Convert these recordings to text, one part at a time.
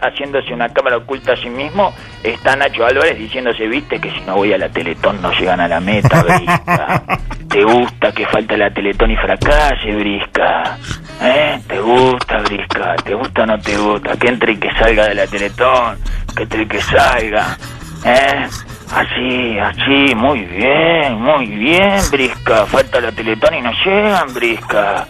haciéndose una cámara oculta a sí mismo, está Nacho Álvarez diciéndose, viste que si no voy a la Teletón no llegan a la meta, Brisca. ¿Te gusta que falte la Teletón y fracase, Brisca? ¿Eh? ¿Te gusta, Brisca? ¿Te gusta o no te gusta? Que entre y que salga de la Teletón, que entre y que salga. ¿Eh? Así, así, muy bien, muy bien, Brisca. Falta la Teletón y no llegan, Brisca.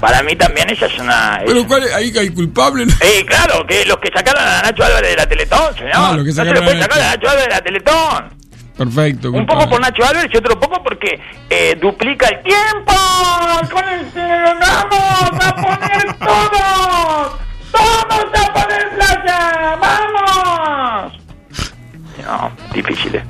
Para mí también esa es una... es- Pero ¿cuál es? ahí hay culpable. ¿no? Eh, claro, que los que sacaron a Nacho Álvarez de la Teletón, señor. Ah, los que no se sacaron le puede a sacar a Nacho. Álvarez de la Teletón. Perfecto. Un poco por Nacho Álvarez y otro poco porque eh, duplica el tiempo. Con el vamos a poner todos. Todos a poner playa. Vamos. No, difícil,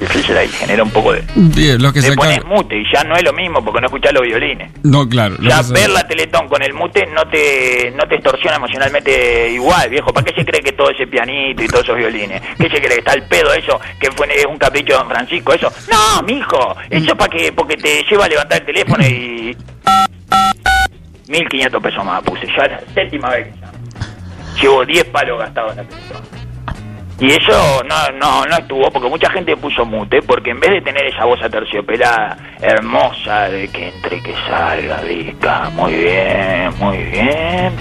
Difícil ahí, genera un poco de... Bien, los que Le pones mute y ya no es lo mismo porque no escuchás los violines. No, claro. Ya que ver la Teletón con el mute no te no te extorsiona emocionalmente igual, viejo. ¿Para qué se cree que todo ese pianito y todos esos violines? ¿Qué se cree? ¿Está el pedo eso? ¿Que fue un capricho de Don Francisco? ¿Eso? No, mijo. Eso para que porque te lleva a levantar el teléfono y... 1.500 pesos más puse. Ya la séptima vez que llamo. Llevo 10 palos gastados en la Teletón. Y eso no, no, no estuvo porque mucha gente puso mute porque en vez de tener esa voz aterciopelada hermosa de que entre que salga rica, muy bien, muy bien,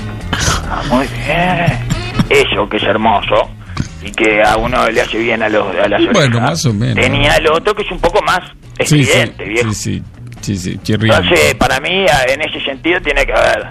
muy bien, eso que es hermoso y que a uno le hace bien a, los, a las Bueno, orejas, más o menos. tenía el otro que es un poco más Sí, sí, evidente, viejo. sí, sí, sí, sí, chirriante. Entonces, para mí, en ese sentido, tiene que haber.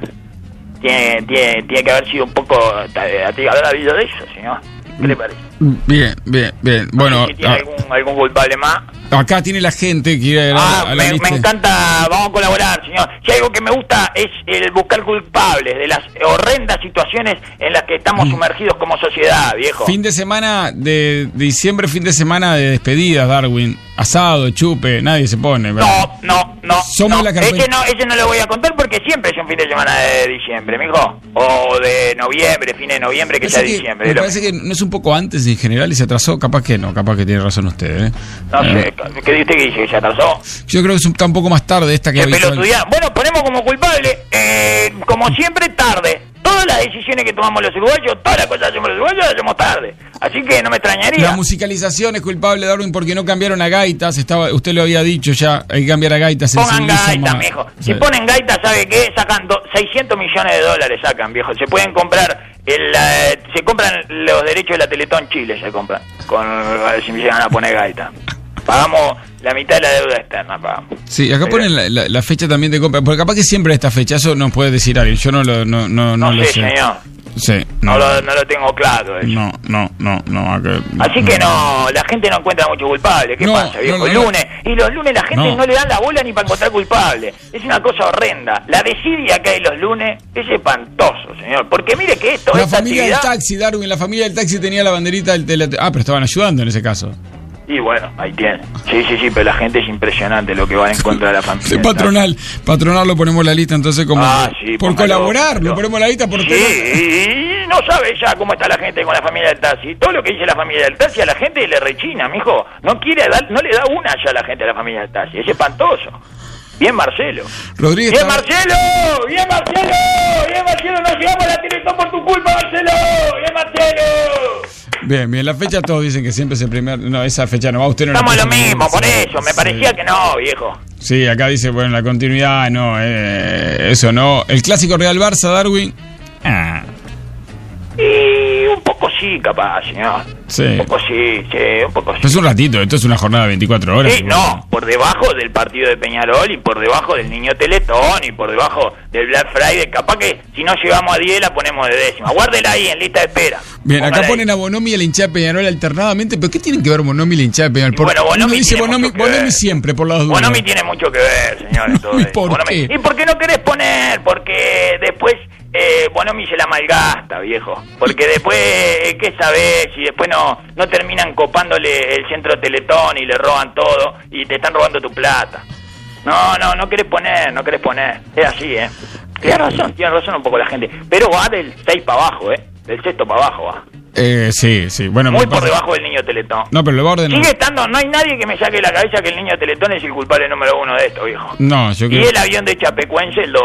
Tiene, tiene, tiene que haber sido un poco. ¿A ti haber habido de eso, señor? ¿Qué le parece? Bien, bien, bien. Bueno, si tiene ah, algún, algún culpable más. Acá tiene la gente que ir Ah, a la me, lista. me encanta, vamos a colaborar, señor. Si algo que me gusta es el buscar culpables de las horrendas situaciones en las que estamos sumergidos como sociedad, viejo. Mm. Fin de semana de diciembre, fin de semana de despedidas, Darwin. Asado, chupe, nadie se pone. ¿verdad? No, no, no. Somos no. la ese no, ese no lo voy a contar porque siempre es un fin de semana de diciembre, mijo. O de noviembre, fin de noviembre, que sea que- diciembre. me parece que no es un poco antes en general y se atrasó. Capaz que no, capaz que tiene razón usted. ¿eh? No Eh, sé, ¿qué usted que dice que se atrasó? Yo creo que es un, está un poco más tarde esta que. Bueno, ponemos como culpable, eh, como siempre, tarde. Todas las decisiones que tomamos los uruguayos, todas las cosas que hacemos los uruguayos, las hacemos tarde. Así que no me extrañaría. La musicalización es culpable, Darwin, porque no cambiaron a gaitas. Estaba, usted lo había dicho ya, hay que cambiar a gaitas. Pongan sensibiliza gaita, más. mijo. Sí. Si ponen gaita, ¿sabe qué? Sacan do- 600 millones de dólares, sacan, viejo. Se pueden comprar, el, eh, se compran los derechos de la Teletón Chile, se compran. Con, si me llegan a poner gaita. Pagamos la mitad de la deuda externa, pagamos. Sí, acá Pero- ponen la, la- la fecha también de compra, porque capaz que siempre esta fecha, eso nos puede decir alguien, yo no lo, no, no, no No, lo sé, señor. Sí, No, no, lo, no lo tengo claro. eso. no, no, no, no, acá- Así que no, la gente no encuentra mucho culpable. ¿Qué pasa, viejo? no. lunes. Y los lunes la gente No. le dan la bola ni para encontrar culpable. Es una cosa horrenda. La desidia que hay los lunes es espantoso, señor. Porque mire que esto, La familia actividad... del taxi, Darwin, la familia del taxi tenía la banderita del tele... Ah, pero estaban ayudando en ese caso. Y bueno, ahí tiene. Sí, sí, sí, pero la gente es impresionante lo que va en contra de la familia. Sí, patronal, patronal lo ponemos en la lista entonces como Ah, sí, por colaborar, lo ponemos en la lista por Sí, y no sabe ya cómo está la gente con la familia del taxi. Todo lo que dice la familia del taxi a la gente le rechina, mijo. No quiere dar, no le da una ya a la gente a la familia del taxi. Es espantoso. Bien, Marcelo. Rodríguez Bien, está- Marcelo. Bien, Marcelo. Bien, Marcelo. No llegamos a la Teletón por tu culpa, Marcelo. Bien, Marcelo. Bien, bien, la fecha todos dicen que siempre se primera, no, esa fecha no va, usted no Estamos lo mismo, por eso. Me Sí. parecía que no, viejo. Sí, acá dice, bueno, la continuidad, no, eh, eso no. El clásico Real Barça, Darwin. Ah, un poco sí, capaz, señor. Sí. Un poco sí, sí, un poco sí. es un ratito, esto es una jornada de 24 horas. Sí, no, por debajo del partido de Peñarol y por debajo del niño Teletón y por debajo del Black Friday. Capaz que si no llegamos a 10 la ponemos de décima. Guárdela ahí en lista de espera. Bien, acá ahí. ponen a Bonomi y a la hinchada de Peñarol alternadamente, pero ¿qué tienen que ver Bonomi y la hinchada de Peñarol? Y bueno, uno Bonomi dice tiene Bonomi, mucho que Bonomi ver. siempre, por las dudas. Bonomi tiene mucho que ver, señor. en todo ¿Y esto. por qué? ¿Y por qué no querés poner? Porque después eh, Bonomi se la malgasta, viejo. Porque después, eh, ¿qué sabés? Si después no, no terminan copándole el centro Teletón y le roban todo y te están robando tu plata. No, no, no querés poner, no querés poner. Es así, ¿eh? Tienes razón, tiene razón un poco la gente. Pero va del 6 para abajo, ¿eh? Del sexto para abajo va. Eh, sí, sí, bueno, Muy por debajo del niño Teletón. No, pero lo va a ordenar. Sigue estando, no hay nadie que me saque de la cabeza que el niño Teletón es el culpable número uno de esto, viejo. No, yo Y creo. el avión de Chapecuense, el 2.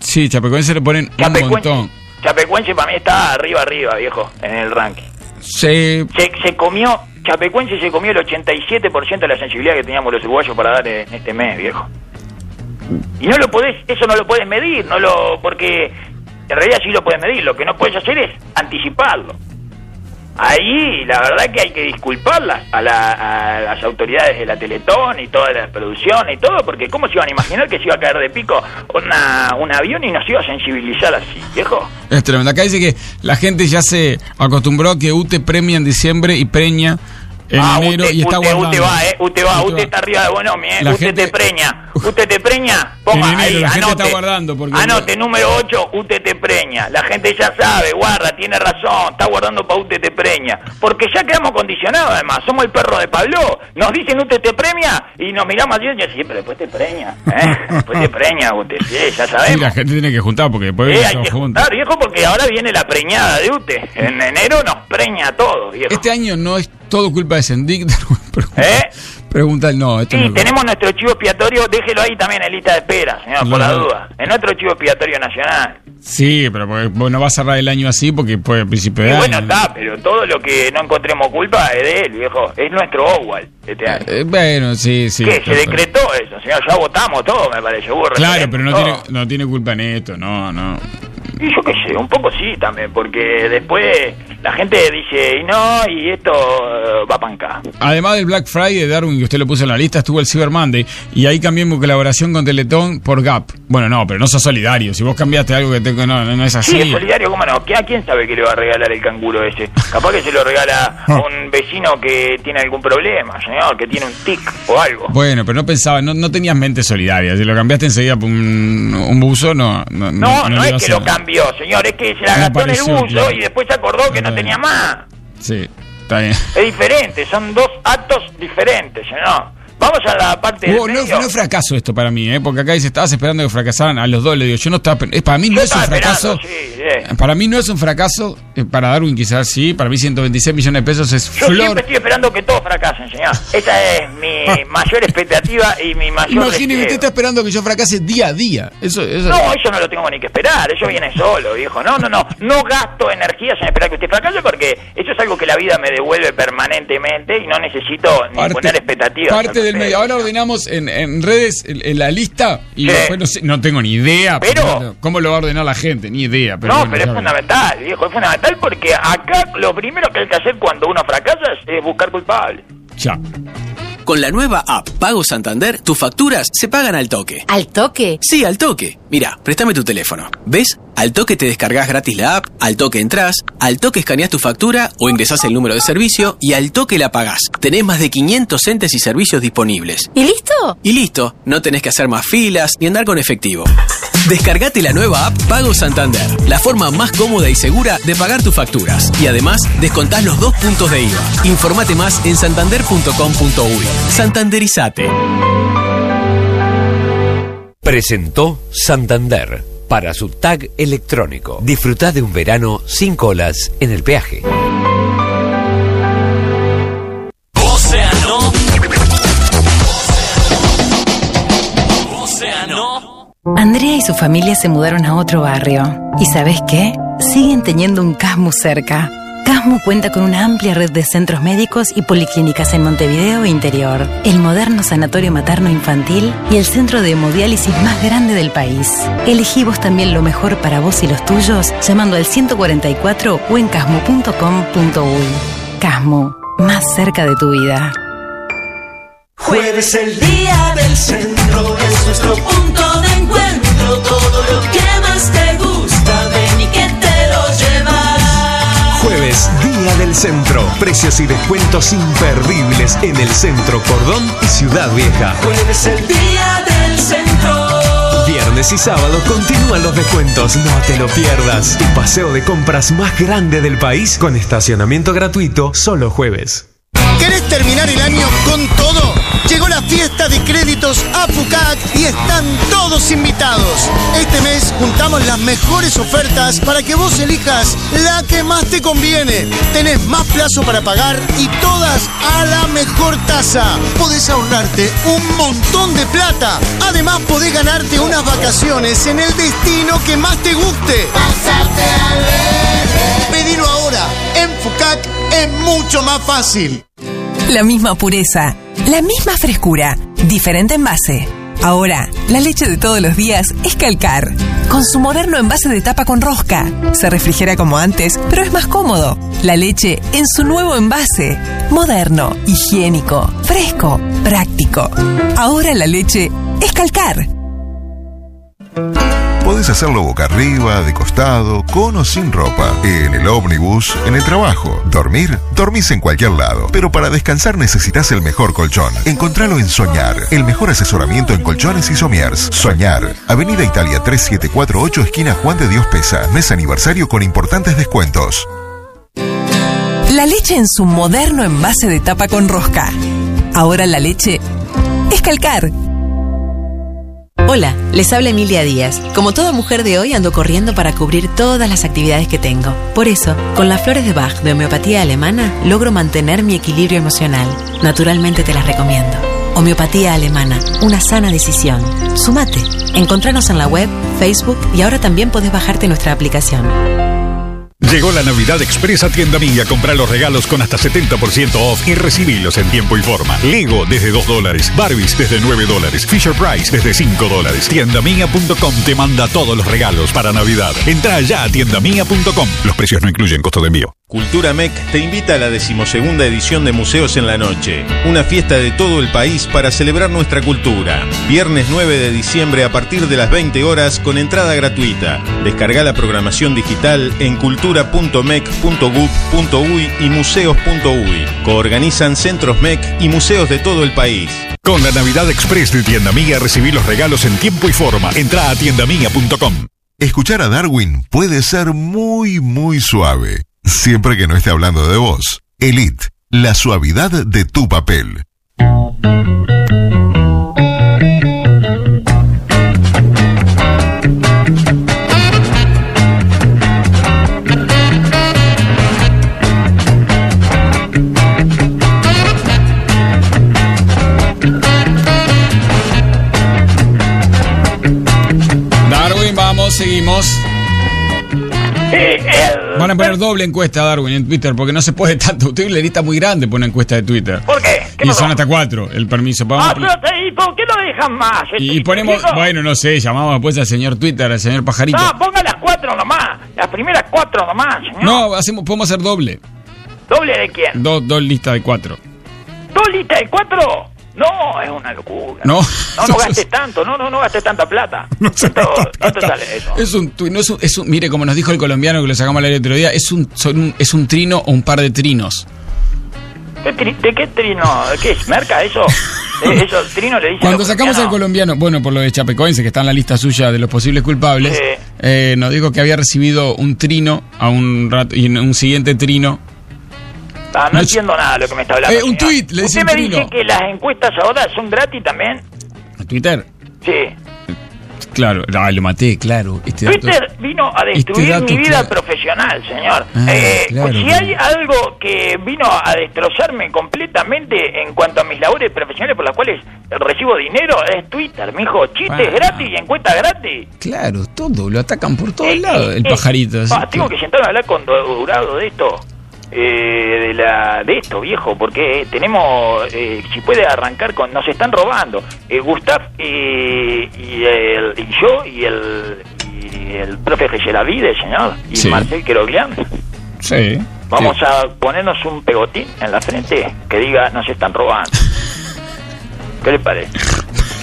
Sí, Chapecoense le ponen un Chapecoense. montón. Chapecuense para mí está arriba, arriba, viejo, en el ranking. Se, Se, se comió, Chapecuense se comió el 87% de la sensibilidad que teníamos los uruguayos para dar en este mes, viejo. Y no lo podés, eso no lo puedes medir, no lo, porque en realidad sí lo puedes medir, lo que no puedes hacer es anticiparlo. Ahí la verdad que hay que disculparlas a, la- a las autoridades de la Teletón y toda la producción y todo, porque ¿cómo se iban a imaginar que se iba a caer de pico una, un avión y nos iba a sensibilizar así, viejo? es tremendo. Acá dice que la gente ya se acostumbró a que UTE premia en diciembre y preña en ah, enero usted, y está usted, guardando. usted va, eh, usted va, Usted usted está arriba de Bonomi, eh. La usted gente- te preña, usted te preña, ponga En enero, ahí, la gente anote, está guardando, porque- anote, número 8, usted te preña, la gente ya sabe, guarda, tiene razón, está guardando para usted te preña, porque ya quedamos condicionados además, somos el perro de Pablo, nos dicen usted te premia y nos miramos así y decimos, sí, pero después te preña, eh, después te preña usted, sí, ya sabemos. la gente tiene que juntar porque después Eh, hay que juntos. juntar, viejo, porque ahora viene la preñada de usted. En enero nos preña a todos, viejo. Este año no es todo culpa de. Pregunta, ¿Eh? pregunta el no. Esto Sí, no tenemos nuestro chivo expiatorio, déjelo ahí también en lista de espera, señor, por la duda. En nuestro chivo expiatorio nacional. Sí, pero porque vos no va a cerrar el año así porque puede principio de año. bueno, está, pero todo lo que no encontremos culpa es de él, viejo. Es nuestro Owal este año. Eh, bueno, sí, sí. ¿Qué? Se decretó eso, señor. Ya votamos todo, me parece. Hubo Claro, pero no todo. tiene, no tiene culpa en esto, no, no. Y yo qué sé, un poco sí también, porque después la gente dice, y no, y esto eh, va acá. Además del Black Friday, Darwin, que usted lo puso en la lista, estuvo el Cyber Monday. Y ahí cambié mi colaboración con Teletón por Gap. Bueno, no, pero no sos solidario. Si vos cambiaste algo que te, no, no es así. Sí, es solidario, ¿cómo no? ¿Qui- ¿A quién sabe que le va a regalar el canguro ese? Capaz que se lo regala a un vecino que tiene algún problema, señor, que tiene un tic o algo. Bueno, pero no pensaba, no, no tenías mente solidaria. Si lo cambiaste enseguida por un, un buzo, no. No, No, es que lo hacer. Cambió, señor, es que se la gastó en el buzo claro. y después se acordó que no tenía más. Sí, está bien. Es diferente, son dos actos diferentes, señor. Vamos a la parte del Oh, no, medio. no es fracaso esto para mí, ¿eh? porque acá dice, estabas esperando que fracasaran a los dos. Le digo, yo no estaba. Es, para mí no es un fracaso. Sí. Para mí no es un fracaso. eh, Para Darwin quizás sí. Para mí 126 millones de pesos es Yo flor. siempre estoy esperando que todos fracasen, señor. Esa es mi mayor expectativa y mi mayor Imagínese, deseo. usted está esperando que yo fracase día a día. Eso, eso. No, eso no lo tengo ni que esperar, eso viene solo, viejo. No, no, no, no gasto energías en esperar que usted fracase porque eso es algo que la vida me devuelve permanentemente y no necesito ni poner expectativas. parte del medio. Ahora ordenamos en, en redes en, en la lista y Sí. después no, sé, no tengo ni idea. Pero- ¿Cómo lo va a ordenar la gente? Ni idea. Pero no, pero es fundamental, viejo, es fundamental porque acá lo primero que hay que hacer cuando uno fracasa es, buscar culpable. Ya. Con la nueva app Pago Santander, tus facturas se pagan al toque. ¿Al toque? Sí, al toque. Mira, préstame tu teléfono. ¿Ves? Al toque te descargas gratis la app, al toque entras, al toque escaneas tu factura o ingresás el número de servicio y al toque la pagás. Tenés más de 500 entes y servicios disponibles. ¿Y listo? Y listo, no tenés que hacer más filas ni andar con efectivo. Descargate la nueva app Pago Santander, la forma más cómoda y segura de pagar tus facturas. Y además, descontás los dos puntos de IVA. Informate más en santander.com.uy. Santanderizate. Presentó Santander para su tag electrónico. Disfruta de un verano sin colas en el peaje. Andrea y su familia se mudaron a otro barrio. ¿Y sabes qué? Siguen teniendo un Casmu cerca. Casmu cuenta con una amplia red de centros médicos y policlínicas en Montevideo e interior, el moderno sanatorio materno infantil y el centro de hemodiálisis más grande del país. Elegí vos también lo mejor para vos y los tuyos llamando al 144 o en casmu.com.uy. Casmu, más cerca de tu vida. Jueves el día del centro es nuestro punto de encuentro. Todo lo que más te gusta, ven y que te lo llevas. Jueves, Día del Centro. Precios y descuentos imperdibles en el Centro Cordón y Ciudad Vieja. Jueves el día del centro. Viernes y sábado continúan los descuentos, no te lo pierdas. El paseo de compras más grande del país con estacionamiento gratuito solo jueves. ¿Querés terminar el año con todo? Llegó la fiesta de créditos APUCAC y están todos invitados. Este mes juntamos las mejores ofertas para que vos elijas la que más te conviene. Tenés más plazo para pagar y todas a la mejor tasa. Podés ahorrarte un montón de plata. Además podés ganarte unas vacaciones en el destino que más te guste. Pasarte Pedilo ahora. En FUCAC es mucho más fácil. La misma pureza, la misma frescura, diferente envase. Ahora, la leche de todos los días es Calcar, con su moderno envase de tapa con rosca. Se refrigera como antes, pero es más cómodo. La leche en su nuevo envase, moderno, higiénico, fresco, práctico. Ahora la leche es Calcar. Podés hacerlo boca arriba, de costado, con o sin ropa, en el ómnibus, en el trabajo. Dormir, dormís en cualquier lado, pero para descansar necesitas el mejor colchón. Encontralo en Soñar, el mejor asesoramiento en colchones y somiers. Soñar, Avenida Italia 3748, esquina Juan de Dios Pesa, mes aniversario con importantes descuentos. La leche en su moderno envase de tapa con rosca. Ahora la leche es Calcar. Hola, les habla Emilia Díaz. Como toda mujer de hoy ando corriendo para cubrir todas las actividades que tengo. Por eso, con las flores de Bach de homeopatía alemana, logro mantener mi equilibrio emocional. Naturalmente te las recomiendo. Homeopatía alemana, una sana decisión. Sumate. Encontranos en la web, Facebook y ahora también podés bajarte nuestra aplicación. Llegó la Navidad Express a Tienda Mía. Compra los regalos con hasta 70% off y recibilos en tiempo y forma. Lego desde 2 dólares. Barbies desde 9 dólares. Fisher Price desde 5 dólares. Tiendamia.com te manda todos los regalos para Navidad. Entra ya a tiendamia.com. Los precios no incluyen costo de envío. Cultura MEC te invita a la decimosegunda edición de Museos en la Noche, una fiesta de todo el país para celebrar nuestra cultura. Viernes 9 de diciembre a partir de las 20 horas con entrada gratuita. Descarga la programación digital en cultura.mec.gov.uy y museos.uy. Coorganizan Centros MEC y museos de todo el país. Con la Navidad Express de Tienda Mía recibí los regalos en tiempo y forma. Entra a tiendamia.com. Escuchar a Darwin puede ser muy, muy suave, siempre que no esté hablando de vos. Elite, la suavidad de tu papel. Darwin, vamos, seguimos. Van a poner doble encuesta, Darwin, en Twitter, porque no se puede tanto. Usted le lista muy grande por una encuesta de Twitter. ¿Por qué? ¿Qué Y pasó? son hasta cuatro, el permiso. Vamos Ah, ¿y por qué lo dejan más? y este ponemos, chico? bueno, no sé, llamamos después al señor Twitter, al señor Pajarito. No, ponga las cuatro nomás. Las primeras cuatro nomás, señor. No, hacemos, podemos hacer doble. ¿Doble de quién? Dos, dos listas de cuatro. ¿Dos listas de cuatro? No, es una locura. No. No, no gastes tanto. No, no, no gastes tanta plata. ¿Cuánto, cuánto sale eso? Es un, no es un, es un- mire, como nos dijo el colombiano que lo sacamos al aire el otro día, es un, son un- es un trino o un par de trinos. ¿Qué tri- ¿De qué trino? ¿Qué es? ¿Merca eso? Eh, eso, trino le Cuando sacamos al colombiano, bueno, por lo de Chapecoense, que está en la lista suya de los posibles culpables, Sí. eh, nos dijo que había recibido un trino a un rato y un siguiente trino. Ah, no, entiendo nada de lo que me está hablando. Eh, un señor. tuit, le dice ¿Usted me dice que las encuestas ahora son gratis también? ¿A Twitter? Sí. Claro, lo maté, claro. Este dato- Twitter vino a destruir Este dato, mi vida claro. profesional, señor. Ah, Eh, claro, si claro. hay algo que vino a destrozarme completamente en cuanto a mis labores profesionales por las cuales recibo dinero, es Twitter, mijo. Chistes Ah. gratis y encuestas gratis. Claro, todo, lo atacan por todos Eh, lados, el eh, pajarito. así ah, tengo que- que sentarme a hablar con Dorado de esto. Eh, de la de esto viejo porque tenemos eh, si puede arrancar con nos están robando eh, Gustav y, y, el, y yo y el y el profe Geyeravide señor y Sí. Marcel Queroglian Sí. vamos a ponernos un pegotín en la frente que diga nos están robando ¿qué le parece?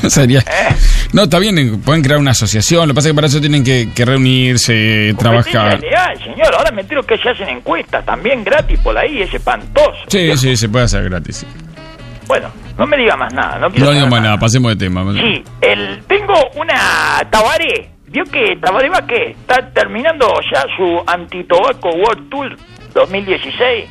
Sería. ¿Eh? No, está bien, pueden crear una asociación. Lo que pasa es que para eso tienen que, que reunirse, trabajar. Señor ahora me entero que se hacen encuestas también gratis por ahí es espantoso Sí, sí, se puede hacer gratis. sí. bueno no me diga más nada no quiero No digo saber más nada, pasemos de tema. Sí, el, tengo una Tabaré. ¿Vio que Tabaré va qué? Está terminando ya su Anti-Tobacco World Tour 2016.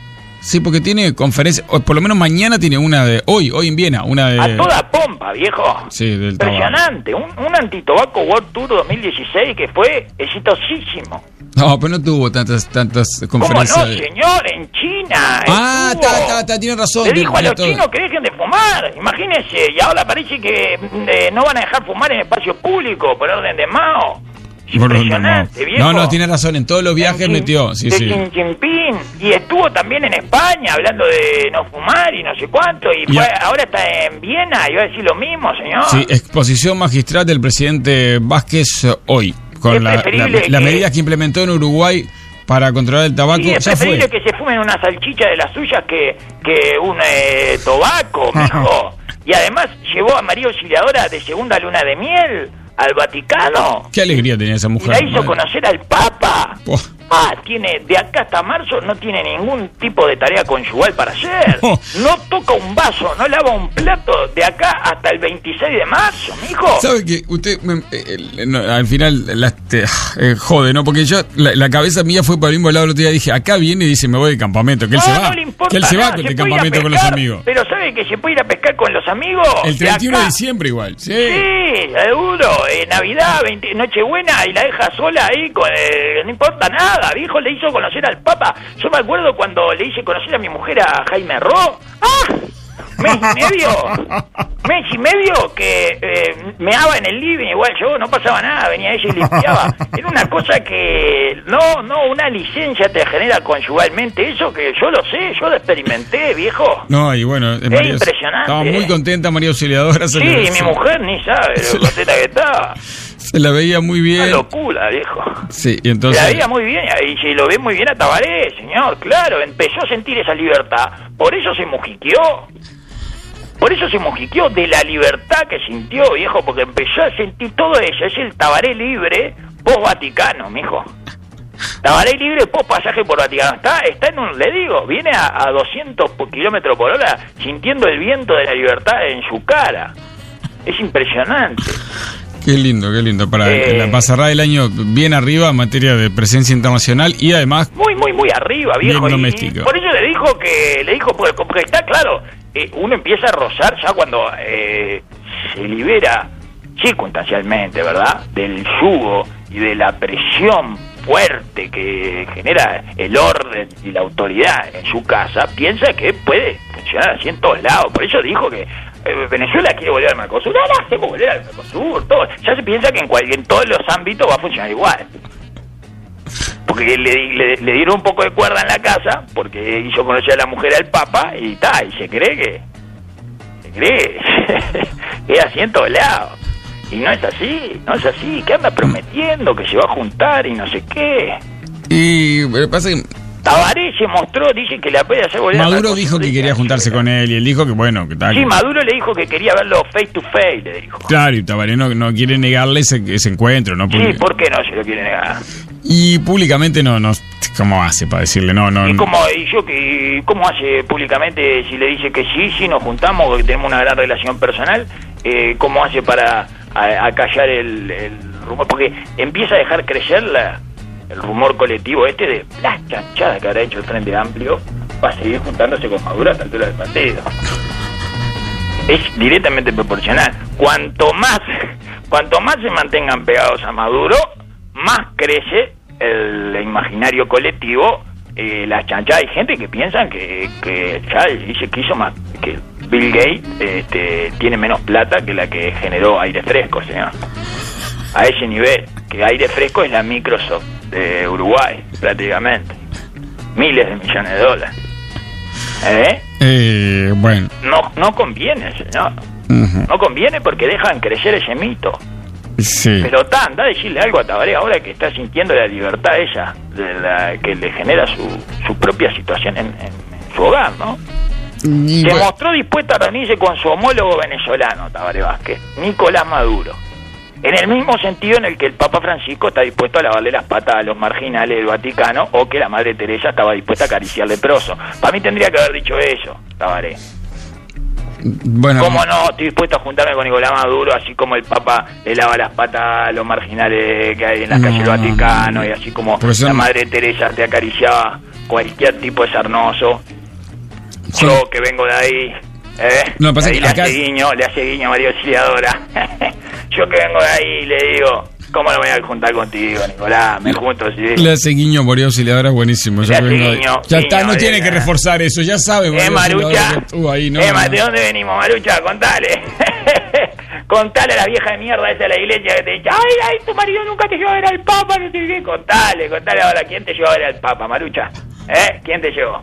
Sí, porque tiene conferencia, o por lo menos mañana tiene una de, hoy, hoy en Viena, una de... A toda pompa, viejo. Sí, del. Impresionante. Un, un antitobaco World Tour 2016 que fue exitosísimo. No, pero no tuvo tantas, tantas ¿Cómo conferencias. no, de- señor? En China. Ah, ta, ta, ta, tiene razón. Le dijo a los todo. chinos que dejen de fumar. Imagínense. Y ahora parece que mm, eh, no van a dejar fumar en espacio público por orden de Mao. No, Impresionante, no. viejo. No, no, tiene razón. En todos los viajes metió. Sí, de sí. Xi Jinping. Y estuvo también en España hablando de no fumar y no sé cuánto. Y fue- ahora está en Viena y va a decir lo mismo, señor. Sí, exposición magistral del presidente Vázquez hoy, con la- la- preferible las que- medidas que implementó en Uruguay para controlar el tabaco. Sí, es preferible que se fumen una salchicha de las suyas que, que un eh, tobaco, mijo. Y además llevó a María Auxiliadora de segunda luna de miel al Vaticano. Qué alegría tenía esa Y mujer. la hizo madre. conocer al Papa. Oh. Ah, tiene, de acá hasta marzo no tiene ningún tipo de tarea conyugal para hacer. Oh. No toca un vaso, no lava un plato de acá hasta el 26 de marzo, mijo. ¿Sabe que usted me- eh, eh, no, al final la, este, eh, jode, ¿no? Porque yo, la, la cabeza mía fue por el mismo lado el otro día. Dije, acá viene y dice, me voy de campamento. Que él no, se va. no le importa que él se va de ir a campamento con los amigos. Pero ¿sabe que se puede ir a pescar con los amigos? El De 31 de acá. diciembre igual. Sí. Sí, seguro. Eh, Navidad, 20 Nochebuena y la deja sola ahí. Con, eh, no importa nada. Viejo le hizo conocer al Papa. Yo me acuerdo cuando le hice conocer a mi mujer a Jaime Ro. ¡Ah! Mes y medio. Mes y medio que eh, meaba en el living. Igual yo no pasaba nada. Venía ella y limpiaba. Era una cosa que. No, no, una licencia te genera conyugalmente. Eso que yo lo sé. Yo lo experimenté, viejo. No, y bueno, eh, María- impresionante. Estaba muy contenta María Auxiliadora. se Sí, mi mujer ni sabe lo contenta que estaba. Se la veía muy Una bien. locura, viejo. Sí, y Se entonces. la veía muy bien y se lo ve muy bien a Tabaré, señor. Claro, empezó a sentir esa libertad. Por eso se mojiqueó. Por eso se mojiqueó de la libertad que sintió, viejo, porque empezó a sentir todo eso. Es el Tabaré libre post-Vaticano, mijo. Tabaré libre post pasaje por Vaticano. Está, está en un, le digo, viene a, a 200 po- kilómetros por hora sintiendo el viento de la libertad en su cara. Es impresionante. Qué lindo, qué lindo. Para, Eh. la- para cerrar el año bien arriba en materia de presencia internacional y además muy muy muy arriba viejo Bien y- por eso le dijo que le dijo porque, porque está claro eh, uno empieza a rozar ya cuando eh, se libera circunstancialmente verdad del yugo y de la presión fuerte que genera el orden y la autoridad en su casa piensa que puede funcionar así en todos lados. Por eso dijo que eh, Venezuela quiere volver al Mercosur, no, hacemos volver al Mercosur, todo. Ya se piensa que en, cual- en todos los ámbitos va a funcionar igual porque le, le- le dieron un poco de cuerda en la casa, porque hizo conocer a la mujer al Papa y tal, y se cree que. Se cree que es así en todos lados. Y no es así, no es así, que anda prometiendo que se va a juntar y no sé qué. y eh, pasa que Tabaré se mostró, dice que la puede hacer volver Maduro dijo que quería juntarse con él y él dijo que bueno, que tal. Sí, Maduro le dijo que quería verlo face to face, le dijo. Claro, y Tabaré no, no quiere negarle ese, ese encuentro, ¿no? Sí, Porque- ¿por qué no se lo quiere negar? Y públicamente no, no, ¿cómo hace para decirle no, no? ¿Y cómo, y yo que, cómo hace públicamente si le dice que sí, sí nos juntamos, que tenemos una gran relación personal? Eh, ¿Cómo hace para acallar el, el rumor? Porque empieza a dejar crecer la- el rumor colectivo este de las chanchadas que habrá hecho el Frente Amplio para seguir juntándose con Maduro a esta altura del partido. Es directamente proporcional. Cuanto más, cuanto más se mantengan pegados a Maduro, más crece el imaginario colectivo, eh, las chanchadas. Hay gente que piensan que, que ya dice que hizo más, que Bill Gates este, tiene menos plata que la que generó aire fresco, señor. A ese nivel, que aire fresco es la Microsoft de Uruguay, prácticamente. Miles de millones de dólares. ¿Eh? Eh, bueno. No, no conviene, señor. No conviene porque dejan crecer ese mito. Sí. Pero está, anda a decirle algo a Tabaré ahora que está sintiendo la libertad ella, de la que le genera su, su propia situación en, en- en su hogar, ¿no? Y Se bueno, mostró dispuesta a reunirse con su homólogo venezolano, Tabaré Vázquez, Nicolás Maduro. En el mismo sentido en el que el Papa Francisco está dispuesto a lavarle las patas a los marginales del Vaticano o que la Madre Teresa estaba dispuesta a acariciar leproso. Para mí tendría que haber dicho eso, Tabaré. Bueno, ¿Cómo no? Estoy dispuesto a juntarme con Nicolás Maduro, así como el Papa le lava las patas a los marginales que hay en las No, calles del Vaticano, y así como la Madre Teresa te acariciaba cualquier tipo de sarnoso. Yo que vengo de ahí. ¿eh? No, pasa ahí que le acá- hace guiño, le hace guiño a María Auxiliadora. Yo que vengo de ahí le digo, ¿cómo lo voy a juntar contigo, Nicolás? Me junto, sí. Le hace guiño María Auxiliadora buenísimo. Le hace guiño, ya está, no tiene eh, que reforzar eso, ya sabe. Eh, Marucha. Ahí, no, eh, no. ¿de dónde venimos, Marucha? Contale. Contale a la vieja de mierda esa de la iglesia que te dice, ay, ay, tu marido nunca te llevó a ver al Papa, no sé qué. Contale, contale ahora, ¿quién te llevó a ver al Papa, Marucha? ¿Eh? ¿Quién te llevó?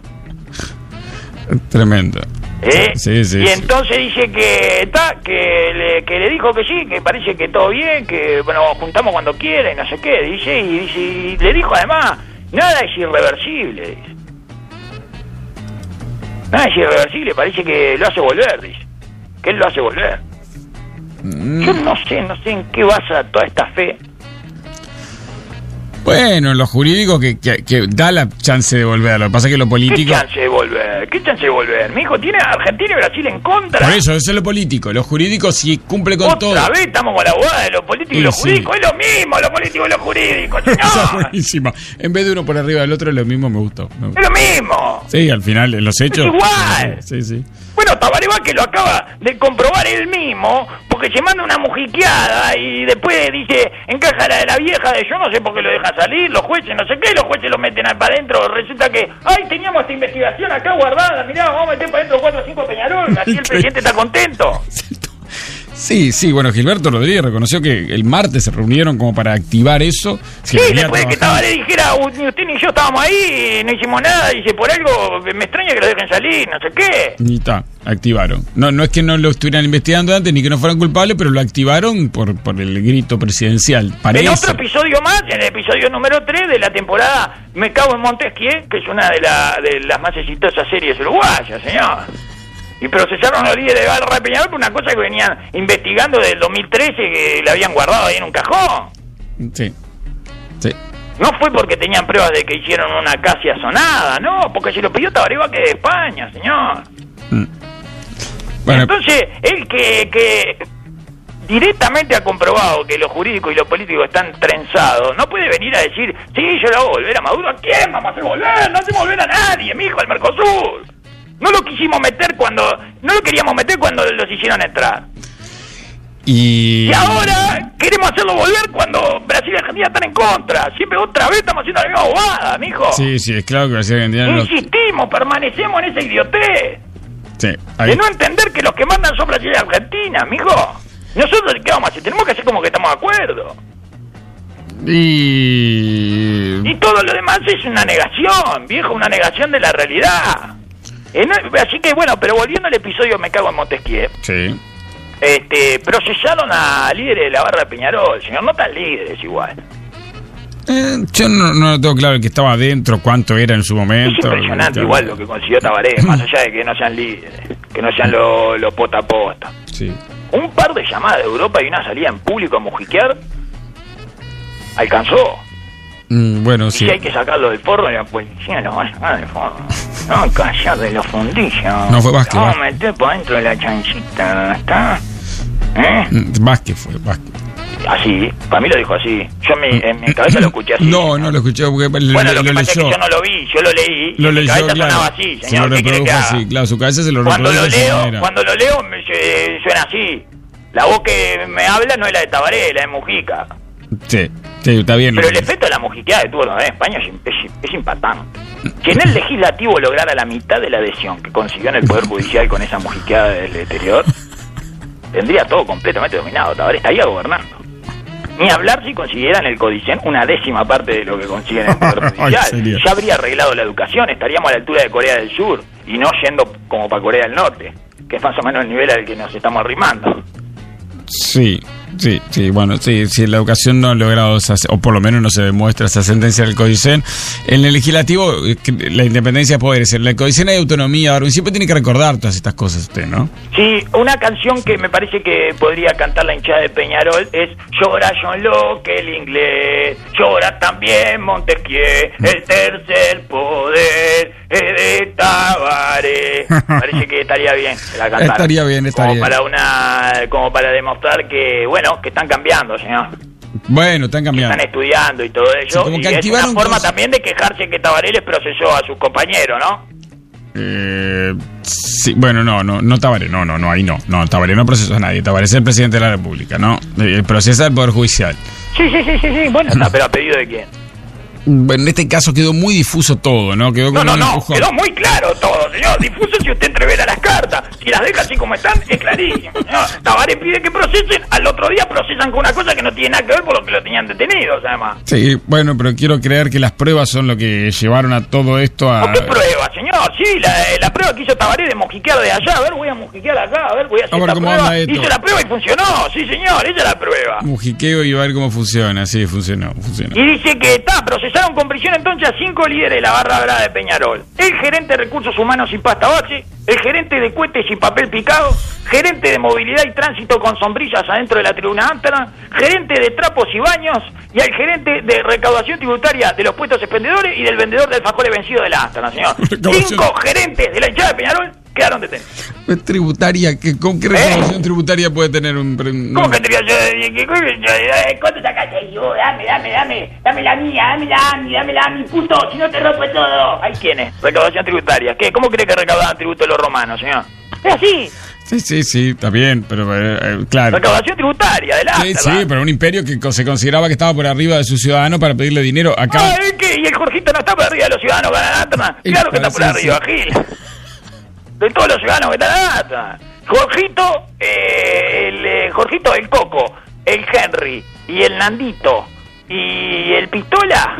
Tremendo. ¿Eh? Sí, sí. y sí. entonces dice que está, que le, que le dijo que sí, que parece que todo bien, que bueno, juntamos cuando quiera y no sé qué, dice, y, dice, y le dijo además, nada es irreversible, dice. Nada es irreversible, parece que lo hace volver, dice. Que él lo hace volver. Mm. Yo no sé, no sé en qué basa toda esta fe. Bueno, lo jurídico que, que, que da la chance de volver. Lo que pasa es que lo ¿Qué político. chance de volver? ¿Qué chance de volver? Mi hijo tiene a Argentina y Brasil en contra. Por eso, eso es lo político. Lo jurídico sí cumple con todo. Otra vez estamos con la abogada de lo político y, lo sí. jurídico. Es lo mismo, lo político y lo jurídico. Esa es señor. buenísima. En vez de uno por arriba del otro, lo mismo me gustó. Me gustó. es lo mismo. Sí, al final, en los hechos. Es igual. Sí, sí. Bueno, Tabaré que lo acaba de comprobar él mismo, porque se manda una mujiqueada y después dice, encaja la de la vieja de yo no sé por qué lo deja salir, los jueces no sé qué, los jueces lo meten para adentro, resulta que, ay, teníamos esta investigación acá guardada, mirá, vamos a meter para adentro cuatro o cinco Peñarol, así el presidente está contento. Sí, sí, bueno, Gilberto Rodríguez reconoció que el martes se reunieron como para activar eso. Sí, después de que Tabaré dijera, "U- ni usted ni yo estábamos ahí, no hicimos nada, dice, por algo me extraña que lo dejen salir, no sé qué. Ni está, activaron. No, no es que no lo estuvieran investigando antes ni que no fueran culpables, pero lo activaron por, por el grito presidencial. Parece. En otro episodio más, en el episodio número 3 de la temporada Me cago en Montesquieu, que es una de, la- de las más exitosas series uruguayas, señor. Y procesaron a los líderes de Barra de Peñarol por una cosa que venían investigando desde el 2013 que la habían guardado ahí en un cajón. Sí. Sí. No fue porque tenían pruebas de que hicieron una casi asonada, no, porque se lo pidió Tabaré que de España, señor. Bueno, Entonces, él que, que directamente ha comprobado que lo jurídico y lo político están trenzados, no puede venir a decir, sí, yo lo hago volver a Maduro. ¿A quién vamos a hacer volver? No hacemos volver a nadie, mijo, al Mercosur. No lo quisimos meter cuando, no lo queríamos meter cuando los hicieron entrar. y. Y ahora queremos hacerlo volver cuando Brasil y Argentina están en contra. Siempre otra vez estamos haciendo la misma bobada, mijo. Sí, sí, es claro que Brasil y Argentina no- Insistimos, permanecemos en esa idiotez. Sí, De no entender que los que mandan son Brasil y Argentina, mijo. Nosotros, ¿qué vamos a hacer? Tenemos que hacer como que estamos de acuerdo. Y. Y todo lo demás es una negación, viejo, una negación de la realidad. Eh, así que bueno, pero volviendo al episodio Me cago en Montesquieu, Sí. este, procesaron a líderes de la barra de Peñarol, señor, no tan líderes igual. Eh, yo no, no lo tengo claro el que estaba adentro, cuánto era en su Es momento. impresionante igual lo que consiguió Tabaré, más allá de que no sean líderes, que no sean los lo pota a pota. Sí. Un par de llamadas de Europa y una salida en público a mujiquear alcanzó. Mm, bueno, Y sí. si hay que sacarlo del forro, la policía lo va a sacar del forro. No, callar de los fundillos. No, fue Vázquez, Vamos a meter por dentro de la chanchita, ¿está? ¿Eh? Mm, Vázquez fue, Vázquez. Así, para mí lo dijo así. Yo en mi, en mi cabeza lo escuché así. No, no lo escuché porque lo, bueno, lo, lo que pasa es leyó. que yo no lo vi, yo lo leí. y Lo mi leyó, cabeza claro. sonaba así, se lo señor. ¿Qué quiere que reprodujo así, claro, su cabeza se lo Cuando reprodujo lo leo, cuando lo leo me suena así. La voz que me habla no es la de Tabaré, la de Mujica. Sí, sí, está bien. Pero el efecto de la mujiqueada que tuvo en España es, es, es impactante. Que en el legislativo lograra la mitad de la adhesión que consiguió en el Poder Judicial con esa mujiqueada del exterior, tendría todo completamente dominado. Tabaré estaría gobernando. Ni hablar si consiguieran el Codicen una décima parte de lo que consiguen en el Poder Judicial. ya habría arreglado la educación, estaríamos a la altura de Corea del Sur y no yendo como para Corea del Norte, que es más o menos el nivel al que nos estamos arrimando. Sí, sí, sí, bueno, sí, si la educación no ha logrado, o por lo menos no se demuestra esa sentencia del Codicen. En el legislativo, eh, la independencia de poderes, en el Codicen hay autonomía, Darwin siempre tiene que recordar todas estas cosas usted, ¿no? Sí, una canción que me parece que podría cantar la hinchada de Peñarol es Llora John Locke, el inglés, llora también Montesquieu, el tercer poder de Tabaré. Parece que estaría bien que la cantara. Estaría bien, estaría Como para una, como para demostrar que, bueno, que están cambiando, señor. Bueno, están cambiando. Están estudiando y todo ello. Sí, como y que es una activaron forma también de quejarse que Tabaré les procesó a sus compañeros, ¿no? Eh, sí, bueno, no, no, no Tabaré, no, no, no, ahí no, no, Tabaré no procesó a nadie, Tabaré es el presidente de la República, ¿no? Eh, procesa el Poder Judicial. Sí, sí, sí, sí, sí. Bueno, está, pero a pedido de quién. En este caso quedó muy difuso todo, ¿no? Quedó No, como no, no, empujón. quedó muy claro todo, señor. Difuso si usted entrevera las cartas. Si las deja así como están, es clarísimo. señor. Tabaré pide que procesen, al otro día procesan con una cosa que no tiene nada que ver por lo que lo tenían detenidos, además. Sí, bueno, pero quiero creer que las pruebas son lo que llevaron a todo esto a... ¿Qué prueba, señor? Sí, la, la prueba que hizo Tabaré de mojiquear de allá. A ver, voy a mojiquear acá, a ver, voy a hacer A ver esta prueba. Hizo la prueba y funcionó. Sí, señor, esa es la prueba. Mujiqueo y a ver cómo funciona, sí, funcionó, funcionó. Y dice que está, procesaron con prisión entonces a cinco líderes de la barra brava de Peñarol. El gerente de recursos humanos sin pasta base, el gerente de cohetes y papel picado, gerente de movilidad y tránsito con sombrillas adentro de la tribuna Antara, gerente de trapos y baños y el gerente de recaudación tributaria de los puestos expendedores y del vendedor del fajole vencido de la Antara, señor. Cinco gerentes de la hinchada de Peñarol quedaron detenidos. Es tributaria, ¿qué, ¿con qué recaudación tributaria puede tener un... ¿Eh? ¿Cómo un- que te voy a hacer? ¿Qué- qué- qué- ¿Cuánto sacaste? Yo, dame, dame, dame, dame la mía, dame la mía, dame la mi puto, si no te rompo todo. ¿Hay quién es? Recaudación tributaria. ¿Qué? ¿Cómo cree que recaudaban tributo los romanos, señor? Es así. Sí, sí, sí, está bien, pero eh, eh, claro. Recaudación tributaria, de la Sí, sí, pero un imperio que se consideraba que estaba por arriba de su ciudadano para pedirle dinero acá. Ah, ¿y qué? ¿Y el Jorgito no está por arriba de los ciudadanos Claro que está por arriba, Gil. De todos los ciudadanos que están. Jorgito, eh, el eh, Jorgito, el Coco, el Henry y el Nandito y el Pistola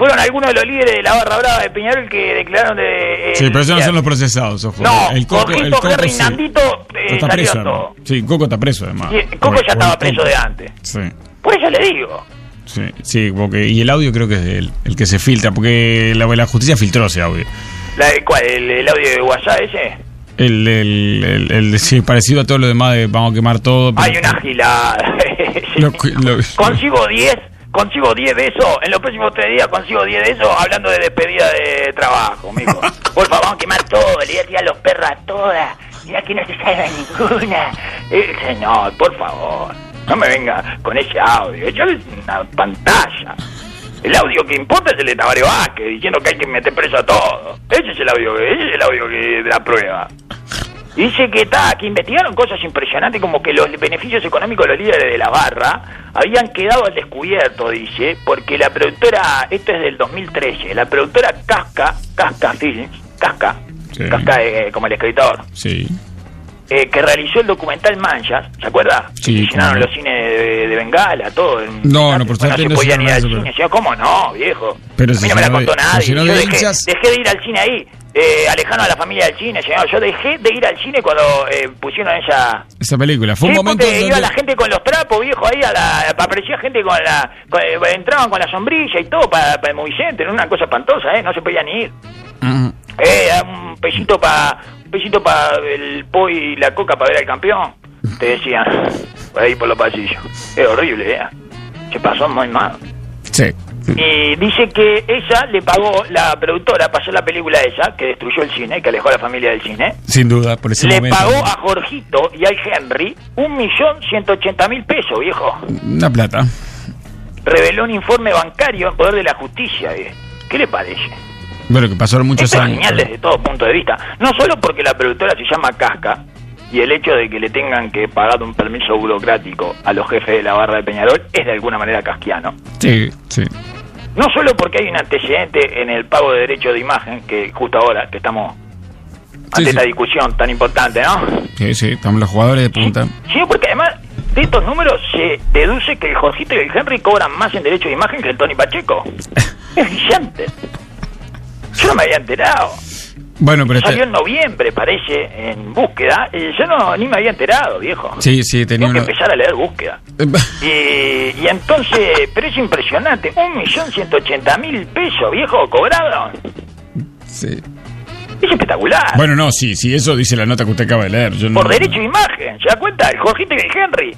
fueron algunos de los líderes de la barra brava de Peñarol que declararon de... eh, Sí, pero esos no son los procesados, ojo. No, el Coco, el Coco Henry y sí. Nandito eh, está preso. todos. Sí, Coco está preso además. Coco ya estaba preso Coco. de antes. Sí, Por eso le digo. sí, sí, porque, y el audio creo que es de él, el que se filtra, porque la, la justicia filtró ese audio. La, ¿Cuál? El, el audio de WhatsApp ese? El, el, el, el- sí, parecido a todo lo demás de vamos a quemar todo. pero- Hay una gilada. Consigo 10, consigo 10 de eso, en los próximos tres días consigo 10 de eso, hablando de despedida de trabajo, mijo. Por favor, vamos a quemar todo, le voy a tirar los perros a todas, mira que no se salga ninguna. Eh, señor, por favor, no me venga con ese audio, echale una pantalla. El audio que importa es el de Tabaré Vázquez, diciendo que hay que meter preso a todos. Ese es el audio, ese es el audio que de la prueba. Dice que está, que investigaron cosas impresionantes como que los beneficios económicos de los líderes de la barra habían quedado al descubierto, dice, porque la productora, esto es del 2013, la productora Casca, Casca Films, Casca, Sí. Casca eh, como el escritor, Sí. eh, que realizó el documental Manchas, ¿se acuerda? Sí, Que llenaron los cines de, de Bengala, todo. No, no, por Bueno, suerte se no podían ir al cine. pero- ¿cómo no, viejo? Pero a mí no me la contó nadie. Yo dejé de ir al cine ahí, eh, alejano de la familia del cine. señor. Yo dejé de ir al cine cuando eh, pusieron esa... Esa película. Fue un sí, momento en iba donde- la gente con los trapos, viejo, ahí a la... Aparecía gente con la... con- eh, entraban con la sombrilla y todo para, para el movicentro. Era una cosa espantosa, ¿eh? No se podían ni ir. Eh, un pesito para un pesito para el po y la coca para ver al campeón. Te decían, por ahí por los pasillos. Es horrible, ¿eh? Se pasó muy mal. Sí. Y dice que ella le pagó, la productora, para hacer la película esa, que destruyó el cine, que alejó a la familia del cine, Sin duda, por ese le momento. pagó a Jorgito y al Henry un millón ciento ochenta mil pesos, viejo. Una plata. Reveló un informe bancario en poder de la justicia, ¿eh? ¿Qué le parece? Bueno, que pasaron muchos Esto es años. genial desde todo punto de vista. No solo porque la productora se llama Casca y el hecho de que le tengan que pagar un permiso burocrático a los jefes de la barra de Peñarol es de alguna manera casquiano. Sí, sí. No solo porque hay un antecedente en el pago de derecho de imagen, que justo ahora que estamos ante Sí, esta sí. discusión tan importante, ¿no? Sí, sí, estamos los jugadores de punta. Sino porque además de estos números se deduce que el Jorgito y el Henry cobran más en derecho de imagen que el Tony Pacheco. Es brillante. Yo no me había enterado. Bueno, pero Salió este... en noviembre, parece, en búsqueda. Y yo no ni me había enterado, viejo. Sí, sí, tenía Tengo que empezar a leer búsqueda. Y, y entonces, pero es impresionante. Un millón ciento ochenta mil pesos, viejo, cobrado. Sí. Es espectacular. Bueno, no, sí, sí, eso dice la nota que usted acaba de leer. Yo no- Por derecho de imagen, ¿se da cuenta? El Jorgito y el Henry.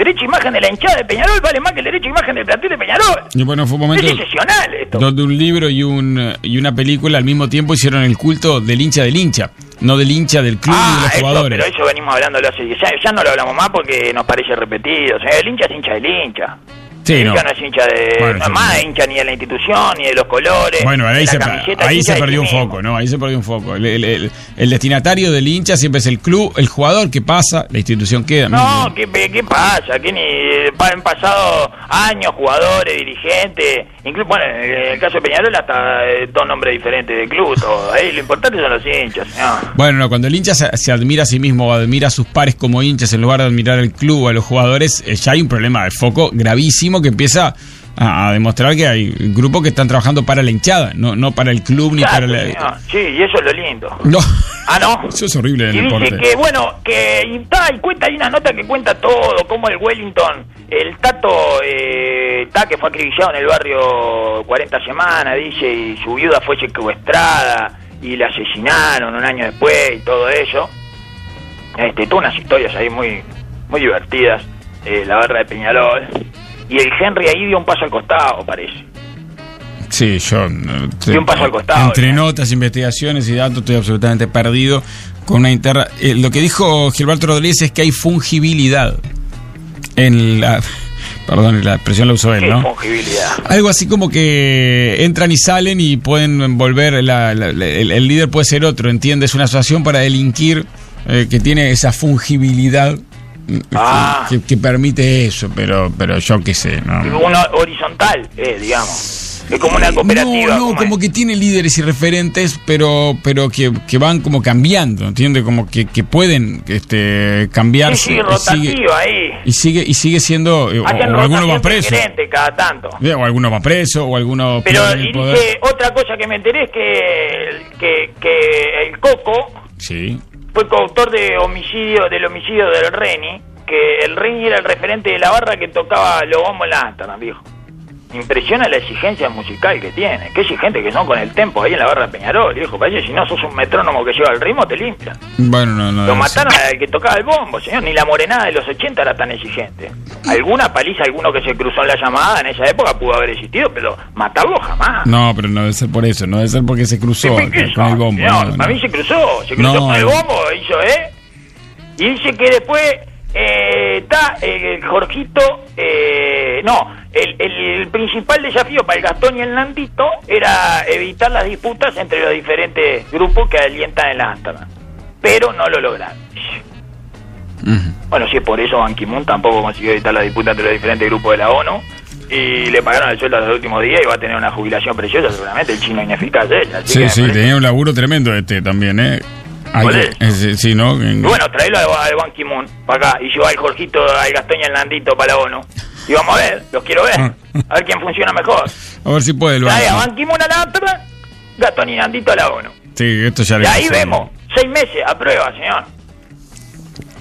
Derecho de imagen de la hinchada de Peñarol vale más que el derecho de imagen del plantel de Peñarol. Y bueno, fue un momento Es excepcional esto. donde un libro y, un, y una película al mismo tiempo hicieron el culto del hincha del hincha, no del hincha del club y de Ah, los eso, jugadores. pero eso venimos hablándolo hace ya, ya no lo hablamos más porque nos parece repetido. O sea, el hincha es hincha del hincha. Sí, no. hincha no es hincha de. Bueno, sí. hincha ni de la institución, ni de los colores. Bueno, ahí, se, ahí perdió un mismo. foco, ¿no? Ahí se perdió un foco. El, el- el- el destinatario del hincha siempre es el club, el jugador que pasa, la institución queda. No, ¿qué, qué pasa? ¿Qué ni, pa- han pasado años, jugadores, dirigentes, incluso, bueno, en el caso de Peñarol hasta eh, dos nombres diferentes de club, todo. Lo importante son los hinchas. Bueno, no, cuando el hincha se, se admira a sí mismo o admira a sus pares como hinchas en lugar de admirar al club o a los jugadores, eh, ya hay un problema de foco gravísimo que empieza a, a demostrar que hay grupos que están trabajando para la hinchada, no, no para el club ni para la... Sí, y eso es lo lindo. No, Ah, ¿no? eso es horrible en Y el dice deporte. que, bueno, que y, ta, y cuenta, hay una nota que cuenta todo, como el Wellington, el Tato, eh, ta, que fue acribillado en el barrio 40 semanas, dice, y su viuda fue secuestrada y la asesinaron un año después y todo eso. Este, todas unas historias ahí muy, muy divertidas, eh, la barra de Peñalol. Y el Henry ahí dio un paso al costado, parece. Sí, yo... no, Y un paso al costado, Entre notas, investigaciones y datos estoy absolutamente perdido con una interna... eh, lo que dijo Gilberto Rodríguez es que hay fungibilidad en la... Perdón, la expresión la usó él, ¿Qué ¿no? fungibilidad? Algo así como que entran y salen y pueden volver, la- la- la- el, el líder puede ser otro, ¿entiendes? Una asociación para delinquir eh, que tiene esa fungibilidad Ah. que, que permite eso, pero pero yo qué sé, ¿no? Una horizontal, eh, digamos. Es como una cooperativa. No, no, ¿cómo como que tiene líderes y referentes, pero pero que, que van como cambiando, ¿entiendes? Como que, que pueden este, es? cambiarse. Sí, sí, y sigue- ahí. y sigue y sigue siendo eh, o, o alguno va preso cada tanto. Eh, o alguno va preso o alguno Pero y poder. otra cosa que me enteré es que, que, que el Coco sí fue coautor de homicidio del homicidio del Reni, que el Reni era el referente de la barra que tocaba los bombos en la Amsterdam, viejo. Impresiona la exigencia musical que tiene. Qué exigente que son con el tempo ahí en la barra de Peñarol, viejo. Parece que si no sos un metrónomo que lleva el ritmo, te limpia. bueno no no Lo mataron al que tocaba el bombo, señor. Ni la morenada de los 80 era tan exigente. Alguna paliza, alguno que se cruzó en la llamada en esa época pudo haber existido, pero matarlo jamás. No, pero no debe ser por eso, no debe ser porque se cruzó ¿Qué- con, el bombo. señor? no, Para mí se cruzó, se cruzó No. con el bombo, hizo, ¿eh? Y dice que después eh, está el Jorgito, eh, no, el, el principal desafío para el Gastón y el Nandito era evitar las disputas entre los diferentes grupos que alientan en la Amsterdam. Pero no lo lograron. Bueno, si es por eso Ban Ki-moon tampoco consiguió evitar la disputa entre los diferentes grupos de la ONU y le pagaron el sueldo a los últimos días y va a tener una jubilación preciosa seguramente, el chino ineficaz de él. así Sí, sí, tenía un laburo tremendo este también, ¿eh? Hay ¿Cuál que- eh, sí, ¿no? Y bueno, traelo al, Ban Ki-moon para acá y lleva al Jorgito, al Gastón y al Nandito para la ONU. Y vamos a ver, los quiero ver, a ver quién funciona mejor. A ver si puede el Trae a. Ban Ki-moon a la Gastón y Nandito a la ONU. Sí, esto ya Y ahí pasó. vemos, seis meses a prueba, señor.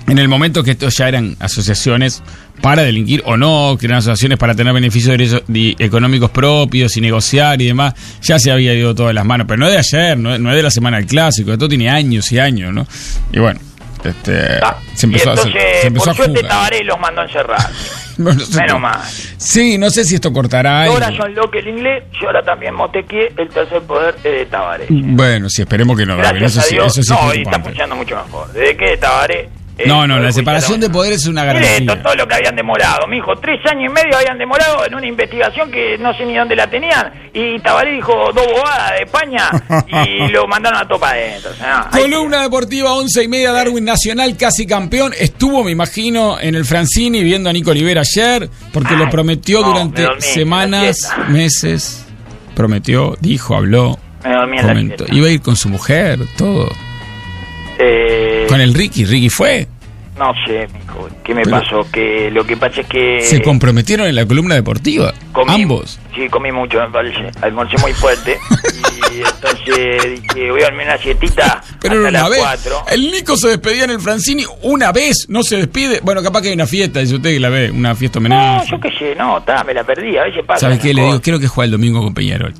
En el momento que estos ya eran asociaciones para delinquir o no, eran asociaciones para tener beneficios económicos propios y negociar y demás, ya se había ido todo de las manos. Pero no es de ayer, no, es- no es de la semana del clásico, esto tiene años y años, ¿no? Y bueno, este, se empezó, y a- se- entonces, se empezó por a suerte. Tabaré los mandó a encerrar. No, no sé Menos mal. Sí, no sé si esto cortará. Ahora John Locke el inglés, y ahora también Motequié, el tercer poder es de Tabaré. Bueno, sí, esperemos que no. Gracias Eso a sí, Dios. eso sí es no, y está funcionando mucho mejor. Desde que Tabaré... eh, No, no, la separación de poderes es una garantía. esto, todo lo que habían demorado, mijo, tres años y medio habían demorado en una investigación que no sé ni dónde la tenían, y Tabaré dijo dos bobadas de España y lo mandaron a topa adentro. O sea, Columna deportiva, once y media, Darwin Nacional, casi campeón. Estuvo, me imagino, en el Francini viendo a Nico Olivera ayer, porque lo prometió no, durante dormí, semanas, meses. Prometió, dijo, habló, me dormí en la. Iba a ir con su mujer, todo. Eh, Con el Ricky, Ricky fue. No sé, mijo, ¿qué me Pero- pasó? Que lo que pasa es que... Se comprometieron en la columna deportiva. comí- Ambos. Sí, comí mucho, me parece. Almorcé muy fuerte. y entonces dije, voy a dormir una sietita Pero hasta era una las vez. 4. El Nico se despedía en el Francini una vez, no se despide. Bueno, capaz que hay una fiesta, dice usted que la ve, una fiesta No, homenaje. yo qué sé, no, está, me la perdí, a veces pasa. ¿Sabe esas qué? Le digo, quiero que juegue el domingo con Peñarol.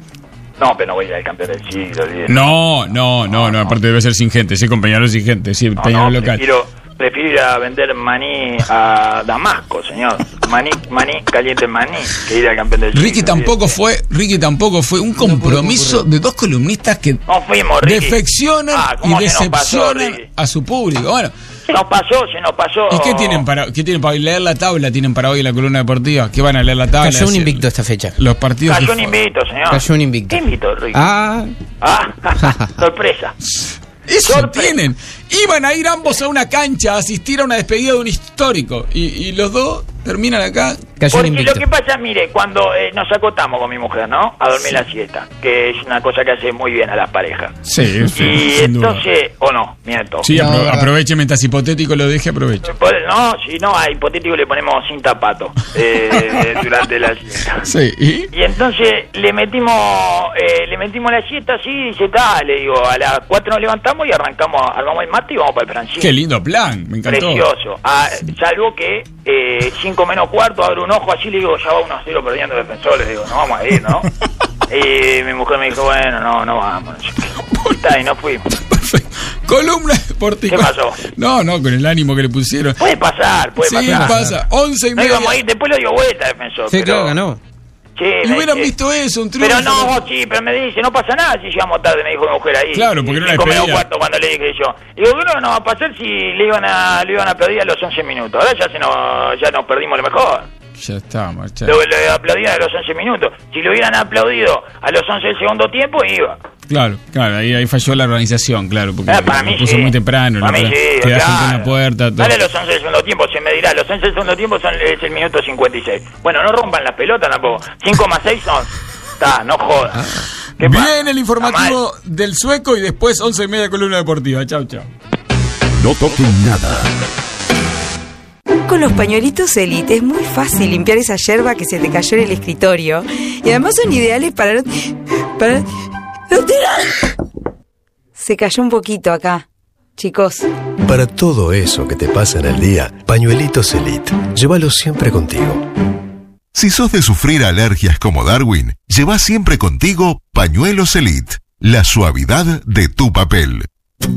No, pero no voy a ir al campeón del siglo. No, no, no, no, aparte debe ser sin gente, sí, con Peñarol sin gente, sí, No, Peñarol no, local. Prefiero, prefiero ir a vender maní a Damasco, señor. Maní, maní, caliente en maní, que ir al campeón del Ricky siglo, tampoco olvídate. fue, Ricky tampoco fue un compromiso de dos columnistas que No fuimos, Ricky. defeccionan Ah, y ¿cómo se nos pasó, decepcionan Ricky? a su público. Bueno, Nos pasó, se nos pasó. ¿Y qué tienen para qué tienen para leer la tabla? ¿Tienen para hoy en la columna deportiva? ¿Qué van a leer la tabla? Cayó un invicto esta fecha. Los partidos. Cayó un invito, señor. Cayó un invicto. ¿Qué invito, Rico? Ah, Ah, sorpresa. Eso tienen. Iban a ir ambos a una cancha a asistir a una despedida de un histórico. Y, y los dos terminan acá. Porque lo que pasa, mire, cuando eh, nos acotamos con mi mujer, ¿no? A dormir la siesta, que es una cosa que hace muy bien a las parejas. Sí, sí, y sin duda. entonces, o no, miento. Sí, apro- aproveche mientras hipotético lo deje, aproveche. No, si no, a hipotético le ponemos sin tapato eh, durante la siesta. Sí, ¿y? Y entonces le metimos eh, le metimos la siesta así y dice, está, le digo, a las 4 nos levantamos y arrancamos, armamos el mate y vamos para el Francisco. Qué lindo plan, me encantó. Precioso. Ah, salvo que 5 menos cuarto, abro un ojo así, le digo, ya va 1 a 0 perdiendo defensores, le digo, no vamos a ir, ¿no? y mi mujer me dijo, bueno, no, no vamos. no sé qué. Y está, y no fuimos. Columna deportiva. ¿Qué pasó? No, no, con el ánimo que le pusieron. Puede pasar, puede Sí, pasar. pasa. 11 y No media. íbamos a ir, después lo dio vuelta, defensor. Sí, pero- claro, ganó. Sí, Y hubieran visto eso, un triunfo. Pero no, sí, pero me dice, no pasa nada si llegamos tarde, me dijo mi mujer ahí. Claro, porque menos despedida. cuarto cuando le dije yo. Digo, bueno, no va a pasar si le iban a, le iban a aplaudir a los 11 minutos. Ahora ya se nos, ya nos perdimos lo mejor. Ya está, marcha. Lo, lo aplaudían a los 11 minutos. Si lo hubieran aplaudido a los 11 del segundo tiempo, iba. Claro, claro, ahí, ahí falló la organización, claro, porque Ah, para mí lo puso sí. muy temprano. Para ¿no? mí sí, Queda gente en claro. la puerta. todo. Dale a los 11 del segundo tiempo, se me dirá. Los 11 del segundo tiempo son, es el minuto 56. Bueno, no rompan las pelotas tampoco. 5 más 6 son... Está, no. ¿Qué pasa? Bien el informativo del sueco y después 11 y media columna deportiva. Chau, chau. No toquen nada. Con los pañuelitos Elite es muy fácil limpiar esa yerba que se te cayó en el escritorio. Y además son ideales para no, para tirar. Se cayó un poquito acá. Chicos, Para todo eso que te pasa en el día, pañuelitos Elite. Llévalo siempre contigo. Si sos de sufrir alergias como Darwin, lleva siempre contigo pañuelos Elite, la suavidad de tu papel.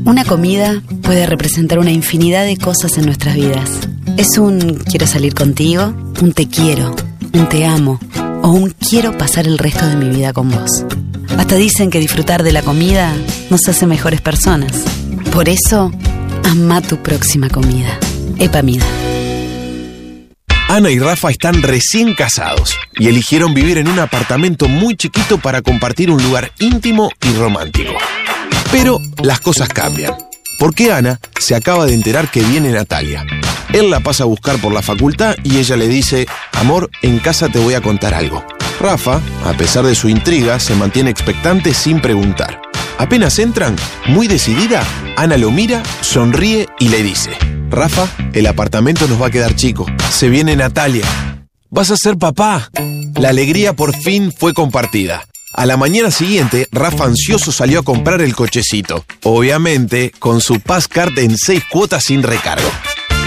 Una comida puede representar una infinidad de cosas en nuestras vidas. Es un quiero salir contigo, un te quiero, un te amo o un quiero pasar el resto de mi vida con vos. Hasta dicen que disfrutar de la comida nos hace mejores personas. Por eso, ama tu próxima comida. Epamida. Ana y Rafa están recién casados y eligieron vivir en un apartamento muy chiquito para compartir un lugar íntimo y romántico. Pero las cosas cambian, porque Ana se acaba de enterar que viene Natalia. Él la pasa a buscar por la facultad y ella le dice, amor, en casa te voy a contar algo. Rafa, a pesar de su intriga, se mantiene expectante sin preguntar. Apenas entran, muy decidida, Ana lo mira, sonríe y le dice, Rafa, el apartamento nos va a quedar chico. Se viene Natalia. Vas a ser papá. La alegría por fin fue compartida. A la mañana siguiente, Rafa ansioso salió a comprar el cochecito. Obviamente, con su Passcard en seis cuotas sin recargo.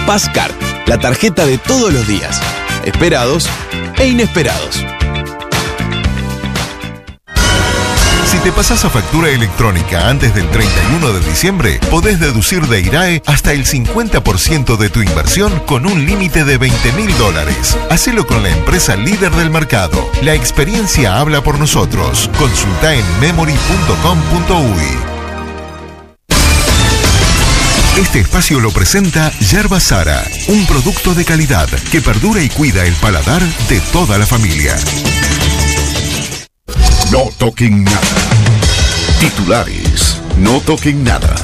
Passcard, la tarjeta de todos los días. Esperados e inesperados. Te pasas a factura electrónica antes del 31 de diciembre, podés deducir de IRAE hasta el 50% de tu inversión con un límite de 20 mil dólares. Hacelo con la empresa líder del mercado. La experiencia habla por nosotros. Consulta en memory.com.uy. Este espacio lo presenta Yerba Sara, un producto de calidad que perdura y cuida el paladar de toda la familia. No toquen nada. Titulares. No toquen nada.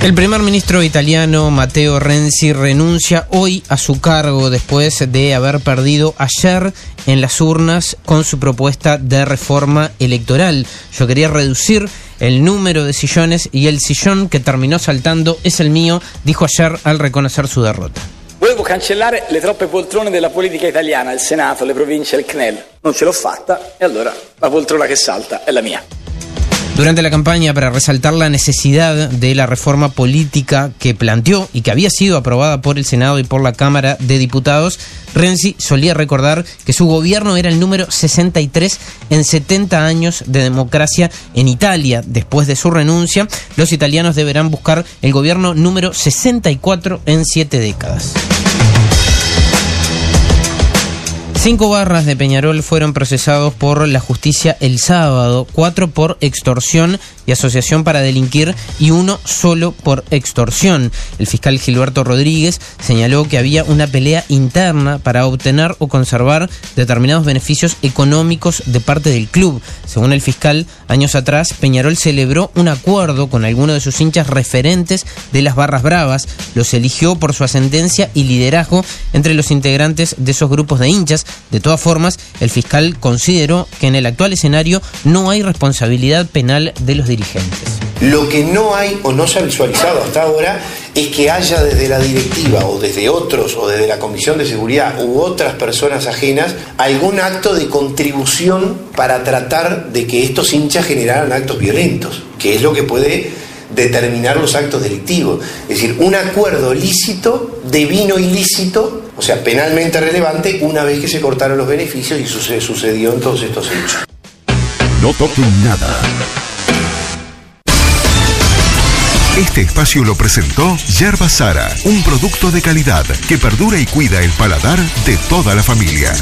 El primer ministro italiano Matteo Renzi renuncia hoy a su cargo después de haber perdido ayer en las urnas con su propuesta de reforma electoral. Yo quería reducir el número de sillones y el sillón que terminó saltando es el mío, dijo ayer al reconocer su derrota. Volevo cancellare le troppe poltrone della politica italiana, il Senato, le province, il CNEL. Non ce l'ho fatta e allora la poltrona che salta è la mia. Durante la campaña para resaltar la necesidad de la reforma política que planteó y que había sido aprobada por el Senado y por la Cámara de Diputados, Renzi solía recordar que su gobierno era el número 63 en 70 años de democracia en Italia. Después de su renuncia, los italianos deberán buscar el gobierno número 64 en 7 décadas. Cinco barras de Peñarol fueron procesados por la justicia el sábado, cuatro por extorsión y asociación para delinquir y uno solo por extorsión. El fiscal Gilberto Rodríguez señaló que había una pelea interna para obtener o conservar determinados beneficios económicos de parte del club. Según el fiscal, años atrás Peñarol celebró un acuerdo con algunos de sus hinchas referentes de las Barras Bravas, los eligió por su ascendencia y liderazgo entre los integrantes de esos grupos de hinchas. De todas formas, el fiscal consideró que en el actual escenario no hay responsabilidad penal de los dirigentes. Lo que no hay o no se ha visualizado hasta ahora es que haya desde la directiva o desde otros o desde la Comisión de Seguridad u otras personas ajenas algún acto de contribución para tratar de que estos hinchas generaran actos violentos, que es lo que puede determinar los actos delictivos. Es decir, un acuerdo lícito de vino ilícito, o sea, penalmente relevante, una vez que se cortaron los beneficios y suce- sucedió en todos estos hechos. No toquen nada. Este espacio lo presentó Yerba Sara, un producto de calidad que perdura y cuida el paladar de toda la familia.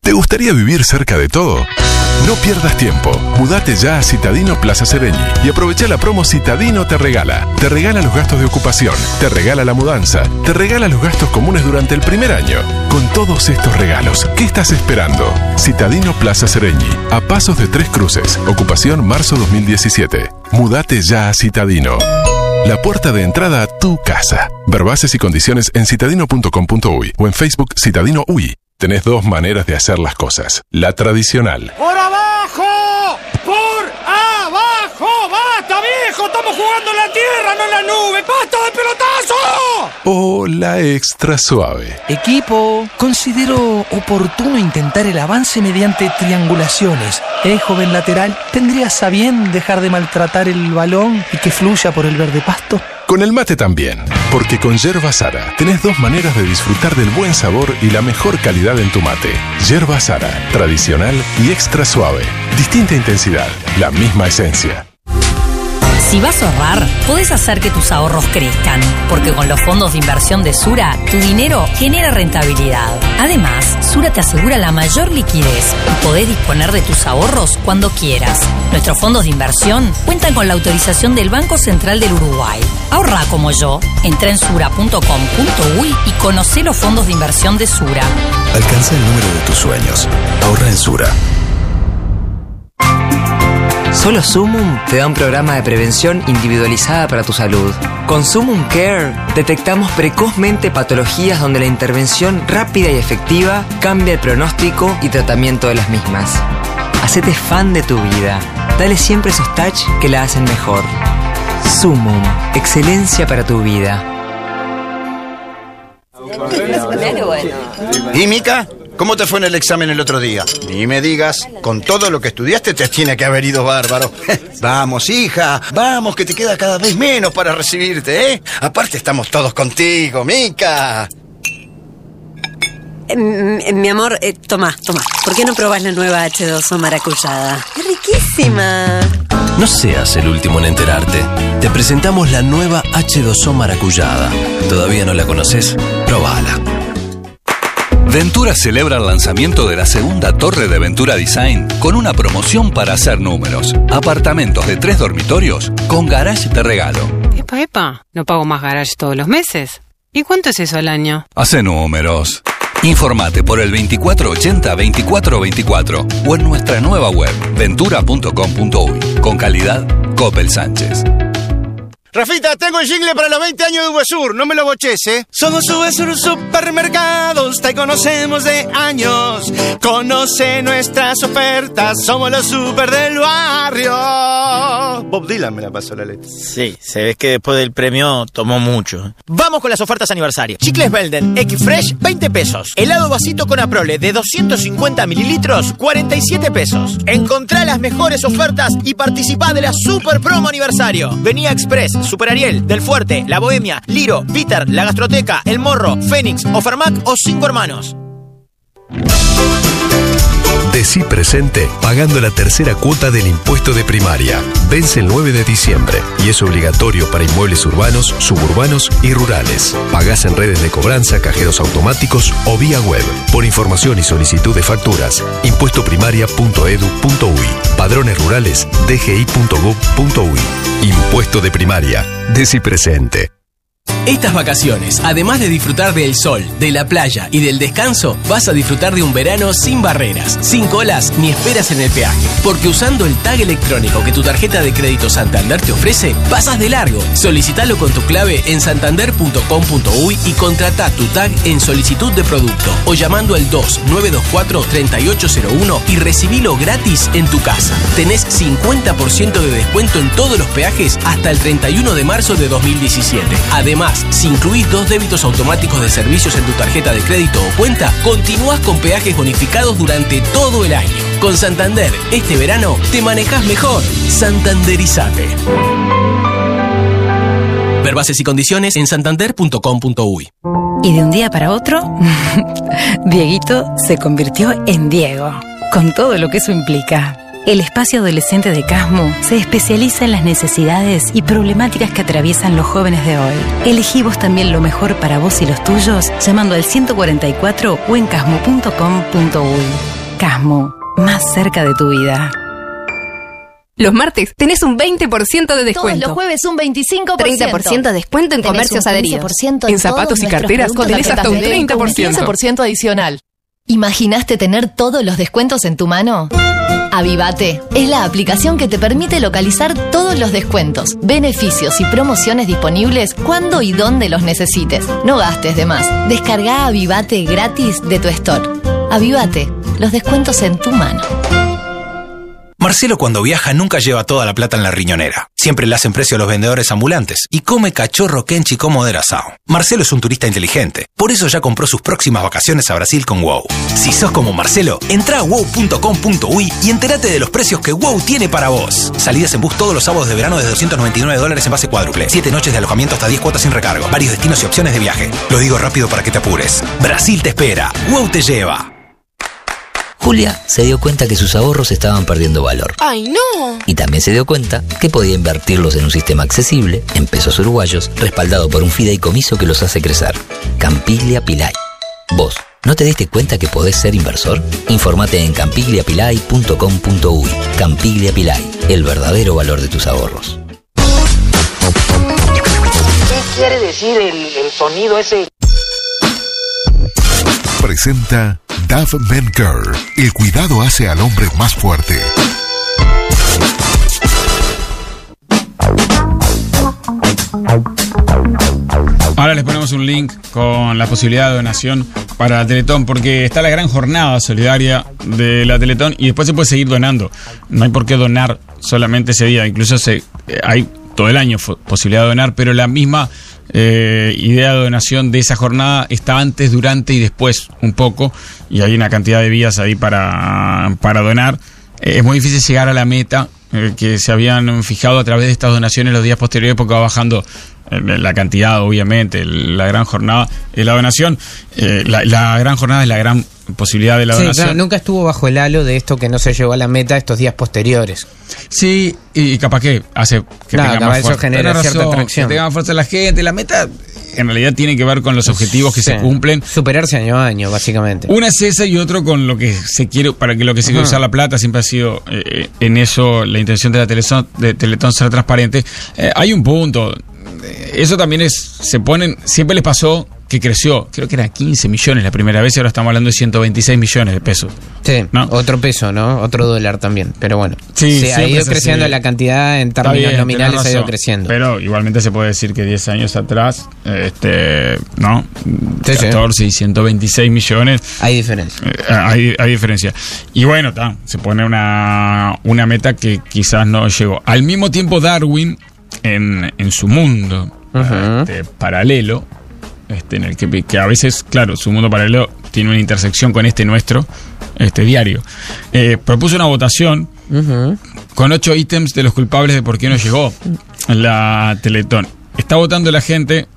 ¿Te gustaría vivir cerca de todo? No pierdas tiempo. Mudate ya a Citadino Plaza Sereñi y aprovecha la promo Citadino te regala. Te regala los gastos de ocupación, te regala la mudanza, te regala los gastos comunes durante el primer año. Con todos estos regalos, ¿qué estás esperando? Citadino Plaza Sereñi, a pasos de Tres Cruces, ocupación marzo 2017. Mudate ya a Citadino. La puerta de entrada a tu casa. Ver bases y condiciones en citadino.com.uy o en Facebook Citadino UI. Tenés dos maneras de hacer las cosas. La tradicional. ¡Por abajo! ¡Basta, viejo! ¡Estamos jugando en la tierra, no en la nube! ¡Basta de pelotazo! O la extra suave. Equipo, considero oportuno intentar el avance mediante triangulaciones. Eh, joven lateral, ¿tendrías a bien dejar de maltratar el balón y que fluya por el verde pasto? Con el mate también, porque con Yerba Sara tenés dos maneras de disfrutar del buen sabor y la mejor calidad en tu mate. Yerba Sara, tradicional y extra suave. Distinta intensidad, la misma esencia. Si vas a ahorrar, podés hacer que tus ahorros crezcan, porque con los fondos de inversión de Sura, tu dinero genera rentabilidad. Además, Sura te asegura la mayor liquidez y podés disponer de tus ahorros cuando quieras. Nuestros fondos de inversión cuentan con la autorización del Banco Central del Uruguay. Ahorra como yo. Entra en sura.com.uy y conoce los fondos de inversión de Sura. Alcanza el número de tus sueños. Ahorra en Sura. Solo Sumum te da un programa de prevención individualizada para tu salud. Con Sumum Care detectamos precozmente patologías donde la intervención rápida y efectiva cambia el pronóstico y tratamiento de las mismas. Hacete fan de tu vida. Dale siempre esos touch que la hacen mejor. Sumum, excelencia para tu vida. ¿Y Mica? ¿Cómo te fue en el examen el otro día? Ni me digas, con todo lo que estudiaste te tiene que haber ido bárbaro. vamos, hija, vamos, que te queda cada vez menos para recibirte, ¿eh? Aparte estamos todos contigo, Mica. Eh, mi amor, eh, toma, toma. ¿Por qué no probás la nueva H2O maracuyada? ¡Es riquísima! No seas el último en enterarte. Te presentamos la nueva H2O maracuyada. ¿Todavía no la conoces? Probala. Ventura celebra el lanzamiento de la segunda torre de Ventura Design con una promoción para hacer números. Apartamentos de tres dormitorios con garage de regalo. Epa, epa, no pago más garage todos los meses. ¿Y cuánto es eso al año? Hace números. Informate por el 2480-2424 o en nuestra nueva web ventura.com.uy. Con calidad, Coppel Sánchez. Rafita, tengo el jingle para los 20 años de Uvesur, no me lo boches, ¿eh? Somos Uvesur Supermercados, te conocemos de años. Conoce nuestras ofertas, somos los super del barrio. Bob Dylan me la pasó la letra. Sí, se ve que después del premio tomó mucho. Vamos con las ofertas aniversario. Chicles Belden X Fresh, 20 pesos. Helado vasito con Aprole de 250 mililitros, 47 pesos. Encontrá las mejores ofertas y participá de la super promo aniversario. Venía Express, Super Ariel, Del Fuerte, La Bohemia, Liro, Bitter, La Gastroteca, El Morro, Fénix, Ofermac o Cinco Hermanos. Decí presente pagando la tercera cuota del impuesto de primaria. Vence el 9 de diciembre y es obligatorio para inmuebles urbanos, suburbanos y rurales. Pagás en redes de cobranza, cajeros automáticos o vía web. Por información y solicitud de facturas, impuestoprimaria.edu.uy. Padrones rurales, dgi.gov.uy. Impuesto de primaria. Decí presente. Estas vacaciones, además de disfrutar del sol, de la playa y del descanso, vas a disfrutar de un verano sin barreras, sin colas ni esperas en el peaje. Porque usando el tag electrónico que tu tarjeta de crédito Santander te ofrece, pasas de largo. Solicitalo con tu clave en santander.com.uy y contrata tu tag en solicitud de producto o llamando al 2924-3801 y recibilo gratis en tu casa. Tenés 50% de descuento en todos los peajes hasta el 31 de marzo de 2017. Además, si incluís dos débitos automáticos de servicios en tu tarjeta de crédito o cuenta, continúas con peajes bonificados durante todo el año. Con Santander, este verano te manejas mejor. Santanderizate. Ver bases y condiciones en santander.com.uy. Y de un día para otro, Dieguito se convirtió en Diego, con todo lo que eso implica. El espacio adolescente de Casmo se especializa en las necesidades y problemáticas que atraviesan los jóvenes de hoy. Elegí vos también lo mejor para vos y los tuyos llamando al 144 o en casmo.com.uy. Casmo, más cerca de tu vida. Los martes tenés un 20% de descuento. Todos los jueves un 25%. 30% de descuento en Tenés comercios un adheridos. 15% en En zapatos y carteras tenés hasta un Tarjeta Fede con 30%. 15% adicional. ¿Imaginaste tener todos los descuentos en tu mano? Avivate es la aplicación que te permite localizar todos los descuentos, beneficios y promociones disponibles cuando y donde los necesites. No gastes de más. Descarga Avivate gratis de tu store. Avivate, los descuentos en tu mano. Marcelo cuando viaja nunca lleva toda la plata en la riñonera. Siempre le hacen precio a los vendedores ambulantes y come cachorro kenchi como de asado. Marcelo es un turista inteligente, por eso ya compró sus próximas vacaciones a Brasil con WOW. Si sos como Marcelo, entra a wow.com.uy y entérate de los precios que WOW tiene para vos. Salidas en bus todos los sábados de verano de 299 dólares en base cuádruple. 7 noches de alojamiento hasta 10 cuotas sin recargo. Varios destinos y opciones de viaje. Lo digo rápido para que te apures. Brasil te espera. WOW te lleva. Julia se dio cuenta que sus ahorros estaban perdiendo valor. ¡Ay, no! Y también se dio cuenta que podía invertirlos en un sistema accesible, en pesos uruguayos, respaldado por un fideicomiso que los hace crecer. Campiglia Pilay. ¿Vos no te diste cuenta que podés ser inversor? Informate en campigliapilay.com.uy. Campiglia Pilay, el verdadero valor de tus ahorros. ¿Qué quiere decir el, el sonido ese? Presenta Dove Men Care. El cuidado hace al hombre más fuerte. Ahora les ponemos un link con la posibilidad de donación para la Teletón, porque está la gran jornada solidaria de la Teletón y después se puede seguir donando. No hay por qué donar solamente ese día, incluso se, eh, hay todo el año posibilidad de donar, pero la misma eh, idea de donación de esa jornada está antes, durante y después un poco, y hay una cantidad de vías ahí para, para donar. Eh, es muy difícil llegar a la meta eh, que se habían fijado a través de estas donaciones los días posteriores porque va bajando la cantidad, obviamente, la gran jornada de la donación. Eh, la, la gran jornada es la gran posibilidad de la Sí, donación. nunca estuvo bajo el halo de esto que no se llegó a la meta estos días posteriores. Sí, y capaz que hace que tenga capaz más eso fuerza. genera Tenés cierta razón, atracción. Que tenga más fuerza la gente. La meta en realidad tiene que ver con los objetivos que se cumplen. Superarse año a año, básicamente. Una es esa y otro con lo que se quiere, para que lo que se quiere usar la plata siempre ha sido eh, en eso la intención de la Teletón, de Teletón ser transparente. Eh, hay un punto, eh, eso también es, se ponen, siempre les pasó que creció, creo que era 15 millones la primera vez y ahora estamos hablando de 126 millones de pesos. Sí, otro peso, ¿no? Otro dólar también, pero bueno. Sí, Se ha ido creciendo así. la cantidad en términos bien, nominales, ha ido creciendo. Pero igualmente se puede decir que 10 años atrás, eh, este, ¿no? Sí, sí. 14 y 126 millones. Hay diferencia. Eh, hay, hay diferencia. Y bueno, ta, se pone una, una meta que quizás no llegó. Al mismo tiempo, Darwin, en, en su mundo este, paralelo, este, en el que, que a veces, claro, su mundo paralelo tiene una intersección con este nuestro, este diario, eh, propuso una votación con ocho ítems de los culpables de por qué no llegó la Teletón. Está votando la gente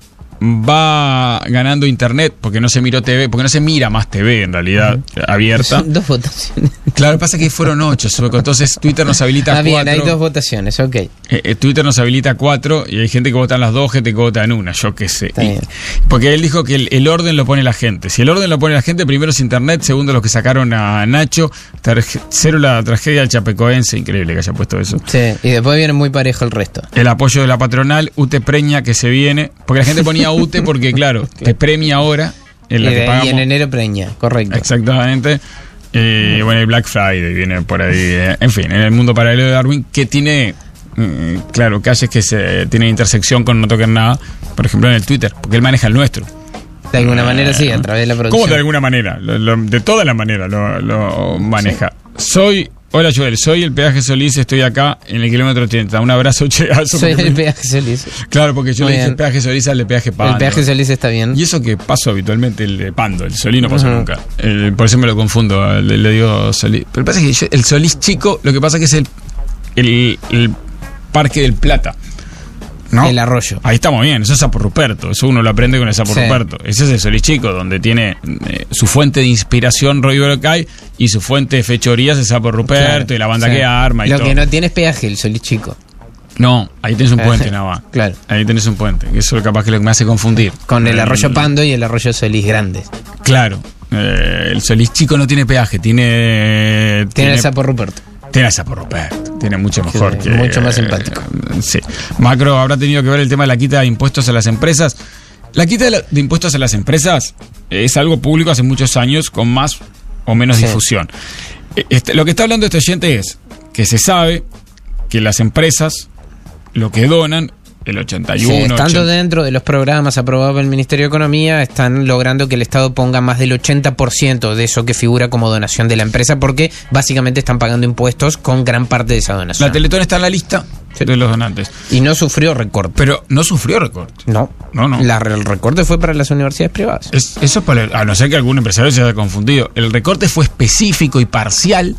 va ganando internet porque no se miró TV, porque no se mira más TV en realidad abierta. Son dos votaciones. Claro, pasa que fueron ocho, entonces Twitter nos habilita Ah, bien, cuatro. hay dos votaciones, ok. Eh, eh, Twitter nos habilita cuatro y hay gente que vota en las dos, gente que vota en una, yo qué sé. Y- porque él dijo que el, el orden lo pone la gente. Si el orden lo pone la gente, primero es Internet, segundo los que sacaron a Nacho, terce- cero la tragedia del Chapecoense, increíble que haya puesto eso. Sí, y después viene muy parejo el resto. El apoyo de la patronal, UTE Preña que se viene, porque la gente ponía UTE porque claro, te premia ahora en la y, que de- y pagamos. en enero preña, correcto. Exactamente. Y bueno, el Black Friday viene por ahí. eh, En fin, en el mundo paralelo de Darwin, que tiene, mm, claro, calles que se tienen intersección con no toquen nada. Por ejemplo, en el Twitter, porque él maneja el nuestro. De alguna manera sí, a través de la producción. ¿Cómo de alguna manera? Lo- lo- de toda la manera lo, lo maneja. Soy. Hola Joel, soy el peaje Solís, estoy acá en el kilómetro 80. Un abrazo, cheazo. Soy el peaje Solís. Claro, porque yo le dije bien. peaje Solís al de peaje Pando. El peaje Solís está bien. Y eso que paso habitualmente el de Pando, el Solís no pasó Ujú. nunca. El- por eso me lo confundo, le, le digo Solís. Pero pasa que yo- el Solís chico, lo que pasa que es el, el, el Parque del Plata. ¿No? El arroyo. Ahí estamos bien, eso es Sapo Ruperto, eso uno lo aprende con el Sapo Sí. Ruperto. Ese es el Solís chico, donde tiene eh, su fuente de inspiración Roy Brocay y su fuente de fechorías es Sapo Ruperto Claro, y la banda sí. que arma y Lo todo. que no tiene es peaje, el Solís chico. No, ahí tenés un puente nada más. Claro. Ahí tenés un puente, eso capaz que es lo que me hace confundir. Con el Eh, arroyo Pando y el arroyo Solís grande. Claro. eh, el Solís chico no tiene peaje, tiene. Tiene el sapo Ruperto. Tiene el sapo Ruperto. Tiene mucho mejor que. mucho más simpático. eh, sí. Macro habrá tenido que ver el tema de la quita de impuestos a las empresas. La quita de, la- de impuestos a las empresas es algo público hace muchos años con más o menos Sí. difusión. Eh, este, lo que está hablando este oyente es que se sabe que las empresas lo que donan, el 81, Sí, estando 80, dentro de los programas aprobados por el Ministerio de Economía, están logrando que el Estado ponga más del 80% de eso que figura como donación de la empresa, porque básicamente están pagando impuestos con gran parte de esa donación. La Teletón está en la lista de los donantes. Y no sufrió recorte. Pero no sufrió recorte. No. No, no. La- el recorte fue para las universidades privadas. Es- eso para el- a no ser que algún empresario se haya confundido. El recorte fue específico y parcial.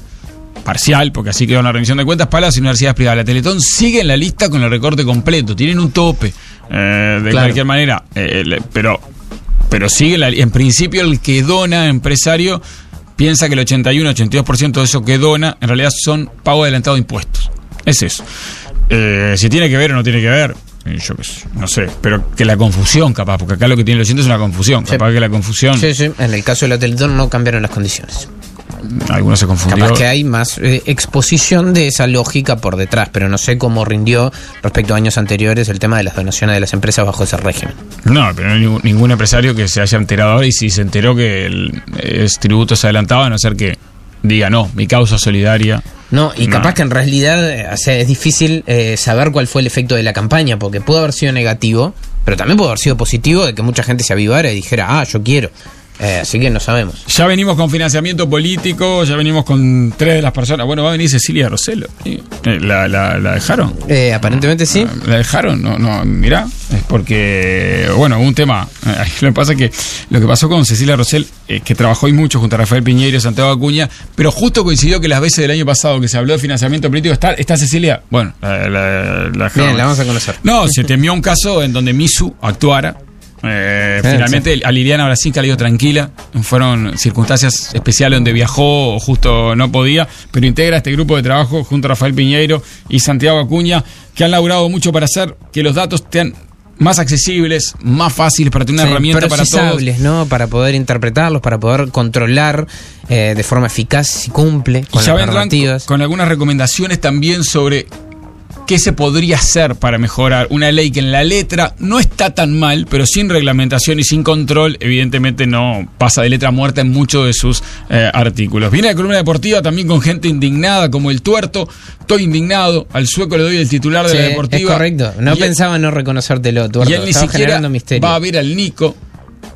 Parcial, porque así quedó en la rendición de cuentas para las universidades privadas. La Teletón sigue en la lista con el recorte completo. Tienen un tope. eh, de Claro. cualquier manera. eh, pero, pero sigue en la En principio, el que dona empresario piensa que el 81-82% de eso que dona en realidad son pago adelantado de impuestos. Es eso. Eh, si tiene que ver o no tiene que ver, eh, yo qué sé, no sé. Pero que la confusión, capaz, porque acá lo que tiene el oyente es una confusión. Sí. Capaz que la confusión. Sí, sí. En el caso de la Teletón no cambiaron las condiciones. Algunos se confundió. Capaz que hay más eh, exposición de esa lógica por detrás, pero no sé cómo rindió respecto a años anteriores el tema de las donaciones de las empresas bajo ese régimen. No, pero no hay ningún, ningún empresario que se haya enterado ahora y si se enteró que el, es tributos adelantados, a no ser que diga, no, mi causa solidaria. No, y No. capaz que en realidad eh, o sea, es difícil eh, saber cuál fue el efecto de la campaña, porque pudo haber sido negativo, pero también pudo haber sido positivo de que mucha gente se avivara y dijera, ah, yo quiero. Eh, así que no sabemos. Ya venimos con financiamiento político, ya venimos con tres de las personas. Bueno, va a venir Cecilia Roselo. Eh, ¿La, la, la dejaron? Eh, aparentemente sí. ¿La dejaron? No, no, mirá, es porque, bueno, un tema. eh, Lo que pasa es que lo que pasó con Cecilia Rosell, eh, que trabajó hoy mucho junto a Rafael Piñeiro y Santiago Acuña, pero justo coincidió que las veces del año pasado que se habló de financiamiento político, ¿está, está Cecilia? Bueno, la, la- la. Bien, la vamos a conocer. No, se temió un caso en donde Misu actuara. Eh, finalmente a Liliana Brasinca le dio tranquila. Fueron circunstancias especiales donde viajó o justo no podía, pero integra este grupo de trabajo junto a Rafael Piñeiro y Santiago Acuña, que han laburado mucho para hacer que los datos sean más accesibles, más fáciles para tener una Sí, herramienta para todos. ¿no? Para poder interpretarlos, para poder controlar eh, de forma eficaz si cumple Y con ya las vendrán con algunas recomendaciones también sobre qué se podría hacer para mejorar una ley que en la letra no está tan mal, pero sin reglamentación y sin control, evidentemente no pasa de letra muerta en muchos de sus eh, artículos. Viene la columna deportiva también con gente indignada como el tuerto. Estoy indignado, al sueco le doy el titular de Sí, la es deportiva. correcto. No Y él- pensaba no reconocértelo, Tuerto. y él ni Estaba siquiera generando misterio. va a ver al Nico.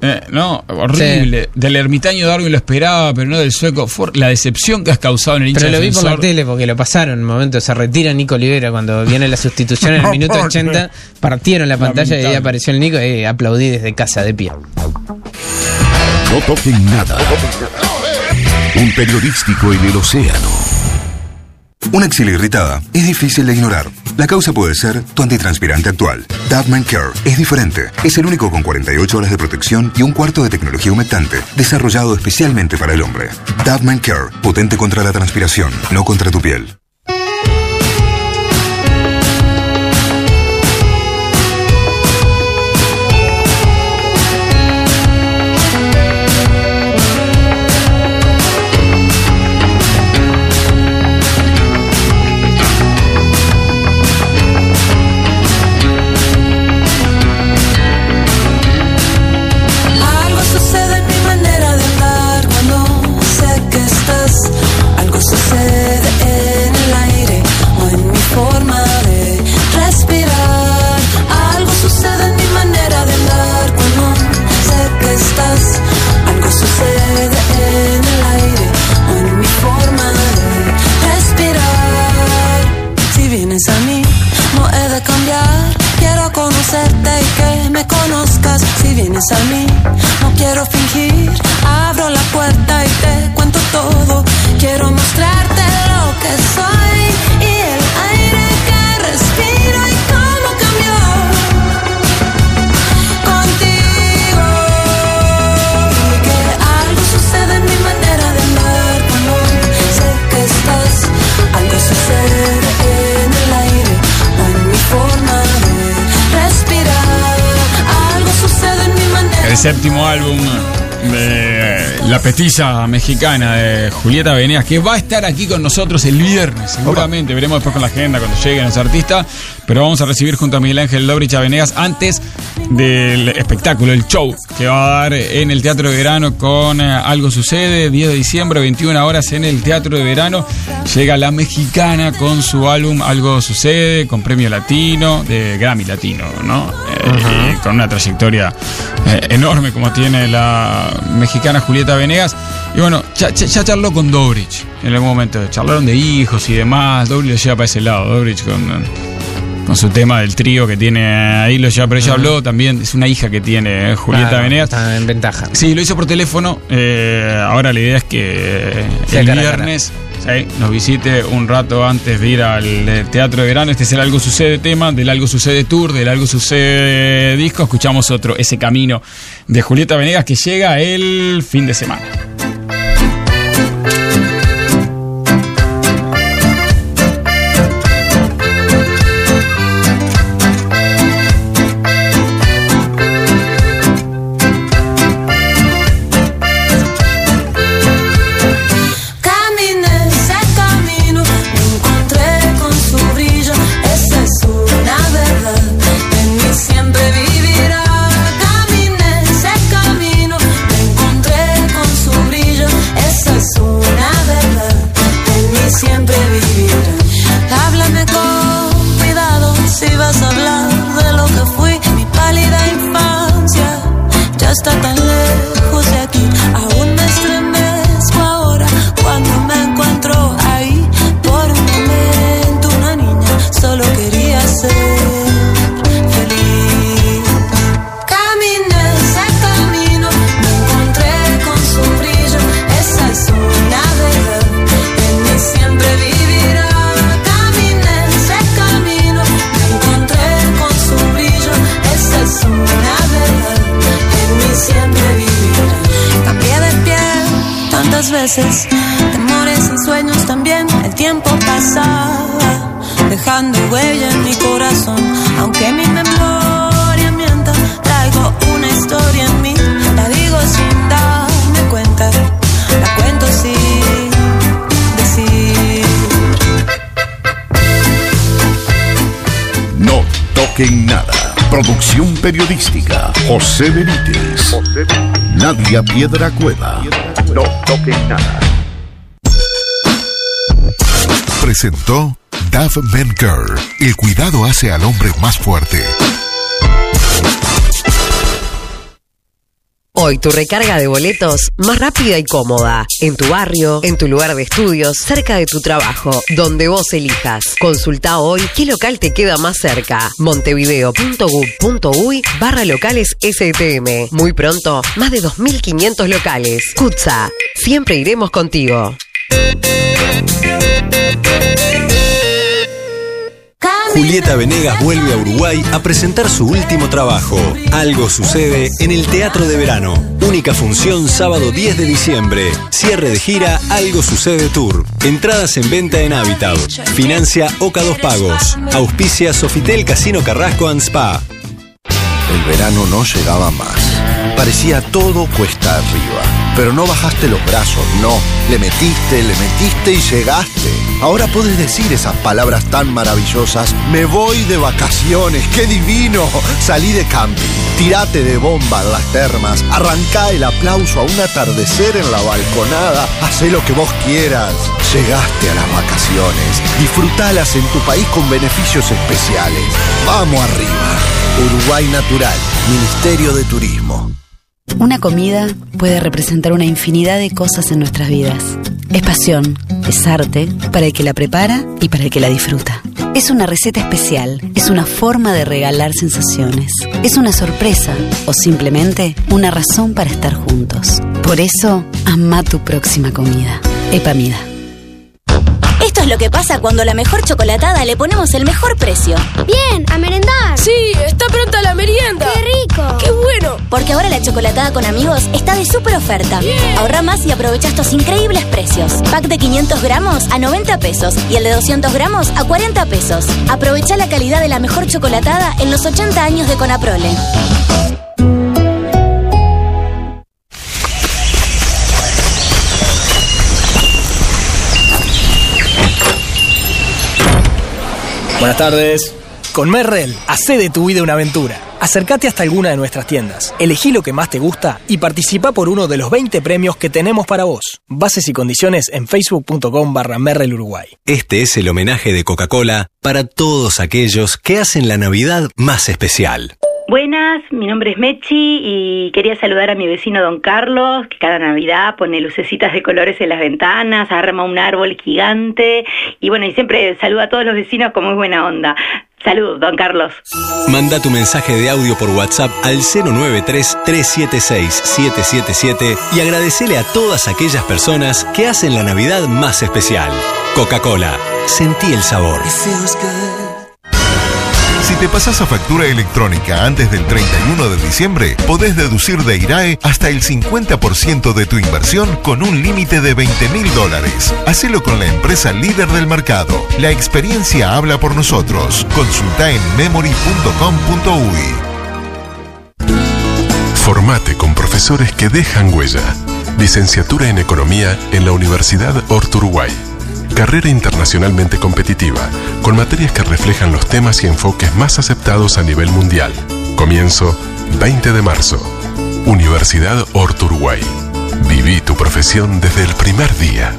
Eh, no, horrible. Del ermitaño Darwin lo esperaba, pero no del sueco. Fue la decepción que has causado en el hincha Pero lo vi por la tele porque lo pasaron en un momento. Se retira Nico Olivera cuando viene la sustitución en el minuto 80. Partieron la pantalla y ahí apareció el Nico y aplaudí desde casa de pie. No toquen nada. Un periodístico en el océano. Una axila irritada es difícil de ignorar. La causa puede ser tu antitranspirante actual. Davman Care es diferente. Es el único con 48 horas de protección y un cuarto de tecnología humectante, desarrollado especialmente para el hombre. Davman Care, potente contra la transpiración, no contra tu piel. No quiero fingir. Séptimo álbum de La Petiza Mexicana de Julieta Venegas, que va a estar aquí con nosotros el viernes, seguramente. Veremos después con la agenda cuando lleguen los artistas. Pero vamos a recibir junto a Miguel Ángel Dobrich a Venegas antes del espectáculo, el show que va a dar en el Teatro de Verano con eh, Algo Sucede, 10 de diciembre, 21 horas en el Teatro de Verano. Llega la mexicana con su álbum Algo Sucede, con premio latino, de Grammy Latino, ¿no? Eh, con una trayectoria eh, enorme como tiene la mexicana Julieta Venegas. Y bueno, ya, ya- ya charló con Dobrich en algún momento. Charlaron de hijos y demás. Dobrich lo lleva para ese lado. Dobrich con, con su tema del trío que tiene ahí lo lleva. Pero ella habló también, es una hija que tiene eh, Julieta Claro, Venegas. Está en ventaja. Sí, lo hizo por teléfono. eh, ahora la idea es que el cara a cara. viernes nos visite un rato antes de ir al Teatro de Verano. Este es el Algo Sucede tema, del Algo Sucede Tour, del Algo Sucede disco. Escuchamos otro, ese camino de Julieta Venegas que llega el fin de semana. Producción periodística. José Benítez. Nadia Piedra Cueva. No toquen nada. Presentó Dove Men Care. El cuidado hace al hombre más fuerte. Hoy tu recarga de boletos más rápida y cómoda. En tu barrio, en tu lugar de estudios, cerca de tu trabajo, donde vos elijas. Consulta hoy qué local te queda más cerca. Montevideo.gov.uy barra locales STM. Muy pronto, más de 2.500 locales. Kutza, siempre iremos contigo. Julieta Venegas vuelve a Uruguay a presentar su último trabajo. Algo sucede en el Teatro de Verano. Única función sábado 10 de diciembre. Cierre de gira Algo Sucede Tour. Entradas en venta en Habitat. Financia Oca Dos Pagos. Auspicia Sofitel Casino Carrasco and Spa. El verano no llegaba más. Parecía todo cuesta arriba. Pero no bajaste los brazos, no. Le metiste, le metiste y llegaste. Ahora puedes decir esas palabras tan maravillosas. Me voy de vacaciones, qué divino. Salí de camping, tirate de bomba en las termas, arrancá el aplauso a un atardecer en la balconada, hacé lo que vos quieras. Llegaste a las vacaciones, disfrutalas en tu país con beneficios especiales. Vamos arriba. Uruguay Natural, Ministerio de Turismo. Una comida puede representar una infinidad de cosas en nuestras vidas. Es pasión, es arte para el que la prepara y para el que la disfruta. Es una receta especial, es una forma de regalar sensaciones, es una sorpresa o simplemente una razón para estar juntos. Por eso, ama tu próxima comida. Epamida. Esto es lo que pasa cuando a la mejor chocolatada le ponemos el mejor precio. Bien, a merendar. Sí, está pronta la merienda. ¡Qué rico! ¡Qué bueno! Porque ahora la chocolatada con amigos está de súper oferta. Ahorra más y aprovecha estos increíbles precios. Pack de 500 gramos a 90 pesos y el de 200 gramos a 40 pesos. Aprovecha la calidad de la mejor chocolatada en los 80 años de Conaprole. Buenas tardes. Con Merrell, hacé de tu vida una aventura. Acércate hasta alguna de nuestras tiendas, elegí lo que más te gusta y participa por uno de los 20 premios que tenemos para vos. Bases y condiciones en facebook.com barra Merrell Uruguay. Este es el homenaje de Coca-Cola para todos aquellos que hacen la Navidad más especial. Buenas, mi nombre es Mechi y quería saludar a mi vecino Don Carlos, que cada Navidad pone lucecitas de colores en las ventanas, arma un árbol gigante y bueno, y siempre saluda a todos los vecinos con muy buena onda. Salud, Don Carlos. Manda tu mensaje de audio por WhatsApp al 093-376-777 y agradecele a todas aquellas personas que hacen la Navidad más especial. Coca-Cola, sentí el sabor. Te pasas a factura electrónica antes del 31 de diciembre, podés deducir de IRAE hasta el 50% de tu inversión con un límite de 20 mil dólares. Hacelo con la empresa líder del mercado. La experiencia habla por nosotros. Consulta en memory.com.uy. Formate con profesores que dejan huella. Licenciatura en Economía en la Universidad Horto Uruguay. Carrera internacionalmente competitiva, con materias que reflejan los temas y enfoques más aceptados a nivel mundial. Comienzo 20 de marzo. Universidad Horto Uruguay. Viví tu profesión desde el primer día.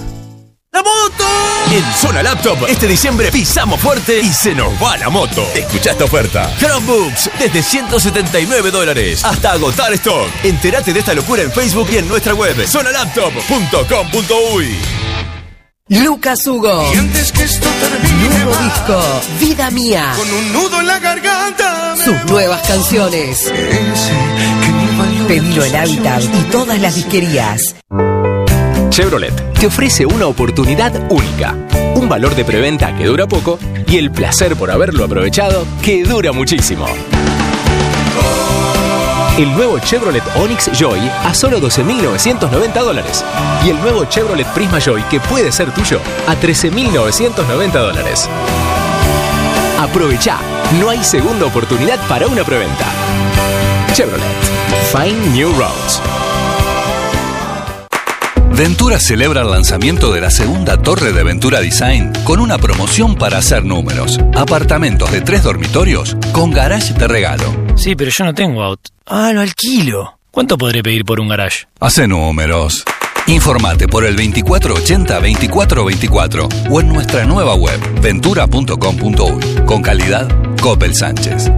¡La moto! En Zona Laptop, este diciembre pisamos fuerte y se nos va la moto. Escucha esta oferta. Chromebooks desde 179 dólares hasta agotar stock. Entérate de esta locura en Facebook y en nuestra web zonalaptop.com.uy. Lucas Hugo. Nuevo disco, Vida Mía. Con un nudo en la garganta. Sus nuevas canciones. Pedilo en Habitat y todas las disquerías. Chevrolet te ofrece una oportunidad única, un valor de preventa que dura poco y el placer por haberlo aprovechado que dura muchísimo. El nuevo Chevrolet Onix Joy a solo 12.990 dólares. Y el nuevo Chevrolet Prisma Joy, que puede ser tuyo, a 13.990 dólares. Aprovecha, no hay segunda oportunidad para una preventa. Chevrolet. Find New Roads. Ventura celebra el lanzamiento de la segunda torre de Ventura Design con una promoción para hacer números. Apartamentos de tres dormitorios con garage de regalo. Sí, pero yo no tengo auto. Ah, lo alquilo. ¿Cuánto podré pedir por un garage? Hace números. Informate por el 2480-2424 o en nuestra nueva web ventura.com.uy. Con calidad, Coppel Sánchez.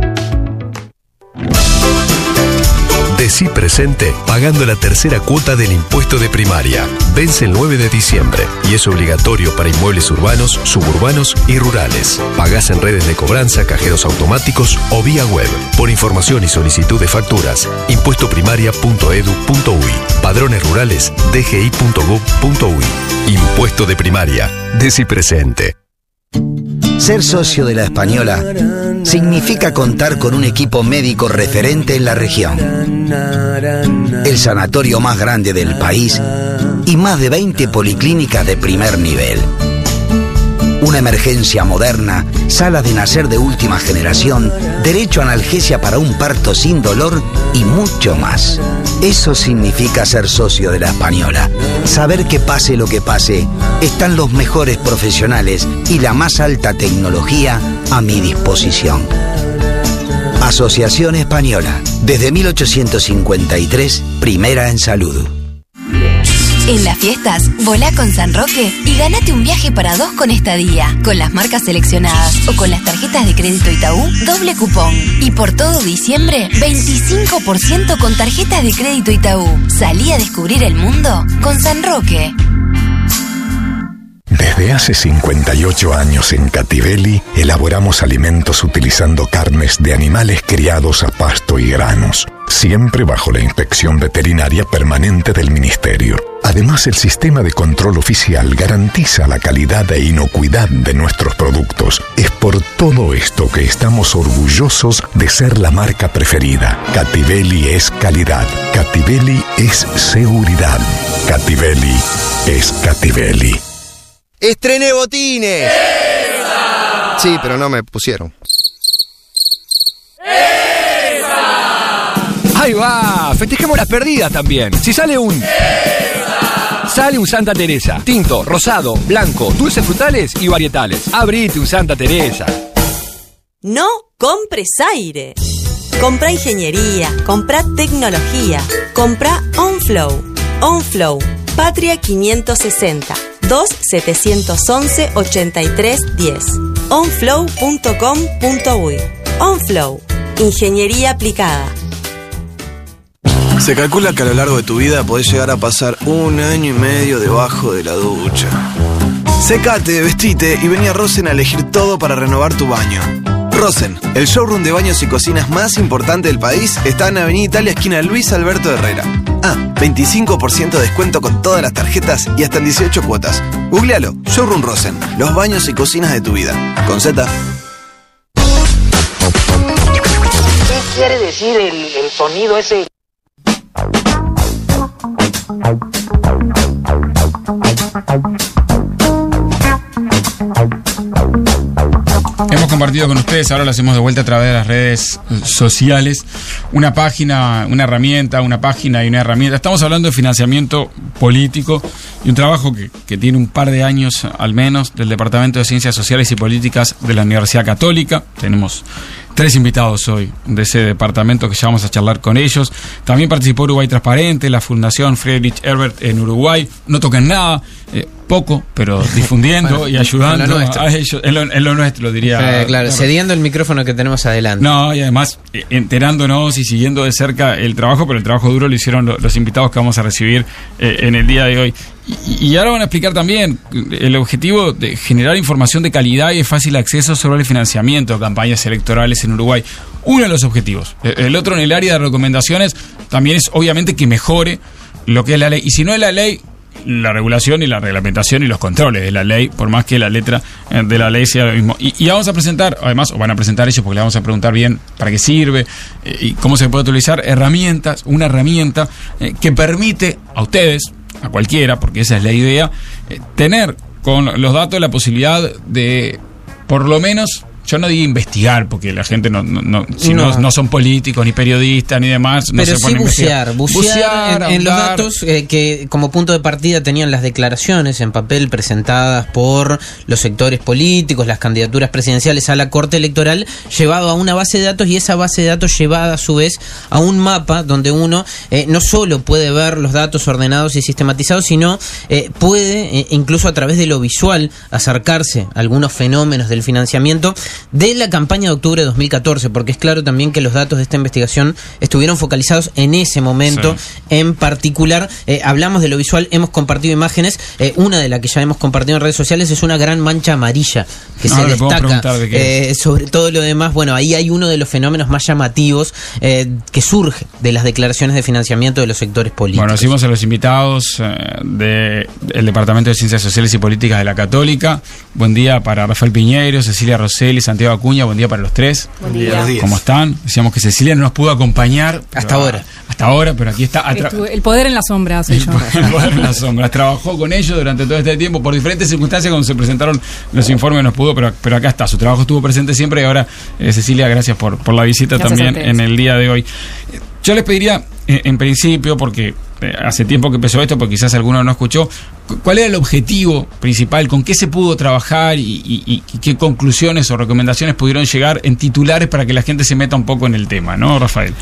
Decí presente pagando la tercera cuota del impuesto de primaria. Vence el 9 de diciembre y es obligatorio para inmuebles urbanos, suburbanos y rurales. Pagás en redes de cobranza, cajeros automáticos o vía web. Por información y solicitud de facturas, impuestoprimaria.edu.uy. Padrones rurales, dgi.gov.uy. Impuesto de primaria. Decí presente. Ser socio de la Española significa contar con un equipo médico referente en la región, el sanatorio más grande del país y más de 20 policlínicas de primer nivel. Una emergencia moderna, sala de nacer de última generación, derecho a analgesia para un parto sin dolor y mucho más. Eso significa ser socio de la española. Saber que pase lo que pase, están los mejores profesionales y la más alta tecnología a mi disposición. Asociación Española, desde 1853, primera en salud. En las fiestas, volá con San Roque y ganate un viaje para dos con estadía, con las marcas seleccionadas o con las tarjetas de crédito Itaú, doble cupón. Y por todo diciembre, 25% con tarjetas de crédito Itaú. Salí a descubrir el mundo con San Roque. Desde hace 58 años en Cativelli elaboramos alimentos utilizando carnes de animales criados a pasto y granos, siempre bajo la inspección veterinaria permanente del Ministerio. Además, el sistema de control oficial garantiza la calidad e inocuidad de nuestros productos. Es por todo esto que estamos orgullosos de ser la marca preferida. Cativelli es calidad. Cativelli es seguridad. Cativelli es Cativelli. ¡Estrené botines! Sí, pero no me pusieron. Ahí va, festejemos las perdidas también. Si sale un... Sale un Santa Teresa. Tinto, rosado, blanco, dulces frutales y varietales. Abrite un Santa Teresa. No compres aire. Compra ingeniería, compra tecnología, compra OnFlow. OnFlow, Patria 560, 2711 8310. onflow.com.uy. OnFlow, ingeniería aplicada. Se calcula que a lo largo de tu vida podés llegar a pasar un año y medio debajo de la ducha. Secate, vestite y vení a Rosen a elegir todo para renovar tu baño. Rosen, el showroom de baños y cocinas más importante del país, está en Avenida Italia, esquina Luis Alberto Herrera. Ah, 25% de descuento con todas las tarjetas y hasta en 18 cuotas. Googlealo, Showroom Rosen, los baños y cocinas de tu vida. Con Z. ¿Qué quiere decir el, el sonido ese? Hemos compartido con ustedes, ahora lo hacemos de vuelta a través de las redes sociales, una página, una herramienta, una página y una herramienta. Estamos hablando de financiamiento político y un trabajo que, que tiene un par de años al menos del Departamento de Ciencias Sociales y Políticas de la Universidad Católica. Tenemos tres invitados hoy de ese departamento que ya vamos a charlar con ellos. También participó Uruguay Transparente, la Fundación Friedrich Herbert en Uruguay. No tocan nada, eh, poco, pero difundiendo Bueno, y ayudando en lo nuestro. a ellos. En lo, en lo nuestro, diría. Eh, claro, cediendo el micrófono que tenemos adelante. No, y además eh, enterándonos y siguiendo de cerca el trabajo, pero el trabajo duro lo hicieron lo- los invitados que vamos a recibir eh, en el día de hoy. Y, ahora van a explicar también el objetivo de generar información de calidad y de fácil acceso sobre el financiamiento de campañas electorales en Uruguay. Uno de los objetivos. Eh, El otro en el área de recomendaciones también es obviamente que mejore lo que es la ley. Y si no es la ley, la regulación y la reglamentación y los controles de la ley, por más que la letra eh, de la ley sea lo mismo. Y, y vamos a presentar, además, o van a presentar ellos porque le vamos a preguntar bien para qué sirve eh, y cómo se puede utilizar herramientas, una herramienta eh, que permite a ustedes, a cualquiera, porque esa es la idea, eh, tener con los datos la posibilidad de, por lo menos, yo no digo investigar, porque la gente no, no, no- si no, No. no son políticos, ni periodistas, ni demás, no Pero se sí a investigar. bucear, bucear, en, en los datos eh, que como punto de partida tenían las declaraciones en papel presentadas por los sectores políticos, las candidaturas presidenciales a la Corte Electoral, llevado a una base de datos y esa base de datos llevada a su vez a un mapa donde uno eh, no solo puede ver los datos ordenados y sistematizados, sino eh, puede, eh, incluso a través de lo visual, acercarse a algunos fenómenos del financiamiento de la campaña de octubre de 2014, porque es claro también que los datos de esta investigación estuvieron focalizados en ese momento en particular. Eh, hablamos de lo visual, hemos compartido imágenes. eh, una de las que ya hemos compartido en redes sociales es una gran mancha amarilla que Ahora se destaca. preguntar de qué eh, sobre todo lo demás, bueno, ahí hay uno de los fenómenos más llamativos eh, que surge de las declaraciones de financiamiento de los sectores políticos. Bueno, recibimos a los invitados del Departamento de Ciencias Sociales y Políticas de la Católica. Buen día para Rafael Piñeiro, Cecilia Rosselli, Santiago Acuña. Buen día para los tres. Buen día. Buenos días. ¿Cómo están? Decíamos que Cecilia no nos pudo acompañar. Hasta ahora. Hasta ahora, pero aquí está. El poder en la sombra soy yo. el poder en las sombras. Trabajó con ellos durante todo este tiempo por diferentes circunstancias cuando se presentaron los informes no pudo, pero, pero acá está. Su trabajo estuvo presente siempre y ahora, eh, Cecilia, gracias por, por la visita Gracias también en el día de hoy. Yo les pediría, en principio, porque eh, hace tiempo que empezó esto, porque quizás alguno no escuchó, cu- ¿cuál era el objetivo principal? ¿Con qué se pudo trabajar y, qué conclusiones o recomendaciones pudieron llegar en titulares para que la gente se meta un poco en el tema, ¿no, Rafael?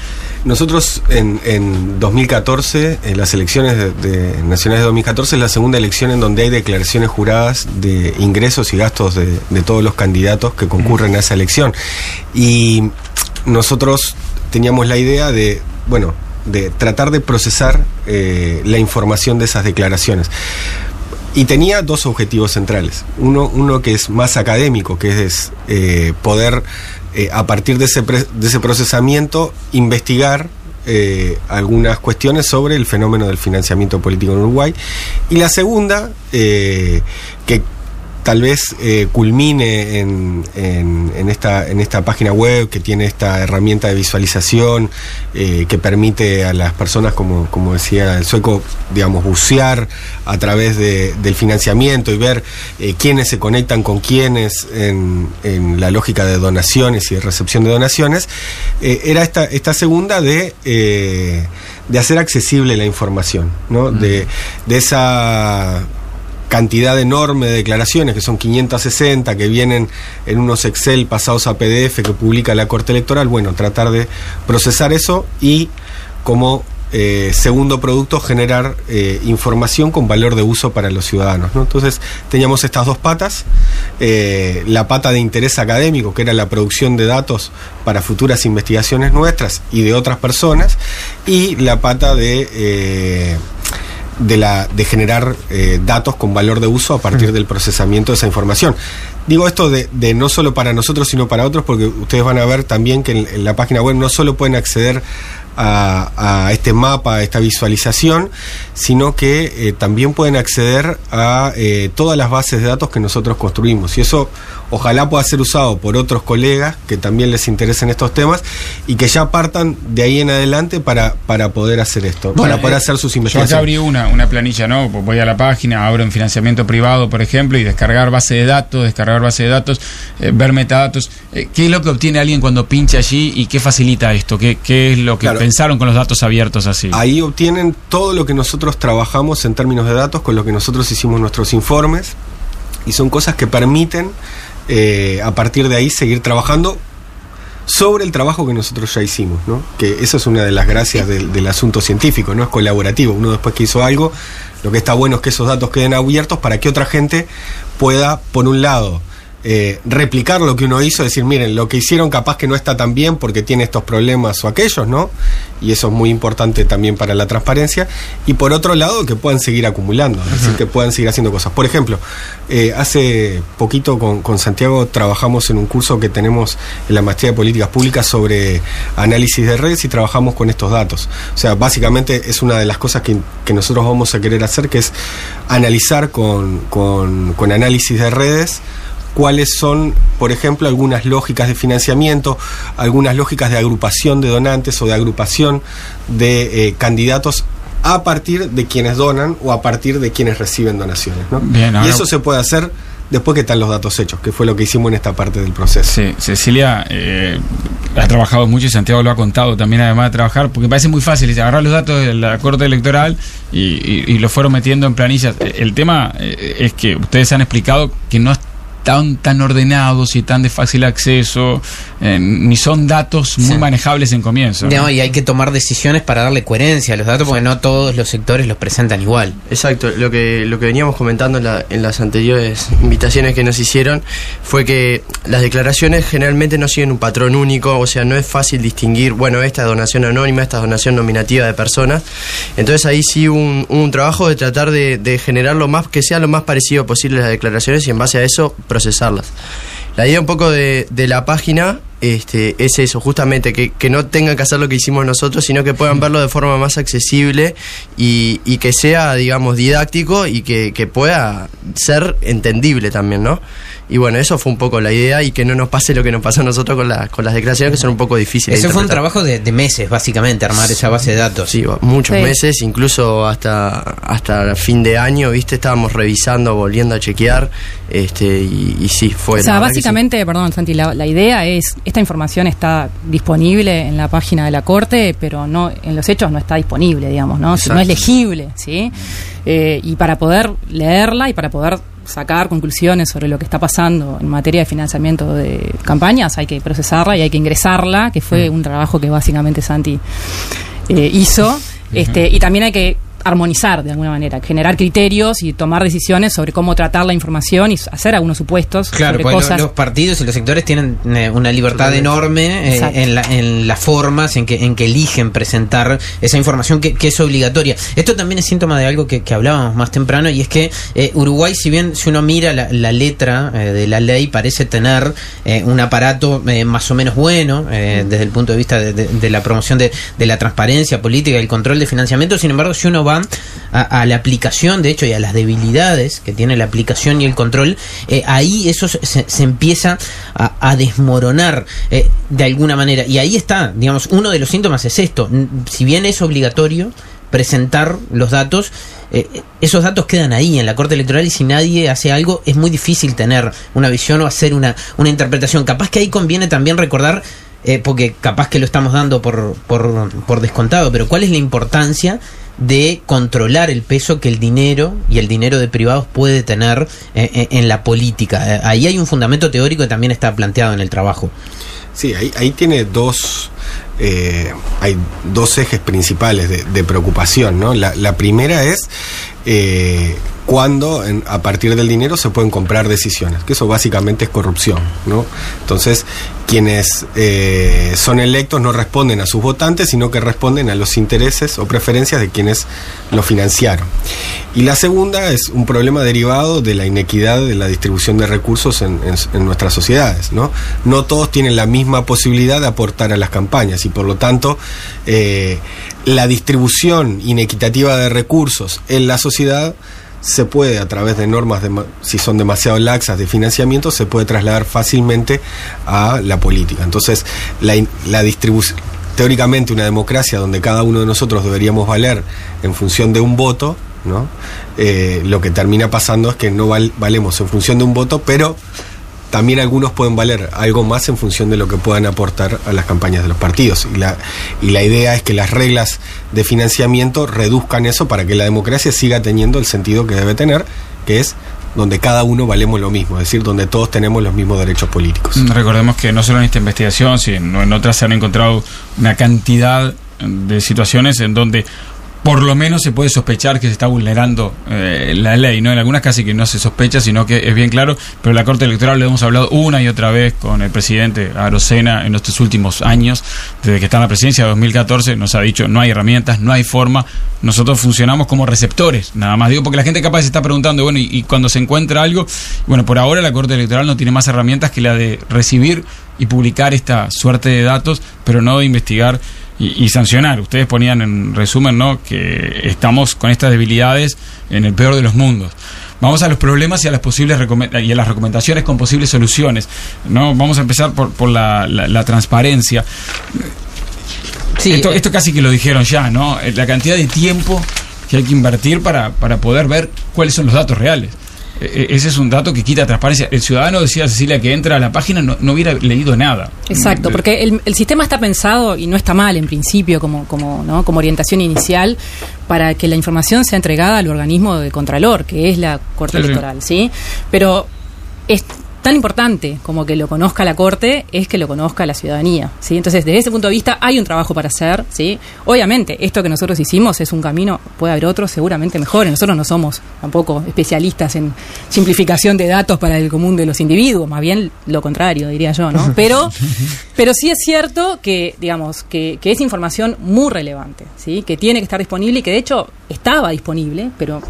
Nosotros en, en 2014, en las elecciones de, de nacionales de 2014, es la segunda elección en donde hay declaraciones juradas de ingresos y gastos de, de todos los candidatos que concurren a esa elección. Y nosotros teníamos la idea de, bueno, de tratar de procesar eh, la información de esas declaraciones. Y tenía dos objetivos centrales. Uno, uno que es más académico, que es eh, poder, eh, a partir de ese, de ese procesamiento, investigar algunas cuestiones sobre el fenómeno del financiamiento político en Uruguay. Y la segunda, que tal vez eh, culmine en, en- en esta, en esta página web que tiene esta herramienta de visualización eh, que permite a las personas, como, como decía el sueco, digamos, bucear a través de- del financiamiento y ver eh, quiénes se conectan con quiénes en, en la lógica de donaciones y de recepción de donaciones, era esta, esta segunda de... de hacer accesible la información, ¿no? de, de esa cantidad enorme de declaraciones, que son 560, que vienen en unos Excel pasados a PDF que publica la Corte Electoral, bueno, tratar de procesar eso y como eh, segundo producto generar eh, información con valor de uso para los ciudadanos. ¿no? Entonces teníamos estas dos patas, eh, la pata de interés académico, que era la producción de datos para futuras investigaciones nuestras y de otras personas, y la pata de... de, la, de generar eh, datos con valor de uso a partir del procesamiento de esa información. Digo esto de, de no solo para nosotros, sino para otros, porque ustedes van a ver también que en, en la página web no solo pueden acceder a, a este mapa, a esta visualización, sino que eh, también pueden acceder a eh, todas las bases de datos que nosotros construimos. Y eso ojalá pueda ser usado por otros colegas que también les interesen estos temas y que ya partan de ahí en adelante para, para poder hacer esto, para Bueno, poder eh, hacer sus Yo acá investigaciones. abrí una, una planilla, ¿no? Voy a la página, abro en financiamiento privado, por ejemplo, y descargar base de datos, descargar base de datos, eh, ver metadatos. Eh, ¿Qué es lo que obtiene alguien cuando pincha allí y qué facilita esto? ¿Qué, qué es lo que Claro. pensaron con los datos abiertos así? Ahí obtienen todo lo que nosotros trabajamos en términos de datos, con lo que nosotros hicimos nuestros informes, y son cosas que permiten eh, a partir de ahí seguir trabajando sobre el trabajo que nosotros ya hicimos, ¿no? Que eso es una de las gracias del, del asunto científico, ¿no? Es colaborativo. Uno después que hizo algo, lo que está bueno es que esos datos queden abiertos para que otra gente pueda, por un lado, eh, replicar lo que uno hizo, decir, miren, lo que hicieron capaz que no está tan bien porque tiene estos problemas o aquellos, ¿no? Y eso es muy importante también para la transparencia. Y por otro lado, que puedan seguir acumulando, es decir, que puedan seguir haciendo cosas. Por ejemplo, eh, hace poquito con, con Santiago trabajamos en un curso que tenemos en la Maestría de Políticas Públicas sobre análisis de redes y trabajamos con estos datos. O sea, básicamente es una de las cosas que, que nosotros vamos a querer hacer, que es analizar con, con, con análisis de redes cuáles son, por ejemplo, algunas lógicas de financiamiento, algunas lógicas de agrupación de donantes o de agrupación de eh, candidatos a partir de quienes donan o a partir de quienes reciben donaciones. ¿no? Bien, y ahora- eso se puede hacer después que están los datos hechos, que fue lo que hicimos en esta parte del proceso. Sí, Cecilia eh, ha trabajado mucho y Santiago lo ha contado también, además de trabajar, porque parece muy fácil dice, agarrar los datos de la Corte Electoral y, y, y los fueron metiendo en planillas. El tema eh, es que ustedes han explicado que no es tan, tan ordenados y tan de fácil acceso, eh, ni son datos muy Sí. manejables en comienzo. ¿no? No, y hay que tomar decisiones para darle coherencia a los datos porque no todos los sectores los presentan igual. Exacto, lo que, lo que veníamos comentando en, la- en las anteriores invitaciones que nos hicieron fue que las declaraciones generalmente no siguen un patrón único, o sea, no es fácil distinguir, bueno, esta es donación anónima, esta es donación nominativa de personas. Entonces ahí sí un, un trabajo de tratar de, de generar lo más, que sea lo más parecido posible las declaraciones y en base a eso procesarlas. La idea un poco de, de la página este, es eso, justamente, que, no tengan que hacer lo que hicimos nosotros, sino que puedan verlo de forma más accesible y, y que sea, digamos, didáctico y que pueda ser entendible también, ¿no? Y bueno, eso fue un poco la idea y que no nos pase lo que nos pasó a nosotros con, la- con las declaraciones que son un poco difíciles. de Eso fue un trabajo de, de meses, básicamente, armar esa base de datos. Sí, muchos Sí. meses, incluso hasta hasta fin de año, ¿viste? Estábamos revisando, volviendo a chequear, este y, y sí, fue o sea, sí. básicamente, perdón, Santi, la, la idea es, esta información está disponible en la página de la Corte, pero no en los hechos no está disponible, digamos, ¿no? Si no es legible, ¿sí? Eh, y para poder leerla y para poder sacar conclusiones sobre lo que está pasando en materia de financiamiento de campañas, hay que procesarla y hay que ingresarla, que fue un trabajo que básicamente Santi eh, hizo. Este, y también hay que armonizar de alguna manera, generar criterios y tomar decisiones sobre cómo tratar la información y hacer algunos supuestos Claro, sobre cosas. los partidos y los sectores tienen eh, una libertad Totalmente. enorme eh, en, la- en las formas en que, en que eligen presentar esa información que, que es obligatoria. Esto también es síntoma de algo que, que hablábamos más temprano y es que eh, Uruguay, si bien si uno mira la, la letra eh, de la ley, parece tener eh, un aparato eh, más o menos bueno eh, desde el punto de vista de, de- de la promoción de, de la transparencia política y el control de financiamiento. Sin embargo, si uno va a, la aplicación, de hecho, y a las debilidades que tiene la aplicación y el control, eh, ahí eso se, empieza a, desmoronar eh, de alguna manera. Y ahí está, digamos, uno de los síntomas es esto. Si bien es obligatorio presentar los datos, eh, esos datos quedan ahí en la Corte Electoral y si nadie hace algo es muy difícil tener una visión o hacer una, una interpretación. Capaz que ahí conviene también recordar, porque capaz que lo estamos dando por, por, por descontado, pero cuál es la importancia de controlar el peso que el dinero y el dinero de privados puede tener eh, eh, en la política. Eh, ahí hay un fundamento teórico que también está planteado en el trabajo. Sí, ahí, ahí tiene dos, hay dos ejes principales de, preocupación, ¿no? La primera es eh, cuando a partir del dinero se pueden comprar decisiones, que eso básicamente es corrupción, ¿no? Entonces, quienes eh, son electos no responden a sus votantes, sino que responden a los intereses o preferencias de quienes lo financiaron. Y la segunda es un problema derivado de la inequidad de la distribución de recursos en nuestras sociedades. ¿no? no todos tienen la misma posibilidad de aportar a las campañas y por lo tanto eh, la distribución inequitativa de recursos en la sociedad se puede a través de normas, dema- si son demasiado laxas de financiamiento, se puede trasladar fácilmente a la política. Entonces, la, distribución, teóricamente una democracia donde cada uno de nosotros deberíamos valer en función de un voto, ¿no? Eh, lo que termina pasando es que no val- valemos en función de un voto, pero también algunos pueden valer algo más en función de lo que puedan aportar a las campañas de los partidos. Y la, y la idea es que las reglas de financiamiento reduzcan eso para que la democracia siga teniendo el sentido que debe tener, que es donde cada uno valemos lo mismo, es decir, donde todos tenemos los mismos derechos políticos. Recordemos que no solo en esta investigación, sino en otras se han encontrado una cantidad de situaciones en donde por lo menos se puede sospechar que se está vulnerando eh, la ley, ¿no? En algunas casi que no se sospecha, sino que es bien claro, pero la Corte Electoral le hemos hablado una y otra vez con el presidente Arocena en estos últimos años, desde que está en la presidencia de 2014, nos ha dicho no hay herramientas, no hay forma, nosotros funcionamos como receptores, nada más digo, porque la gente capaz se está preguntando, bueno, y, y cuando se encuentra algo, bueno, por ahora la Corte Electoral no tiene más herramientas que la de recibir y publicar esta suerte de datos, pero no de investigar y, y sancionar. Ustedes ponían en resumen, ¿no? Que estamos con estas debilidades en el peor de los mundos. Vamos a los problemas y a las posibles y a las recomendaciones con posibles soluciones. ¿no? Vamos a empezar por, por la, la- la transparencia. esto, esto casi que lo dijeron ya, ¿no? Eh, La cantidad de tiempo que hay que invertir para, para poder ver cuáles son los datos reales. Eh, eh, Ese es un dato que quita transparencia. El ciudadano, decía Cecilia, que entra a la página no, no hubiera leído nada. Exacto, porque el, el sistema está pensado y no está mal en principio como, como, ¿no? como orientación inicial para que la información sea entregada al organismo de Contralor, que es la Corte sí. Electoral, ¿sí? Pero es- tan importante como que lo conozca la Corte es que lo conozca la ciudadanía. ¿sí? Entonces, desde ese punto de vista, hay un trabajo para hacer. ¿sí? Obviamente, esto que nosotros hicimos es un camino, puede haber otros seguramente mejores. Nosotros no somos tampoco especialistas en simplificación de datos para el común de los individuos, más bien lo contrario, diría yo. ¿no? Pero, pero sí es cierto que, digamos, que, que es información muy relevante, ¿sí? que tiene que estar disponible y que de hecho estaba disponible, pero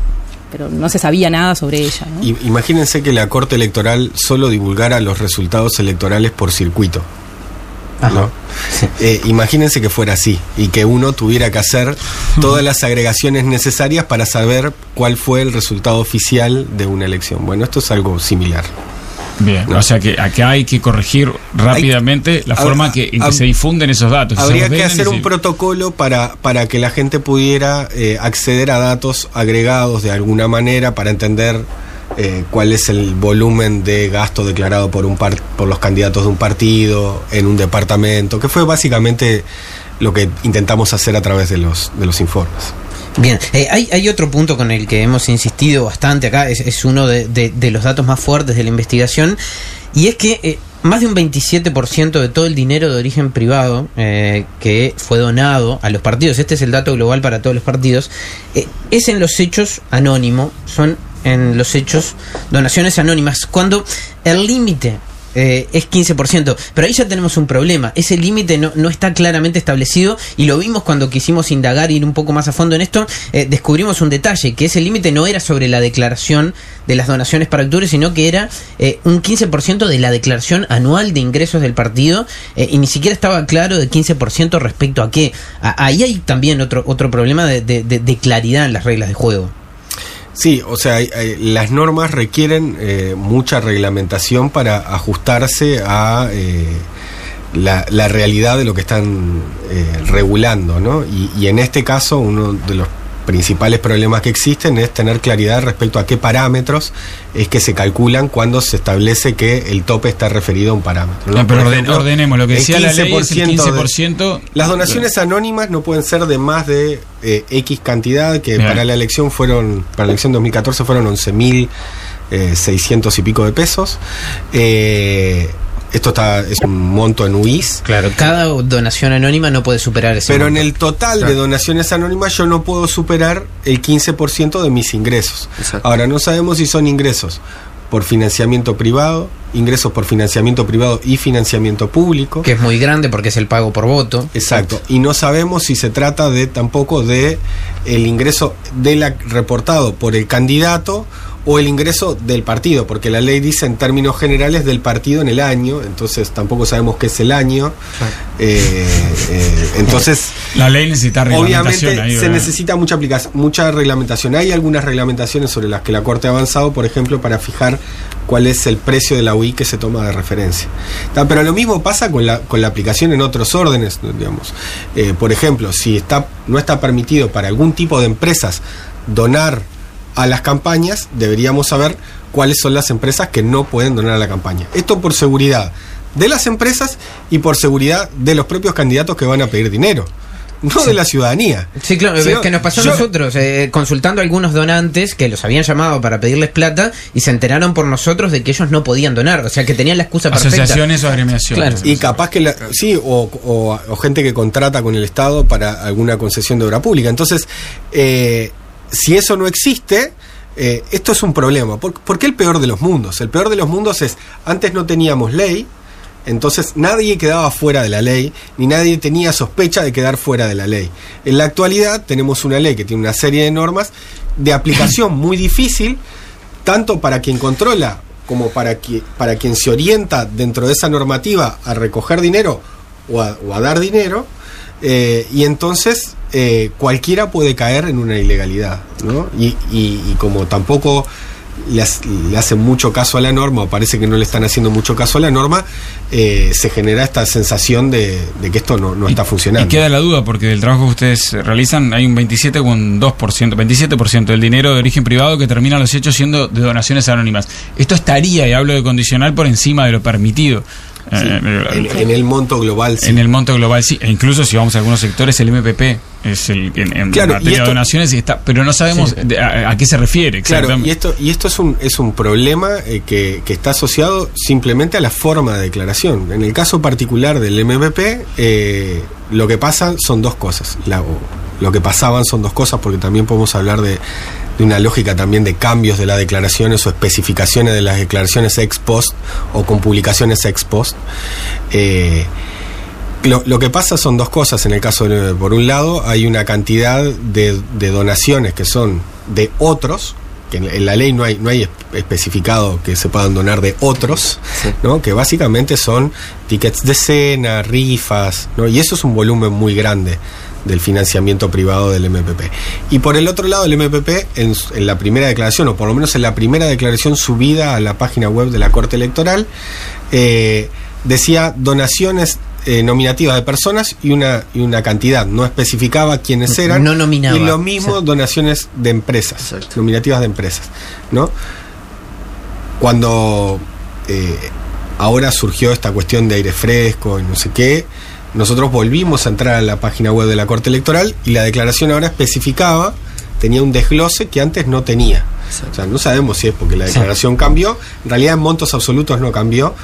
pero no se sabía nada sobre ella. ¿no? Imagínense que la Corte Electoral solo divulgara los resultados electorales por circuito. ¿no? Eh, imagínense que fuera así y que uno tuviera que hacer todas las agregaciones necesarias para saber cuál fue el resultado oficial de una elección. Bueno, esto es algo similar. Bien, o sea que acá hay que corregir rápidamente la forma que, en que se difunden esos datos. Habría que hacer se- un protocolo para, para que la gente pudiera eh, acceder a datos agregados de alguna manera para entender eh, cuál es el volumen de gasto declarado por, un par- por los candidatos de un partido en un departamento, que fue básicamente lo que intentamos hacer a través de los, de los informes. Bien, eh, hay, hay otro punto con el que hemos insistido bastante acá, es, uno de los datos más fuertes de la investigación, y es que eh, más de un 27% de todo el dinero de origen privado eh, que fue donado a los partidos, este es el dato global para todos los partidos, eh, es en los hechos anónimo, son en los hechos donaciones anónimas, cuando el límite eh, es 15%. Pero ahí ya tenemos un problema. Ese límite no, no está claramente establecido y lo vimos cuando quisimos indagar ir un poco más a fondo en esto. eh, descubrimos un detalle, que ese límite no era sobre la declaración de las donaciones para actores, sino que era eh, un 15% de la declaración anual de ingresos del partido eh, y ni siquiera estaba claro de 15% respecto a qué. Ahí hay también otro, otro problema de- de- de claridad en las reglas de juego. Sí, o sea, las normas requieren eh, mucha reglamentación para ajustarse a eh, la, realidad de lo que están eh, regulando, ¿no? Y en este caso, uno de los principales problemas que existen es tener claridad respecto a qué parámetros es que se calculan cuando se establece que el tope está referido a un parámetro. ¿no? No, pero ordenemos, lo que decía la ley es el 15% de- 15%. las donaciones anónimas no pueden ser de más de eh, X cantidad, que Bien. para la elección fueron, para la elección 2014 fueron 11.600 y pico de pesos. Eh, esto está es un monto en UIS. Claro, cada donación anónima no puede superar ese Pero en el total de donaciones anónimas yo no puedo superar el 15% de mis ingresos. Ahora, no sabemos si son ingresos por financiamiento privado, ingresos por financiamiento privado y financiamiento público. Que es muy grande porque es el pago por voto. Exacto. Y no sabemos si se trata de tampoco de el ingreso de la, reportado por el candidato o el ingreso del partido, porque la ley dice en términos generales del partido en el año, entonces tampoco sabemos qué es el año. Eh, eh, entonces, La ley necesita reglamentación obviamente ahí, se necesita mucha aplicación, mucha reglamentación. Hay algunas reglamentaciones sobre las que la Corte ha avanzado, por ejemplo, para fijar cuál es el precio de la UI que se toma de referencia. Pero lo mismo pasa con la, con la aplicación en otros órdenes, digamos. Eh, por ejemplo, si está, no está permitido para algún tipo de empresas donar a las campañas, deberíamos saber cuáles son las empresas que no pueden donar a la campaña. Esto por seguridad de las empresas y por seguridad de los propios candidatos que van a pedir dinero, no de la ciudadanía. Sí, claro, Si es no, que nos pasó a nosotros, eh, consultando a algunos donantes que los habían llamado para pedirles plata y se enteraron por nosotros de que ellos no podían donar, o sea que tenían la excusa perfecta. Asociaciones o agremiaciones. Claro. Y capaz que, la, sí, o, o- o gente que contrata con el Estado para alguna concesión de obra pública. Entonces, eh, si eso no existe, eh, esto es un problema. ¿Por, por qué el peor de los mundos? El peor de los mundos es, antes no teníamos ley, entonces nadie quedaba fuera de la ley, ni nadie tenía sospecha de quedar fuera de la ley. En la actualidad tenemos una ley que tiene una serie de normas de aplicación muy difícil, tanto para quien controla como para, qui- para quien se orienta dentro de esa normativa a recoger dinero o a, o a dar dinero, eh, y entonces eh, cualquiera puede caer en una ilegalidad, ¿no? Y, y- y como tampoco le, le hacen mucho caso a la norma, o parece que no le están haciendo mucho caso a la norma, eh, se genera esta sensación de, de que esto no, no está funcionando. Y queda la duda, porque del trabajo que ustedes realizan hay un 27,2%, 27% del dinero de origen privado que termina los hechos siendo de donaciones anónimas. Esto estaría, y hablo de condicional, por encima de lo permitido. Eh, Sí, eh, en, en el monto global, sí. En el monto global, sí. E incluso si vamos a algunos sectores, el MPP es el en, en Claro, y materia esto- de donaciones y está, pero no sabemos Sí. de- a, a qué se refiere Claro, y esto, y esto es un, es un problema eh, que, que está asociado simplemente a la forma de declaración. En el caso particular del MVP, eh, lo que pasa son dos cosas. La- lo que pasaban son dos cosas, porque también podemos hablar de, de una lógica también de cambios de las declaraciones o especificaciones de las declaraciones ex post o con publicaciones ex post. Eh, lo, lo que pasa son dos cosas en el caso de por un lado hay una cantidad de, de donaciones que son de otros que en, en la ley no hay no hay espe- especificado que se puedan donar de otros no que básicamente son tickets de cena rifas ¿no? y eso es un volumen muy grande del financiamiento privado del MPP. Y por el otro lado, el MPP, en, la primera declaración, o por lo menos en la primera declaración subida a la página web de la Corte Electoral, eh, decía donaciones eh, nominativas de personas y una, y una cantidad, no especificaba quiénes eran. No nominaba. Y lo mismo donaciones de empresas, nominativas de empresas, ¿no? Cuando eh, ahora surgió esta cuestión de aire fresco y no sé qué, nosotros volvimos a entrar a la página web de la Corte Electoral y la declaración ahora especificaba, tenía un desglose que antes no tenía. O sea, no sabemos si es porque la declaración cambió, en realidad en montos absolutos no cambió,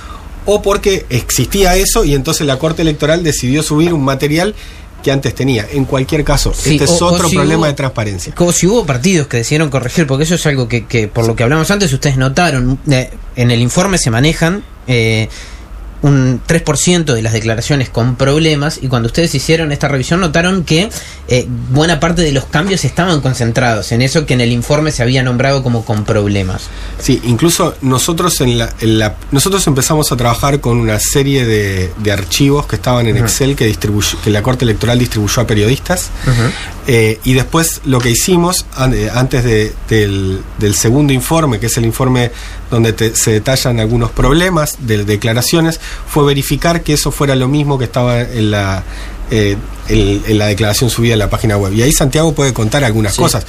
o porque existía eso y entonces la Corte Electoral decidió subir un material que antes tenía. En cualquier caso, Sí, este es o- otro si problema hubo- de transparencia. Como si hubo partidos que decidieron corregir, porque eso es algo que, que por lo que hablamos antes, ustedes notaron, eh, en el informe se manejan eh, un 3% de las declaraciones con problemas y cuando ustedes hicieron esta revisión notaron que eh, buena parte de los cambios estaban concentrados en eso que en el informe se había nombrado como con problemas. Sí, incluso nosotros en la, en la- nosotros empezamos a trabajar con una serie de, de archivos que estaban en. Excel que que la Corte Electoral distribuyó a periodistas Eh, y después lo que hicimos eh, antes de- del, del segundo informe, que es el informe donde te- se detallan algunos problemas de declaraciones, fue verificar que eso fuera lo mismo que estaba en la, eh, en, en la declaración subida en la página web. Y ahí Santiago puede contar algunas Sí. cosas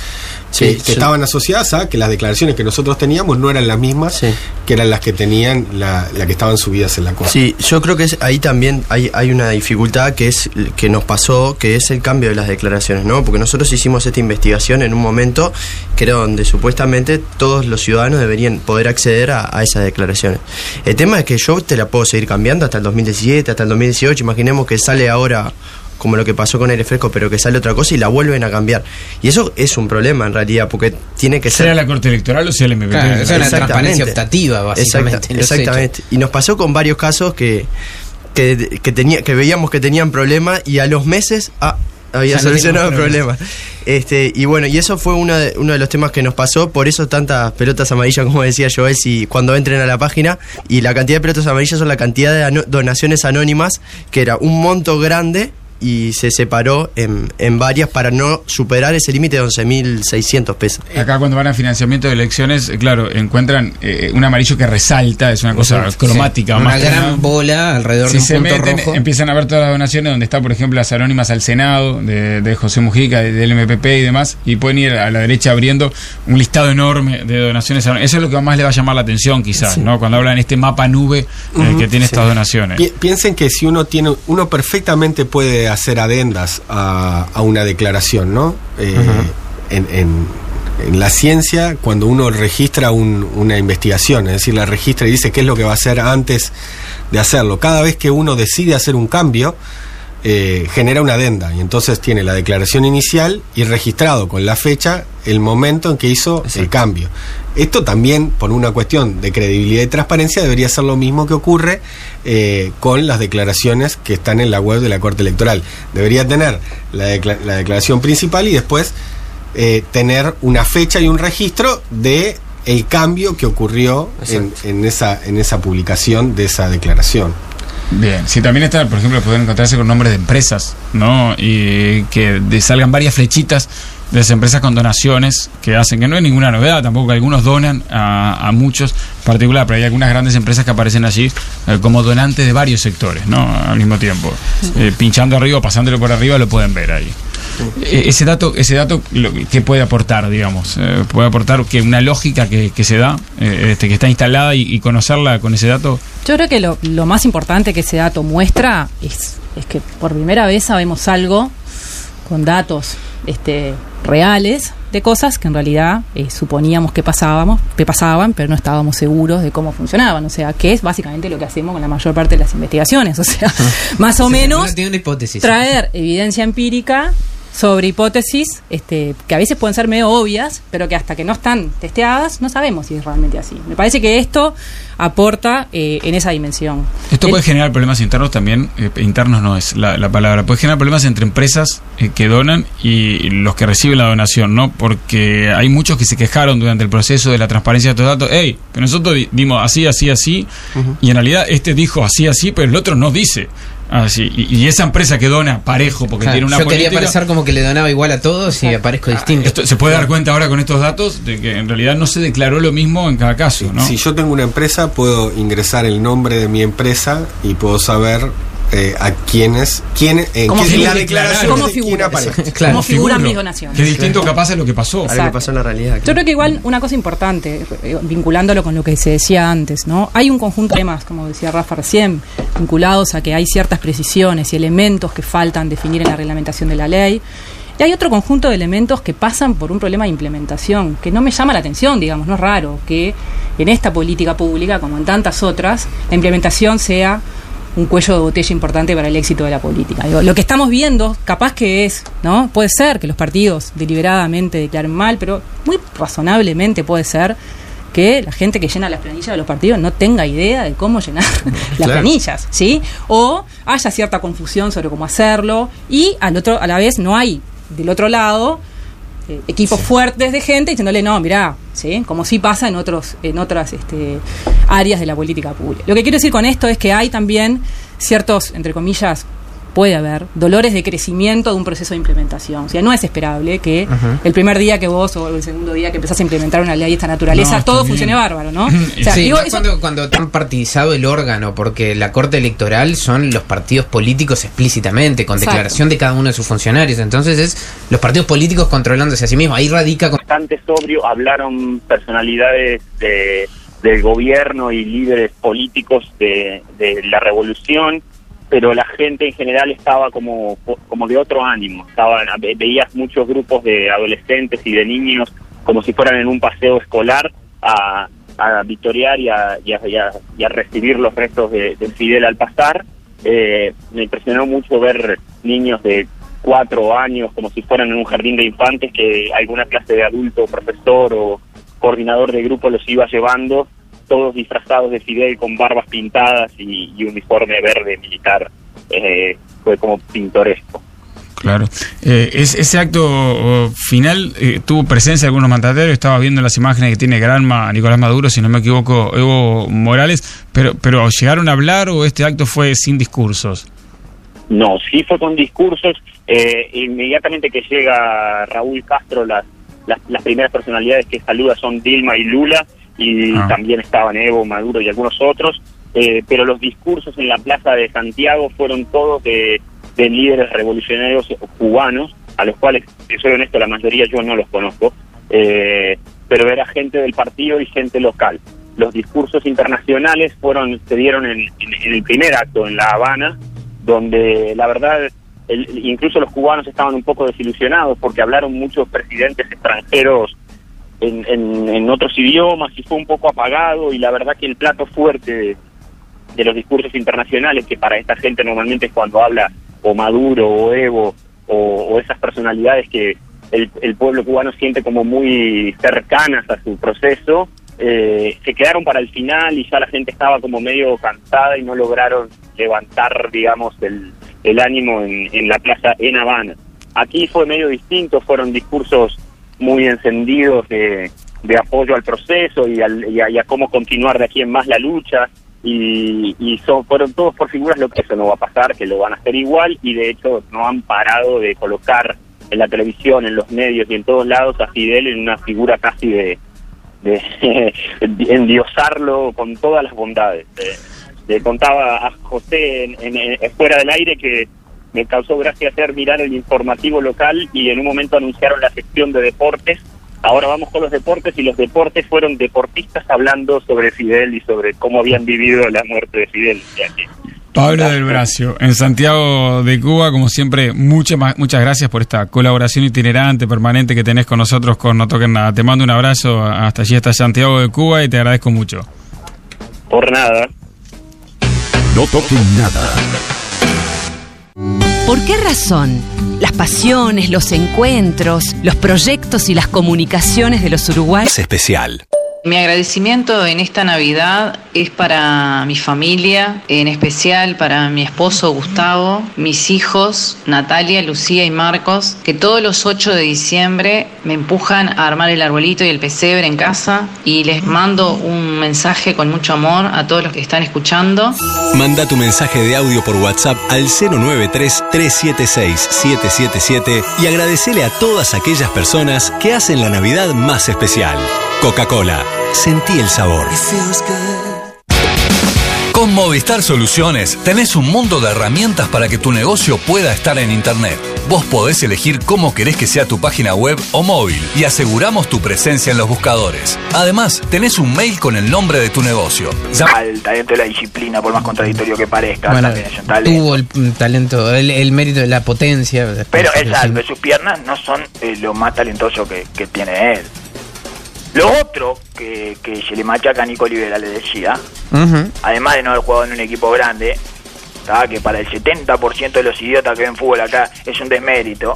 Sí, que, estaban asociadas a que las declaraciones que nosotros teníamos no eran las mismas que eran las que tenían la, la que estaban subidas en la corte. Sí, yo creo que es, ahí también hay, hay una dificultad que es que nos pasó, que es el cambio de las declaraciones, ¿no? Porque nosotros hicimos esta investigación en un momento que era donde supuestamente todos los ciudadanos deberían poder acceder a, a esas declaraciones. El tema es que yo te la puedo seguir cambiando hasta el 2017, hasta el 2018, imaginemos que sale ahora como lo que pasó con el fresco, pero que sale otra cosa y la vuelven a cambiar. Y eso es un problema en realidad, porque tiene que ser... Sea la Corte Electoral o sea el MPP. Claro, es una transparencia optativa, básicamente. Exacta- exactamente. Y nos pasó con varios casos que, que, que, tenía, que veíamos que tenían problemas y a los meses ah, había Ya no solucionado el problema. Este, y bueno, y eso fue uno de, uno de los temas que nos pasó, por eso tantas pelotas amarillas, como decía Joel, si cuando entren a la página, y la cantidad de pelotas amarillas son la cantidad de donaciones anónimas, que era un monto grande y se separó en, en varias para no superar ese límite de 11.600 pesos. Acá cuando van a financiamiento de elecciones, claro, encuentran eh, un amarillo que resalta, es una cosa Sí, cromática. una más que gran nada. bola alrededor si de un se punto meten, rojo. empiezan a ver todas las donaciones donde está, por ejemplo, las anónimas al Senado de, de José Mujica, de- del MPP y demás, y pueden ir a la derecha abriendo un listado enorme de donaciones. Eso es lo que más le va a llamar la atención, quizás, ¿no? Cuando hablan de este mapa nube eh, que tiene sí. estas donaciones. Pi- piensen que si uno tiene, uno perfectamente puede hacer adendas a, a una declaración, ¿no? Eh, en, en- en la ciencia, cuando uno registra un- una investigación, es decir, la registra y dice qué es lo que va a hacer antes de hacerlo. Cada vez que uno decide hacer un cambio, eh, genera una adenda y entonces tiene la declaración inicial y registrado con la fecha el momento en que hizo el cambio. Esto también, por una cuestión de credibilidad y transparencia, debería ser lo mismo que ocurre eh, con las declaraciones que están en la web de la Corte Electoral. Debería tener la, decla- la declaración principal y después eh, tener una fecha y un registro de el cambio que ocurrió en, en esa, en esa publicación de esa declaración. Bien, si también está, por ejemplo, pueden encontrarse con nombres de empresas, ¿no? Y que salgan varias flechitas de esas empresas con donaciones que hacen, que no es ninguna novedad, tampoco que algunos donan a, a muchos en particular, pero hay algunas grandes empresas que aparecen allí eh, como donantes de varios sectores, ¿no? Al mismo tiempo. Eh, pinchando arriba, pasándolo por arriba, lo pueden ver ahí. Eh, ese dato, ese dato, lo que- ¿qué puede aportar, digamos? Eh, puede aportar que una lógica que, que se da, eh, este, que está instalada y, y conocerla con ese dato. Yo creo que lo, lo más importante que ese dato muestra es, es que por primera vez sabemos algo con datos este, reales de cosas que en realidad eh, suponíamos que pasábamos, que pasaban, pero no estábamos seguros de cómo funcionaban. O sea, que es básicamente lo que hacemos con la mayor parte de las investigaciones. O sea, más o menos Uno tiene una hipótesis. traer evidencia empírica sobre hipótesis este, que a veces pueden ser medio obvias, pero que hasta que no están testeadas no sabemos si es realmente así. Me parece que esto aporta eh, en esa dimensión. Esto El- puede generar problemas internos también, eh, internos no es la, la palabra, puede generar problemas entre empresas eh, que donan y los que reciben la donación, ¿no? Porque hay muchos que se quejaron durante el proceso de la transparencia de estos datos, hey, pero nosotros di- dimos así, así, así, y en realidad este dijo así, así, pero el otro no dice así. Y, y esa empresa que dona parejo porque Claro, tiene una yo quería política... parecer como que le donaba igual a todos y aparezco distinto. Esto, se puede dar cuenta ahora con estos datos de que en realidad no se declaró lo mismo en cada caso, ¿no? Si yo tengo una empresa, puedo ingresar el nombre de mi empresa y puedo saber eh, a quiénes, quién, en ¿Cómo la declaración ¿Cómo de figura? aparece. ¿Cómo figuran mis donaciones? Qué distinto capaz es lo que pasó. A lo que pasó en la realidad. Yo creo que igual una cosa importante, eh, vinculándolo con lo que se decía antes, ¿no? Hay un conjunto de temas, como decía Rafa recién, vinculados a que hay ciertas precisiones y elementos que faltan definir en la reglamentación de la ley. Y hay otro conjunto de elementos que pasan por un problema de implementación, que no me llama la atención, digamos, no es raro que en esta política pública, como en tantas otras, la implementación sea un cuello de botella importante para el éxito de la política. Digo, lo que estamos viendo, capaz que es, ¿no? Puede ser que los partidos deliberadamente declaren mal, pero muy razonablemente puede ser que la gente que llena las planillas de los partidos no tenga idea de cómo llenar las planillas, ¿sí? O haya cierta confusión sobre cómo hacerlo y al otro a la vez no hay del otro lado eh, equipos fuertes de gente diciéndole no, mirá, ¿sí? como sí pasa en otros en otras este, áreas de la política pública. Lo que quiero decir con esto es que hay también ciertos, entre comillas, puede haber dolores de crecimiento de un proceso de implementación. O sea, no es esperable que el primer día que vos o el segundo día que empezás a implementar una ley de esta naturaleza No, todo funcione bárbaro, ¿no? O sea, sí, digo, eso- cuando, cuando tan partidizado el órgano, porque la Corte Electoral son los partidos políticos explícitamente, con Exacto. declaración de cada uno de sus funcionarios. Entonces es los partidos políticos controlándose a sí mismos. Ahí radica con bastante sobrio, hablaron personalidades de, del gobierno y líderes políticos de, de la revolución, pero la gente en general estaba como, como de otro ánimo. Estaban, ve- veías muchos grupos de adolescentes y de niños como si fueran en un paseo escolar a, a victoriar y a, a- a- recibir los restos de, de Fidel al pasar. Eh, me impresionó mucho ver niños de cuatro años como si fueran en un jardín de infantes que alguna clase de adulto, profesor o coordinador de grupo los iba llevando, todos disfrazados de Fidel con barbas pintadas y, y uniforme verde militar. Eh, fue como pintoresco. Claro. Eh, es- ese acto oh, final eh, tuvo presencia de algunos mandatarios. Estaba viendo las imágenes que tiene Granma, Nicolás Maduro, si no me equivoco, Evo Morales. Pero, pero ¿llegaron a hablar o este acto fue sin discursos? No, sí fue con discursos. eh, inmediatamente que llega Raúl Castro, las, las, las primeras personalidades que saluda son Dilma y Lula, y Ah. también estaban Evo, Maduro y algunos otros. eh, pero los discursos en la plaza de Santiago fueron todos de, de líderes revolucionarios cubanos, a los cuales, si soy honesto, la mayoría yo no los conozco, eh, pero era gente del partido y gente local. Los discursos internacionales fueron se dieron en, en- en el primer acto en La Habana, donde la verdad el- incluso los cubanos estaban un poco desilusionados porque hablaron muchos presidentes extranjeros en, en- otros idiomas y fue un poco apagado y la verdad que el plato fuerte de, de los discursos internacionales, que para esta gente normalmente es cuando habla o Maduro o Evo o, o esas personalidades que el, el pueblo cubano siente como muy cercanas a su proceso, eh, se quedaron para el final y ya la gente estaba como medio cansada y no lograron levantar, digamos, el, el ánimo en, en la plaza en Habana. Aquí fue medio distinto, fueron discursos muy encendidos de, de apoyo al proceso y, al- y a, y cómo continuar de aquí en más la lucha. Y, y son, fueron todos por figuras lo que eso no va a pasar, que lo van a hacer igual y de hecho no han parado de colocar en la televisión, en los medios y en todos lados a Fidel en una figura casi de, de endiosarlo con todas las bondades. Eh, le contaba a José en- en- fuera del aire que me causó gracia hacer mirar el informativo local y en un momento anunciaron la sección de deportes. Ahora vamos con los deportes y los deportes fueron deportistas hablando sobre Fidel y sobre cómo habían vivido la muerte de Fidel. Pablo del Bracio, en Santiago de Cuba, como siempre, muchas muchas gracias por esta colaboración itinerante, permanente que tenés con nosotros con No Toquen Nada. Te mando un abrazo hasta allí, hasta Santiago de Cuba y te agradezco mucho. Por nada. No toquen nada. ¿Por qué razón? Las pasiones, los encuentros, los proyectos y las comunicaciones de los uruguayos. especial. Mi agradecimiento en esta Navidad es para mi familia, en especial para mi esposo Gustavo, mis hijos Natalia, Lucía y Marcos, que todos los 8 de diciembre me empujan a armar el arbolito y el pesebre en casa y les mando un mensaje con mucho amor a todos los que están escuchando. Manda tu mensaje de audio por WhatsApp al 093-376-777 y agradecele a todas aquellas personas que hacen la Navidad más especial. Coca-Cola, sentí el sabor. Con Movistar Soluciones tenés un mundo de herramientas para que tu negocio pueda estar en Internet. Vos podés elegir cómo querés que sea tu página web o móvil y aseguramos tu presencia en los buscadores. Además, tenés un mail con el nombre de tu negocio. Llama- El talento de la disciplina, por más contradictorio que parezca, Bueno, también es un talento. tuvo el mm, talento, el, el mérito de la potencia. Pero exacto, sus piernas no son eh, lo más talentoso que, que tiene él. Lo otro que, que se le machaca a Nico Olivera, le decía, además de no haber jugado en un equipo grande, ¿tá? que para el 70% de los idiotas que ven fútbol acá es un desmérito,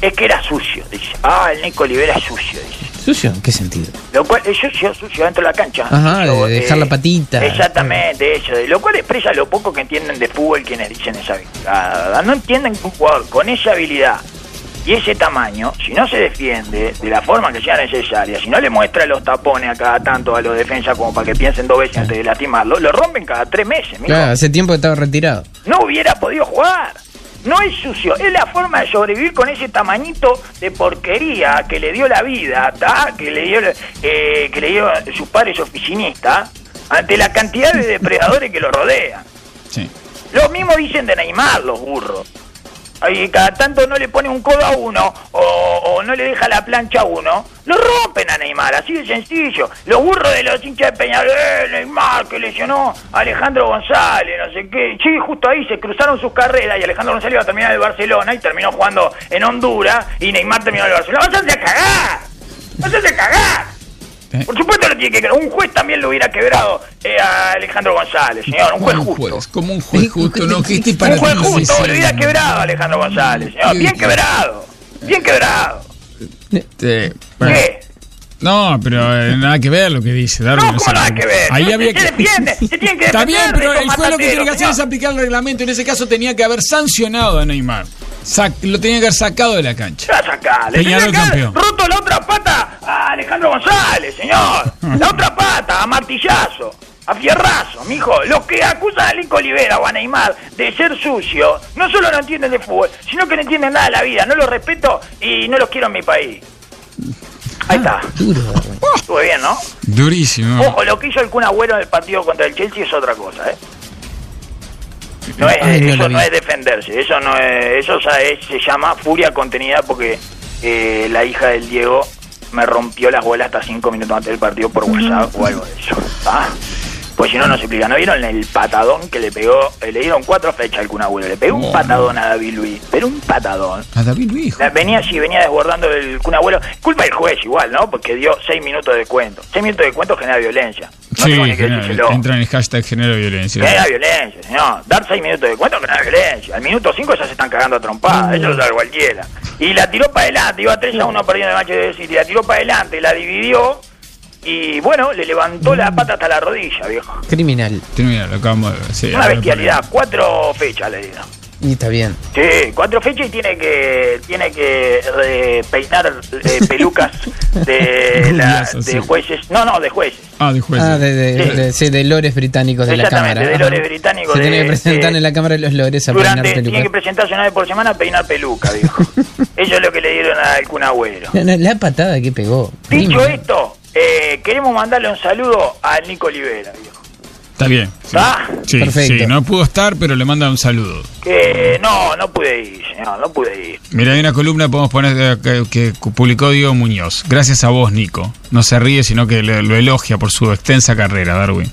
es que era sucio. Dice, ah, el Nico Olivera es sucio, dice. ¿Sucio? ¿En qué sentido? Lo cual es sucio, sucio dentro de la cancha. Ajá, Sucio, de dejar eh, la patita. Exactamente, eso. de Lo cual expresa lo poco que entienden de fútbol quienes dicen esa habilidad. No entienden que un jugador con esa habilidad y ese tamaño, si no se defiende de la forma que sea necesaria, si no le muestra los tapones a cada tanto a los defensas como para que piensen dos veces antes de lastimarlo, lo rompen cada tres meses. mijo. Claro, hace tiempo que estaba retirado. No hubiera podido jugar. No es sucio, es la forma de sobrevivir con ese tamañito de porquería que le dio la vida, ¿tá? que le dio eh, que le dio sus padres oficinistas, ante la cantidad de depredadores que lo rodean. Sí. Lo mismo dicen de Neymar, los burros. Ahí cada tanto no le pone un codo a uno o, no le deja la plancha a uno, lo rompen a Neymar, así de sencillo. Los burros de los hinchas de Peñarol, eh, Neymar que lesionó a Alejandro González, no sé qué. Sí, justo ahí se cruzaron sus carreras y Alejandro González iba a terminar en el Barcelona y terminó jugando en Honduras y Neymar terminó en el Barcelona. ¡Váyanse a cagar! ¡Váyanse a cagar! Por supuesto lo tiene que quebrar. Un juez también lo hubiera quebrado eh, a Alejandro González, señor. Un juez justo. como un juez justo, no, que este Un juez justo, lo hubiera quebrado a Alejandro González, señor. Bien quebrado. Bien quebrado. Este, bueno. ¿Qué? No, pero eh, nada que ver lo que dice Darwin. No, ¿cómo nada que ver? Ahí Se- había se que... defiende, se tiene que Está bien, pero el juez lo que tiene que hacer es aplicar el reglamento. En ese caso tenía que haber sancionado a Neymar. Sac- lo tenía que haber sacado de la cancha. Ya sacale. Le tenía que campeón. roto la otra pata a Alejandro González, señor. La otra pata, a martillazo. A fierrazo, mijo. Los que acusan a Lico Olivera o a Neymar de ser sucio, no solo no entienden de fútbol, sino que no entienden nada de la vida. No los respeto y no los quiero en mi país. Ahí está. Estuve bien, ¿no? Durísimo. Ojo, lo que hizo el Kun Agüero en el partido contra el Chelsea es otra cosa, ¿eh? No es, Ay, no eso no es defenderse, eso no es, eso es- se llama furia contenida porque eh, la hija del Diego me rompió las bolas hasta cinco minutos antes del partido por WhatsApp o algo de eso. ¿ah? Pues si no, no se explica. ¿No vieron el patadón que le pegó? Eh, le dieron cuatro fechas al Kun Agüero. Le pegó un patadón a David Luis, pero un patadón. A David Luis. Venía así, venía desbordando el Kun Agüero. Culpa del juez igual, ¿no? Porque dio seis minutos de cuento. Seis minutos de cuento genera violencia. No Sí, genera- entra en el hashtag genero violencia. Genera violencia, señor. Dar seis minutos de cuento genera violencia. Al minuto cinco ya se están cagando a trompadas. Eso lo sabe cualquiera. Y la tiró para adelante. Iba 3 a 1 perdiendo el Manchester City. La tiró para adelante, la dividió. Y bueno, le levantó la pata hasta la rodilla, viejo. Criminal. Mira, lo acabamos de ver. sí, Una bestialidad. Cuatro fechas le dieron. Y está bien. Sí, cuatro fechas y tiene que tiene que eh, peinar eh, pelucas de, la- Rubias, jueces. No, no, de jueces. Ah, de jueces. Ah, de, de, Sí. de- sí, de lores británicos de la Exactamente, cámara. de lores británicos Se tiene que presentar de- en la cámara de los lores a peinar Durante, tiene que presentarse una vez por semana a peinar peluca, viejo. Eso es lo que le dieron al Kun Agüero. No, la patada que pegó. Dicho Criminal. esto, eh, queremos mandarle un saludo al Nico Olivera, viejo. Está bien. sí. ¿Está? Sí, Perfecto. sí, no pudo estar, pero le manda un saludo. Que no, no pude ir, señor, no pude ir. Mira, hay una columna que podemos poner que, que publicó Diego Muñoz. Gracias a vos, Nico. No se ríe, sino que lo, lo elogia por su extensa carrera, Darwin.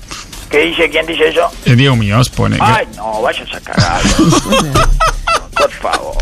¿Qué dice? ¿Quién dice eso? Eh, Diego Muñoz pone. Ay, no, vayas a cagar. Por favor.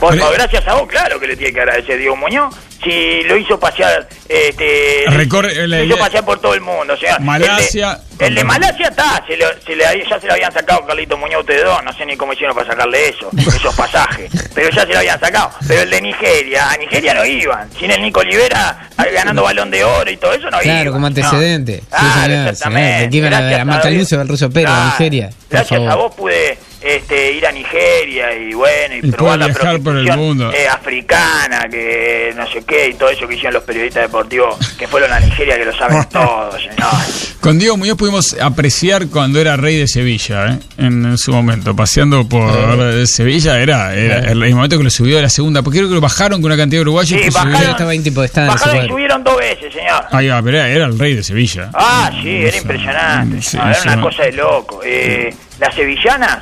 Por favor, gracias a vos, claro que le tiene que agradecer Diego Muñoz. Si lo hizo pasear, este, Recorre- lo le- hizo le- pasear por todo el mundo. O sea, Malasia- El de, el de Malasia está, se lo- se le- ya se lo habían sacado a Carlito Muñoz ustedes dos, no sé ni cómo hicieron para sacarle eso, esos pasajes. Pero ya se lo habían sacado. Pero el de Nigeria, a Nigeria no iban. Sin el Nico Olivera eh, ganando balón de oro y todo eso no iban. Claro, como antecedente. Sí, Claro, señor, exactamente. señor. Que iban a a Macaluso, al ruso Pérez, a Claro. Nigeria. Por Gracias favor. a vos pude este, ir a Nigeria y bueno, y, Y probar la por el mundo. eh, africana, que no sé qué, y todo eso que hicieron los periodistas deportivos que fueron a Nigeria, que lo saben todos, señor. Con Diego Muñoz pudimos apreciar cuando era rey de Sevilla, ¿eh? en, en su momento, paseando por Sevilla, era, era el, el momento que lo subió a la segunda, porque creo que lo bajaron con una cantidad de uruguayos. Sí, bajaron- subieron- Estaba en tipo de stand. Bajaron y subieron dos veces, señor. Ahí va, pero era, era el rey de Sevilla. Ah, sí, era impresionante. sí, era una cosa de loco. Eh, las sevillanas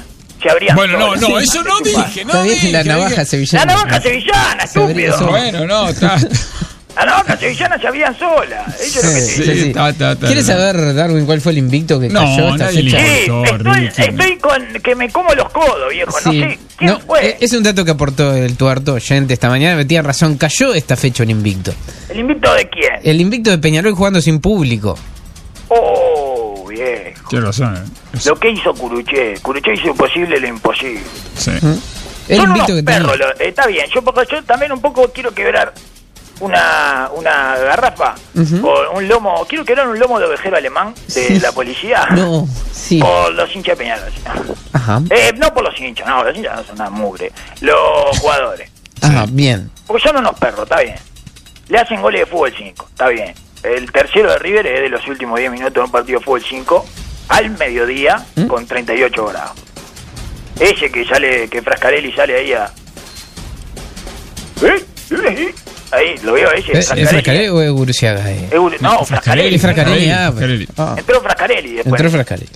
abrían Bueno, no, no, eso no dije, no dije. la navaja dije- sevillana. La navaja sevillana, estúpido. Bueno, no, está. Las navajas sevillanas se abrían solas. Eso es lo que Sí, sí, ¿Quieres saber, Darwin, cuál fue el invicto que No, cayó esta fecha? Estoy, estoy con que me como los codos, viejo. No Sí. sé quién No, fue. es un dato que aportó el tuerto oyente esta mañana. Tiene razón, cayó esta fecha un invicto. ¿El invicto de quién? El invicto de Peñarol jugando sin público. Oh, Tienes razón, ¿eh? Lo que hizo Curuché. Curuché hizo imposible lo imposible. Sí. El Son unos que tenía. perros, lo- eh, está bien. Yo, porque yo también un poco quiero quebrar una, una garrafa o un lomo. Quiero quebrar un lomo de ovejero alemán de la policía No, sí. por los hinchas de Peñarol. Ajá. Eh, no por los hinchas, no, los hinchas no son una mugre. Los jugadores. Ah, bien. Porque son unos perros, está bien. Le hacen goles de fútbol 5, está bien. El tercero de River es de los últimos 10 minutos de un partido de fútbol 5 al mediodía ¿Mm? con 38 grados. Ese que sale, que Frascarelli sale ahí a... ¿Eh? ¿Eh? Ahí, lo veo ese. ¿Es ¿Es Frascarelli o es Guruciaga? eh? No, Frascarelli. Frascarelli, ah, Frascarelli. ah. Entró Frascarelli después. Entró Frascarelli.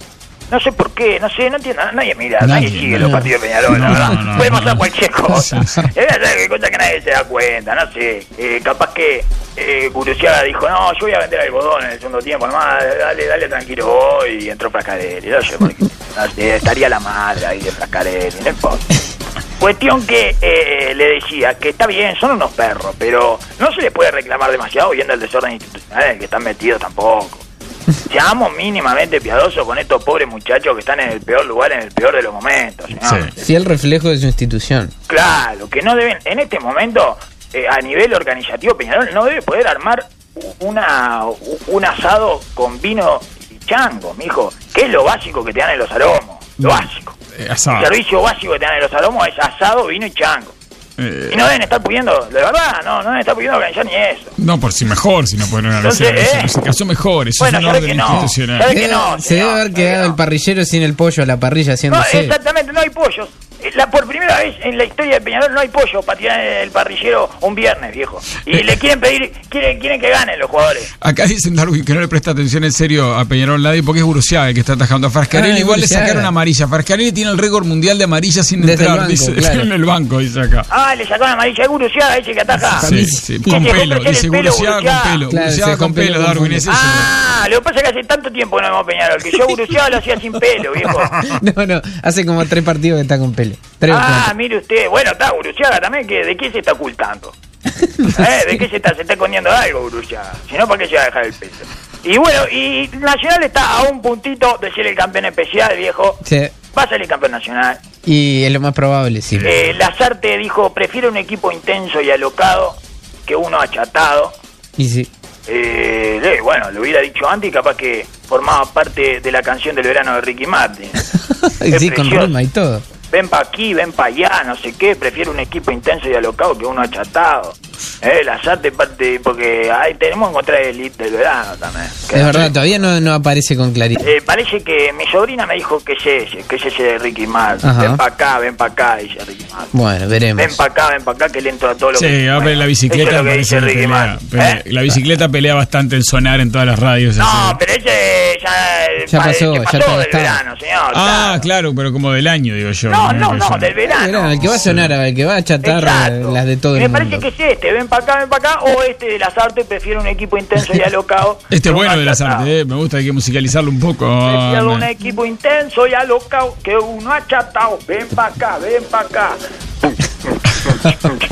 No sé por qué, no sé, no entiendo. Nadie mira, Nadie, nadie, sigue no. los partidos de Peñarol, la No, verdad. no, no, pasar no. cualquier cosa. Es verdad que cosa que nadie se da cuenta, no sé. Eh, capaz que eh, dijo, no, yo voy a vender algodón en el segundo tiempo, nomás, dale, dale tranquilo voy. Y entró Frascarelli. No sé por qué. No sé, estaría la madre ahí de Frascarelli, no importa. Cuestión que eh, le decía que está bien, son unos perros, pero no se les puede reclamar demasiado viendo el desorden institucional en el que están metidos tampoco. Seamos mínimamente piadosos con estos pobres muchachos que están en el peor lugar, en el peor de los momentos. señor. Fiel reflejo de su institución. Claro, que no deben, en este momento, eh, a nivel organizativo, Peñarol no debe poder armar una, un asado con vino y chango, mijo, que es lo básico que te dan en los aromos, lo básico. Eh, El servicio básico que te dan en los aromos es asado, vino y chango. Eh, Y no deben estar pudiendo, de verdad, no, no deben estar pudiendo organizar ni eso. no, por si mejor, si no pueden organizar. Entonces, eso, ¿eh? Se casó mejor, eso Bueno, es un orden que no, institucional. que no, se debe haber quedado el parrillero sin el pollo a la parrilla No, haciéndose. exactamente, no hay pollos. Eh, La, por primera vez en la historia de Peñarol no hay pollo para tirar en el parrillero un viernes, viejo. Y le quieren pedir, quieren, quieren que ganen los jugadores. Acá dicen Darwin que no le presta atención en serio a Peñarol nadie porque es Guruciaga el que está atajando a Frascarelli. Ah, Igual le sacaron amarilla. Frascarelli tiene el récord mundial de amarillas sin Desde el entrar, banco, dice, claro. en el banco, dice acá. Ah, le sacaron amarilla de Guruciaga, ese que ataja. Sí, sí, con pelo, dice el pelo, Guruciaga con pelo. Claro, con con pelo pelo, Darwin, es eso. Ah, lo que pasa es que hace tanto tiempo que no vemos Peñarol, que yo Guruciaga lo hacía sin pelo, viejo. No, no, hace como tres partidos que está con Tres Ah, mire usted, bueno, está Guruciaga también, que ¿de qué se está ocultando? ¿Eh? ¿De qué se está, se está escondiendo algo, Guruciaga? Si no, ¿para qué se va a dejar el peso? Y bueno, y Nacional está a un puntito de ser el campeón especial, viejo. Sí. Va a ser el campeón nacional. Y es lo más probable, sí. Eh, Lazarte dijo, prefiero un equipo intenso y alocado que uno achatado. Y sí. Eh, eh, bueno, lo hubiera dicho antes y capaz que formaba parte de la canción del verano de Ricky Martin. Sí, con rima y todo. Ven pa' aquí, ven pa' allá, no sé qué, prefiero un equipo intenso y alocado que uno achatado. Eh, artes parte, porque ahí tenemos que encontrar el hit del verano también. Es verdad, todavía no, no aparece con claridad. Eh, parece que mi sobrina me dijo que es ese, que es ese de Ricky Martin. Ajá. Ven para acá, ven para acá, dice Ricky Martin. Bueno, veremos. Ven para acá, ven para acá, que le entro a todo lo que... Sí, va a ver la bicicleta. Que dice que Ricky pelea, pelea- La bicicleta pelea bastante en sonar en todas las radios. No, así. pero ese ya, Ya pa- pasó, que ya pasó está del verano, señor. Ah, claro, pero como del año, digo yo. No, no, no, del verano. El que va a sonar, el que va a chatar eh, las de todo Y el me mundo. parece que es este, ven para acá, ven para acá, o este de las artes prefiere un equipo intenso y alocado. Este bueno de las artes, eh, me gusta, hay que musicalizarlo un poco. Prefiero Ah, un equipo intenso y alocado que uno achatado. Ven para acá, ven para acá.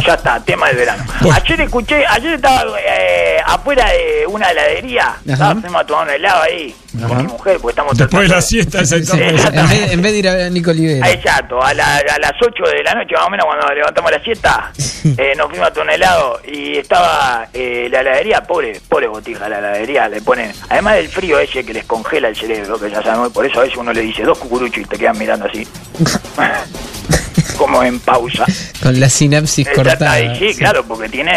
Ya está, tema del verano. Ayer escuché, ayer estaba eh, afuera de una heladería. Estaba fuimos a tomar un helado ahí con mi mujer, porque estamos Después de la siesta, esa Sí, En vez, en vez de ir a ver a Nico Olivera. Ah, Exacto, a, la- a las 8 de la noche más o menos cuando levantamos la siesta, eh, nos fuimos a tomar un helado y estaba eh, la heladería, pobre, pobre botija la heladería, le ponen, además del frío ese que les congela el cerebro, que ya sabemos, por eso a veces uno le dice dos cucuruchos y te quedan mirando así, como en pausa. Con la sinapsis Exacto, cortada. ahí sí, claro, porque tiene